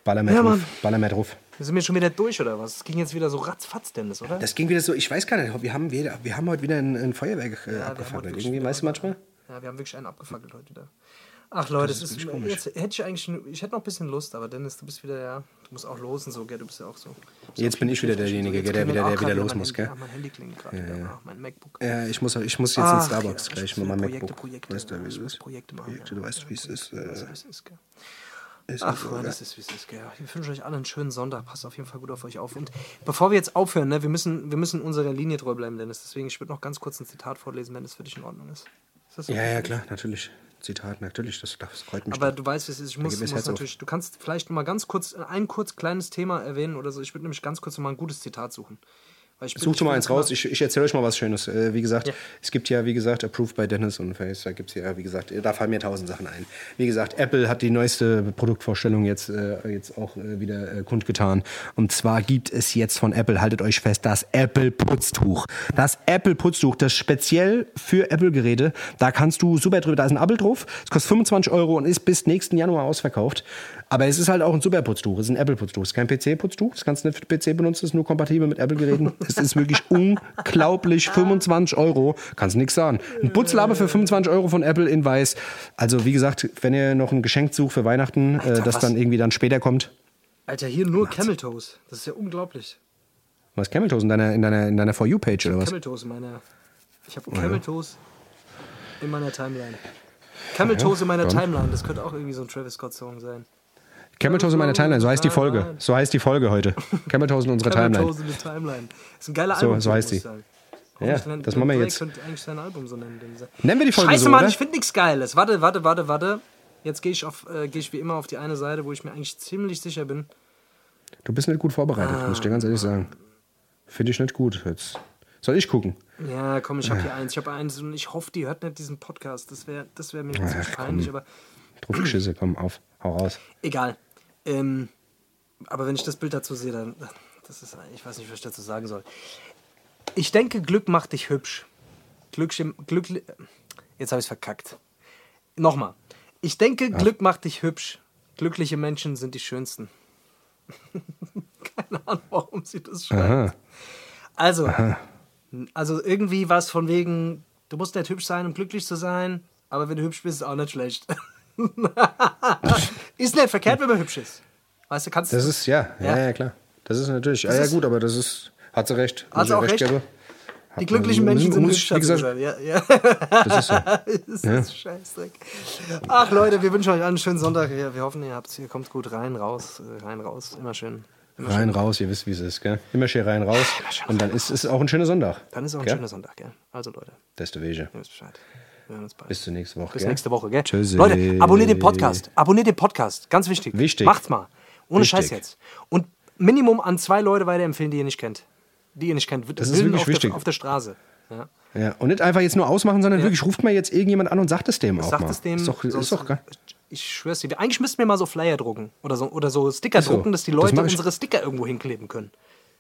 Speaker 1: Baller mehr
Speaker 2: Ja,
Speaker 1: drauf.
Speaker 2: Mann.
Speaker 1: Baller mehr drauf.
Speaker 2: Wir sind wir schon wieder durch, oder was? Es ging jetzt wieder so ratzfatz, Dennis, oder?
Speaker 1: Das ging wieder so, ich weiß gar nicht, wir haben, wieder, wir haben heute wieder ein, ein Feuerwerk äh,
Speaker 2: haben
Speaker 1: abgefackelt. Irgendwie, weißt du manchmal?
Speaker 2: Ja, wir haben wirklich einen abgefackelt heute wieder. Ach Leute, das
Speaker 1: ist
Speaker 2: ist,
Speaker 1: wirklich komisch.
Speaker 2: jetzt hätte ich eigentlich, ich hätte noch ein bisschen Lust, aber Dennis, du bist wieder, ja, du musst auch los und so, gell, du bist ja auch so.
Speaker 1: Jetzt bin ich wieder derjenige,
Speaker 2: Jetzt
Speaker 1: der wieder, der wieder los muss, gell?
Speaker 2: Ach, mein Handy klingelt gerade wieder, ach, mein MacBook.
Speaker 1: Ja, ich muss, ich muss jetzt
Speaker 2: Ach,
Speaker 1: in Starbucks
Speaker 2: ja,
Speaker 1: gleich
Speaker 2: ich
Speaker 1: mit meinem MacBook.
Speaker 2: Projekte, Projekte,
Speaker 1: weißt du, wie es ist?
Speaker 2: Projekte machen,
Speaker 1: Projekte,
Speaker 2: ja.
Speaker 1: du weißt, wie es ist. Äh,
Speaker 2: ist, Ach,
Speaker 1: so, gell?
Speaker 2: es ist, wie es ist, gell? Ich wünsche euch allen einen schönen Sonntag. Passt auf jeden Fall gut auf euch auf. Und bevor wir jetzt aufhören, ne, wir, müssen, wir müssen unserer Linie treu bleiben, Dennis. Deswegen, ich würde noch ganz kurz ein Zitat vorlesen, wenn es für dich in Ordnung ist. ist das
Speaker 1: Ja,
Speaker 2: okay?
Speaker 1: ja, klar, natürlich. Zitat, natürlich, das, das freut mich.
Speaker 2: Aber
Speaker 1: doch.
Speaker 2: du weißt, wie es ist. Ich muss,
Speaker 1: das
Speaker 2: muss
Speaker 1: auf.
Speaker 2: natürlich, du kannst vielleicht noch mal ganz kurz ein kurz kleines Thema erwähnen oder so. Ich würde nämlich ganz kurz noch mal ein gutes Zitat suchen. Bin-
Speaker 1: Sucht mal eins raus. Ich, ich erzähle euch mal was Schönes. Äh, wie gesagt,
Speaker 2: Ja.
Speaker 1: es gibt ja, wie gesagt, Approved by Dennis und Face. Da gibt es ja, wie gesagt, da fallen mir tausend Sachen ein. Wie gesagt, Apple hat die neueste Produktvorstellung jetzt, äh, jetzt auch äh, wieder äh, kundgetan. Und zwar gibt es jetzt von Apple, haltet euch fest, das Apple Putztuch. Das Apple Putztuch, das speziell für Apple-Geräte. Da kannst du super drüber, da ist ein Apple drauf. Es kostet 25 Euro und ist bis nächsten Januar ausverkauft. Aber es ist halt auch ein super Putztuch. Es ist ein Apple Putztuch. Es ist kein PC-Putztuch. Das kannst du nicht für PC benutzen. Es ist nur kompatibel mit Apple-Geräten. [laughs] Es ist wirklich unglaublich. 25 Euro. Kannst nichts sagen. Ein Putzlabe für 25 Euro von Apple in weiß. Also, wie gesagt, wenn ihr noch ein Geschenk sucht für Weihnachten, äh, das
Speaker 2: was?
Speaker 1: dann irgendwie dann später kommt.
Speaker 2: Alter, hier nur Camel Toes. Das ist ja unglaublich.
Speaker 1: Was Camel Toes in deiner, in deiner, in deiner For You-Page oder was?
Speaker 2: Camel Toes in meiner. Ich habe Camel Toes in meiner Timeline. Camel Toes in meiner. Timeline. Das könnte auch irgendwie so ein Travis Scott-Song sein.
Speaker 1: Camel Toes in meiner Timeline. So heißt die Folge.
Speaker 2: Nein.
Speaker 1: So heißt die Folge heute. Camel Toes in unserer Timeline.
Speaker 2: Toes in der Timeline. Das ist ein geiler
Speaker 1: So-
Speaker 2: Album.
Speaker 1: so heißt
Speaker 2: muss ich
Speaker 1: die. Ja, das machen wir jetzt.
Speaker 2: könnte eigentlich sein Album so nennen.
Speaker 1: Nennen wir die Folge
Speaker 2: Scheiße,
Speaker 1: so,
Speaker 2: Mann,
Speaker 1: oder?
Speaker 2: ich finde nichts Geiles. Warte, warte, warte, warte. Jetzt gehe ich, auf, äh, gehe ich wie immer auf die eine Seite, wo ich mir eigentlich ziemlich sicher bin.
Speaker 1: Du bist nicht gut vorbereitet, muss ich dir ganz ehrlich sagen. Finde ich nicht gut jetzt. Soll ich gucken?
Speaker 2: Ja, komm, ich habe hier eins. Ich habe eins und ich hoffe, die hört nicht diesen Podcast. Das wäre das wär mir jetzt ziemlich peinlich, aber
Speaker 1: Draufgeschisse, komm, auf, hau raus.
Speaker 2: egal. Ähm, aber wenn ich das Bild dazu sehe, dann. Das ist, ich weiß nicht, was ich dazu sagen soll. Ich denke, Glück macht dich hübsch. Glück, Glück, jetzt habe ich es verkackt. Nochmal. Ich denke, Glück macht dich hübsch. Glückliche Menschen sind die schönsten. [laughs] Keine Ahnung, warum sie das schreibt.
Speaker 1: Aha.
Speaker 2: Also, also irgendwie was von wegen, du musst nicht hübsch sein, um glücklich zu sein, aber wenn du hübsch bist, ist auch nicht schlecht. [laughs] [laughs] ist nicht verkehrt, wenn man hübsch ist. Weißt du, kannst
Speaker 1: Das ist, ja, ja,
Speaker 2: Ja.
Speaker 1: ja, klar. Das ist natürlich, ja, ja
Speaker 2: ist-
Speaker 1: gut, aber das ist, hat sie recht.
Speaker 2: Hat sie auch recht?
Speaker 1: geben.
Speaker 2: Die glücklichen Menschen sind
Speaker 1: muss-
Speaker 2: hübsch,
Speaker 1: wie gesagt-.
Speaker 2: Ja, ja. [laughs]
Speaker 1: Das ist so. [laughs]
Speaker 2: das ist Scheißdreck. Ach Leute, wir wünschen euch einen schönen Sonntag. Wir, wir hoffen, ihr, habt's, ihr kommt gut rein, raus, äh, rein, raus. Immer schön. Immer
Speaker 1: Rein,
Speaker 2: schön.
Speaker 1: raus, ihr wisst, wie es ist, gell? Immer schön rein, raus.
Speaker 2: schön
Speaker 1: Und dann ist es auch ein schöner Sonntag.
Speaker 2: Dann ist auch ein
Speaker 1: Gell?
Speaker 2: schöner Sonntag, gell? Also Leute,
Speaker 1: Desto Wege.
Speaker 2: ihr wisst Bescheid.
Speaker 1: Bis zur nächsten Woche.
Speaker 2: Bis
Speaker 1: gell?
Speaker 2: nächste Woche, gell?
Speaker 1: Tschüssi.
Speaker 2: Leute, abonniert den Podcast. Abonniert den Podcast. Ganz wichtig.
Speaker 1: Wichtig.
Speaker 2: Macht's mal. Ohne
Speaker 1: Wichtig.
Speaker 2: Scheiß jetzt. Und Minimum an zwei Leute weiterempfehlen, die ihr nicht kennt. Die ihr nicht kennt.
Speaker 1: Das ist wirklich
Speaker 2: auf
Speaker 1: wichtig.
Speaker 2: Der, auf der Straße. Ja.
Speaker 1: Ja, und nicht einfach jetzt nur ausmachen, sondern wirklich ruft mal jetzt irgendjemand an und sagt es dem auch
Speaker 2: Sagt
Speaker 1: mal.
Speaker 2: es dem.
Speaker 1: Ist doch, ist doch geil.
Speaker 2: Ich schwör's dir. Eigentlich müssten wir mal so Flyer drucken. Oder so, oder so Sticker
Speaker 1: so.
Speaker 2: drucken, dass die
Speaker 1: Das
Speaker 2: Leute
Speaker 1: ich.
Speaker 2: unsere Sticker irgendwo hinkleben können.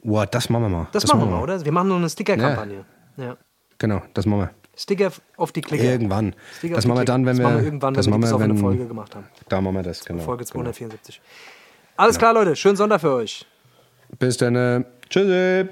Speaker 1: Boah, das machen wir mal.
Speaker 2: Das, machen wir mal, oder? Wir machen nur eine Sticker-Kampagne. Ja.
Speaker 1: Genau, das machen wir.
Speaker 2: Sticker auf die Clique.
Speaker 1: Irgendwann.
Speaker 2: Sticker
Speaker 1: Das machen wir dann, wenn
Speaker 2: das
Speaker 1: wir-
Speaker 2: machen wir irgendwann,
Speaker 1: das
Speaker 2: wenn wir
Speaker 1: wir,
Speaker 2: auf eine Folge gemacht haben.
Speaker 1: Da machen wir das, genau.
Speaker 2: Folge
Speaker 1: genau.
Speaker 2: 274. Alles klar, Leute. Schönen Sonntag für euch.
Speaker 1: Bis dann. äh, Tschüssi.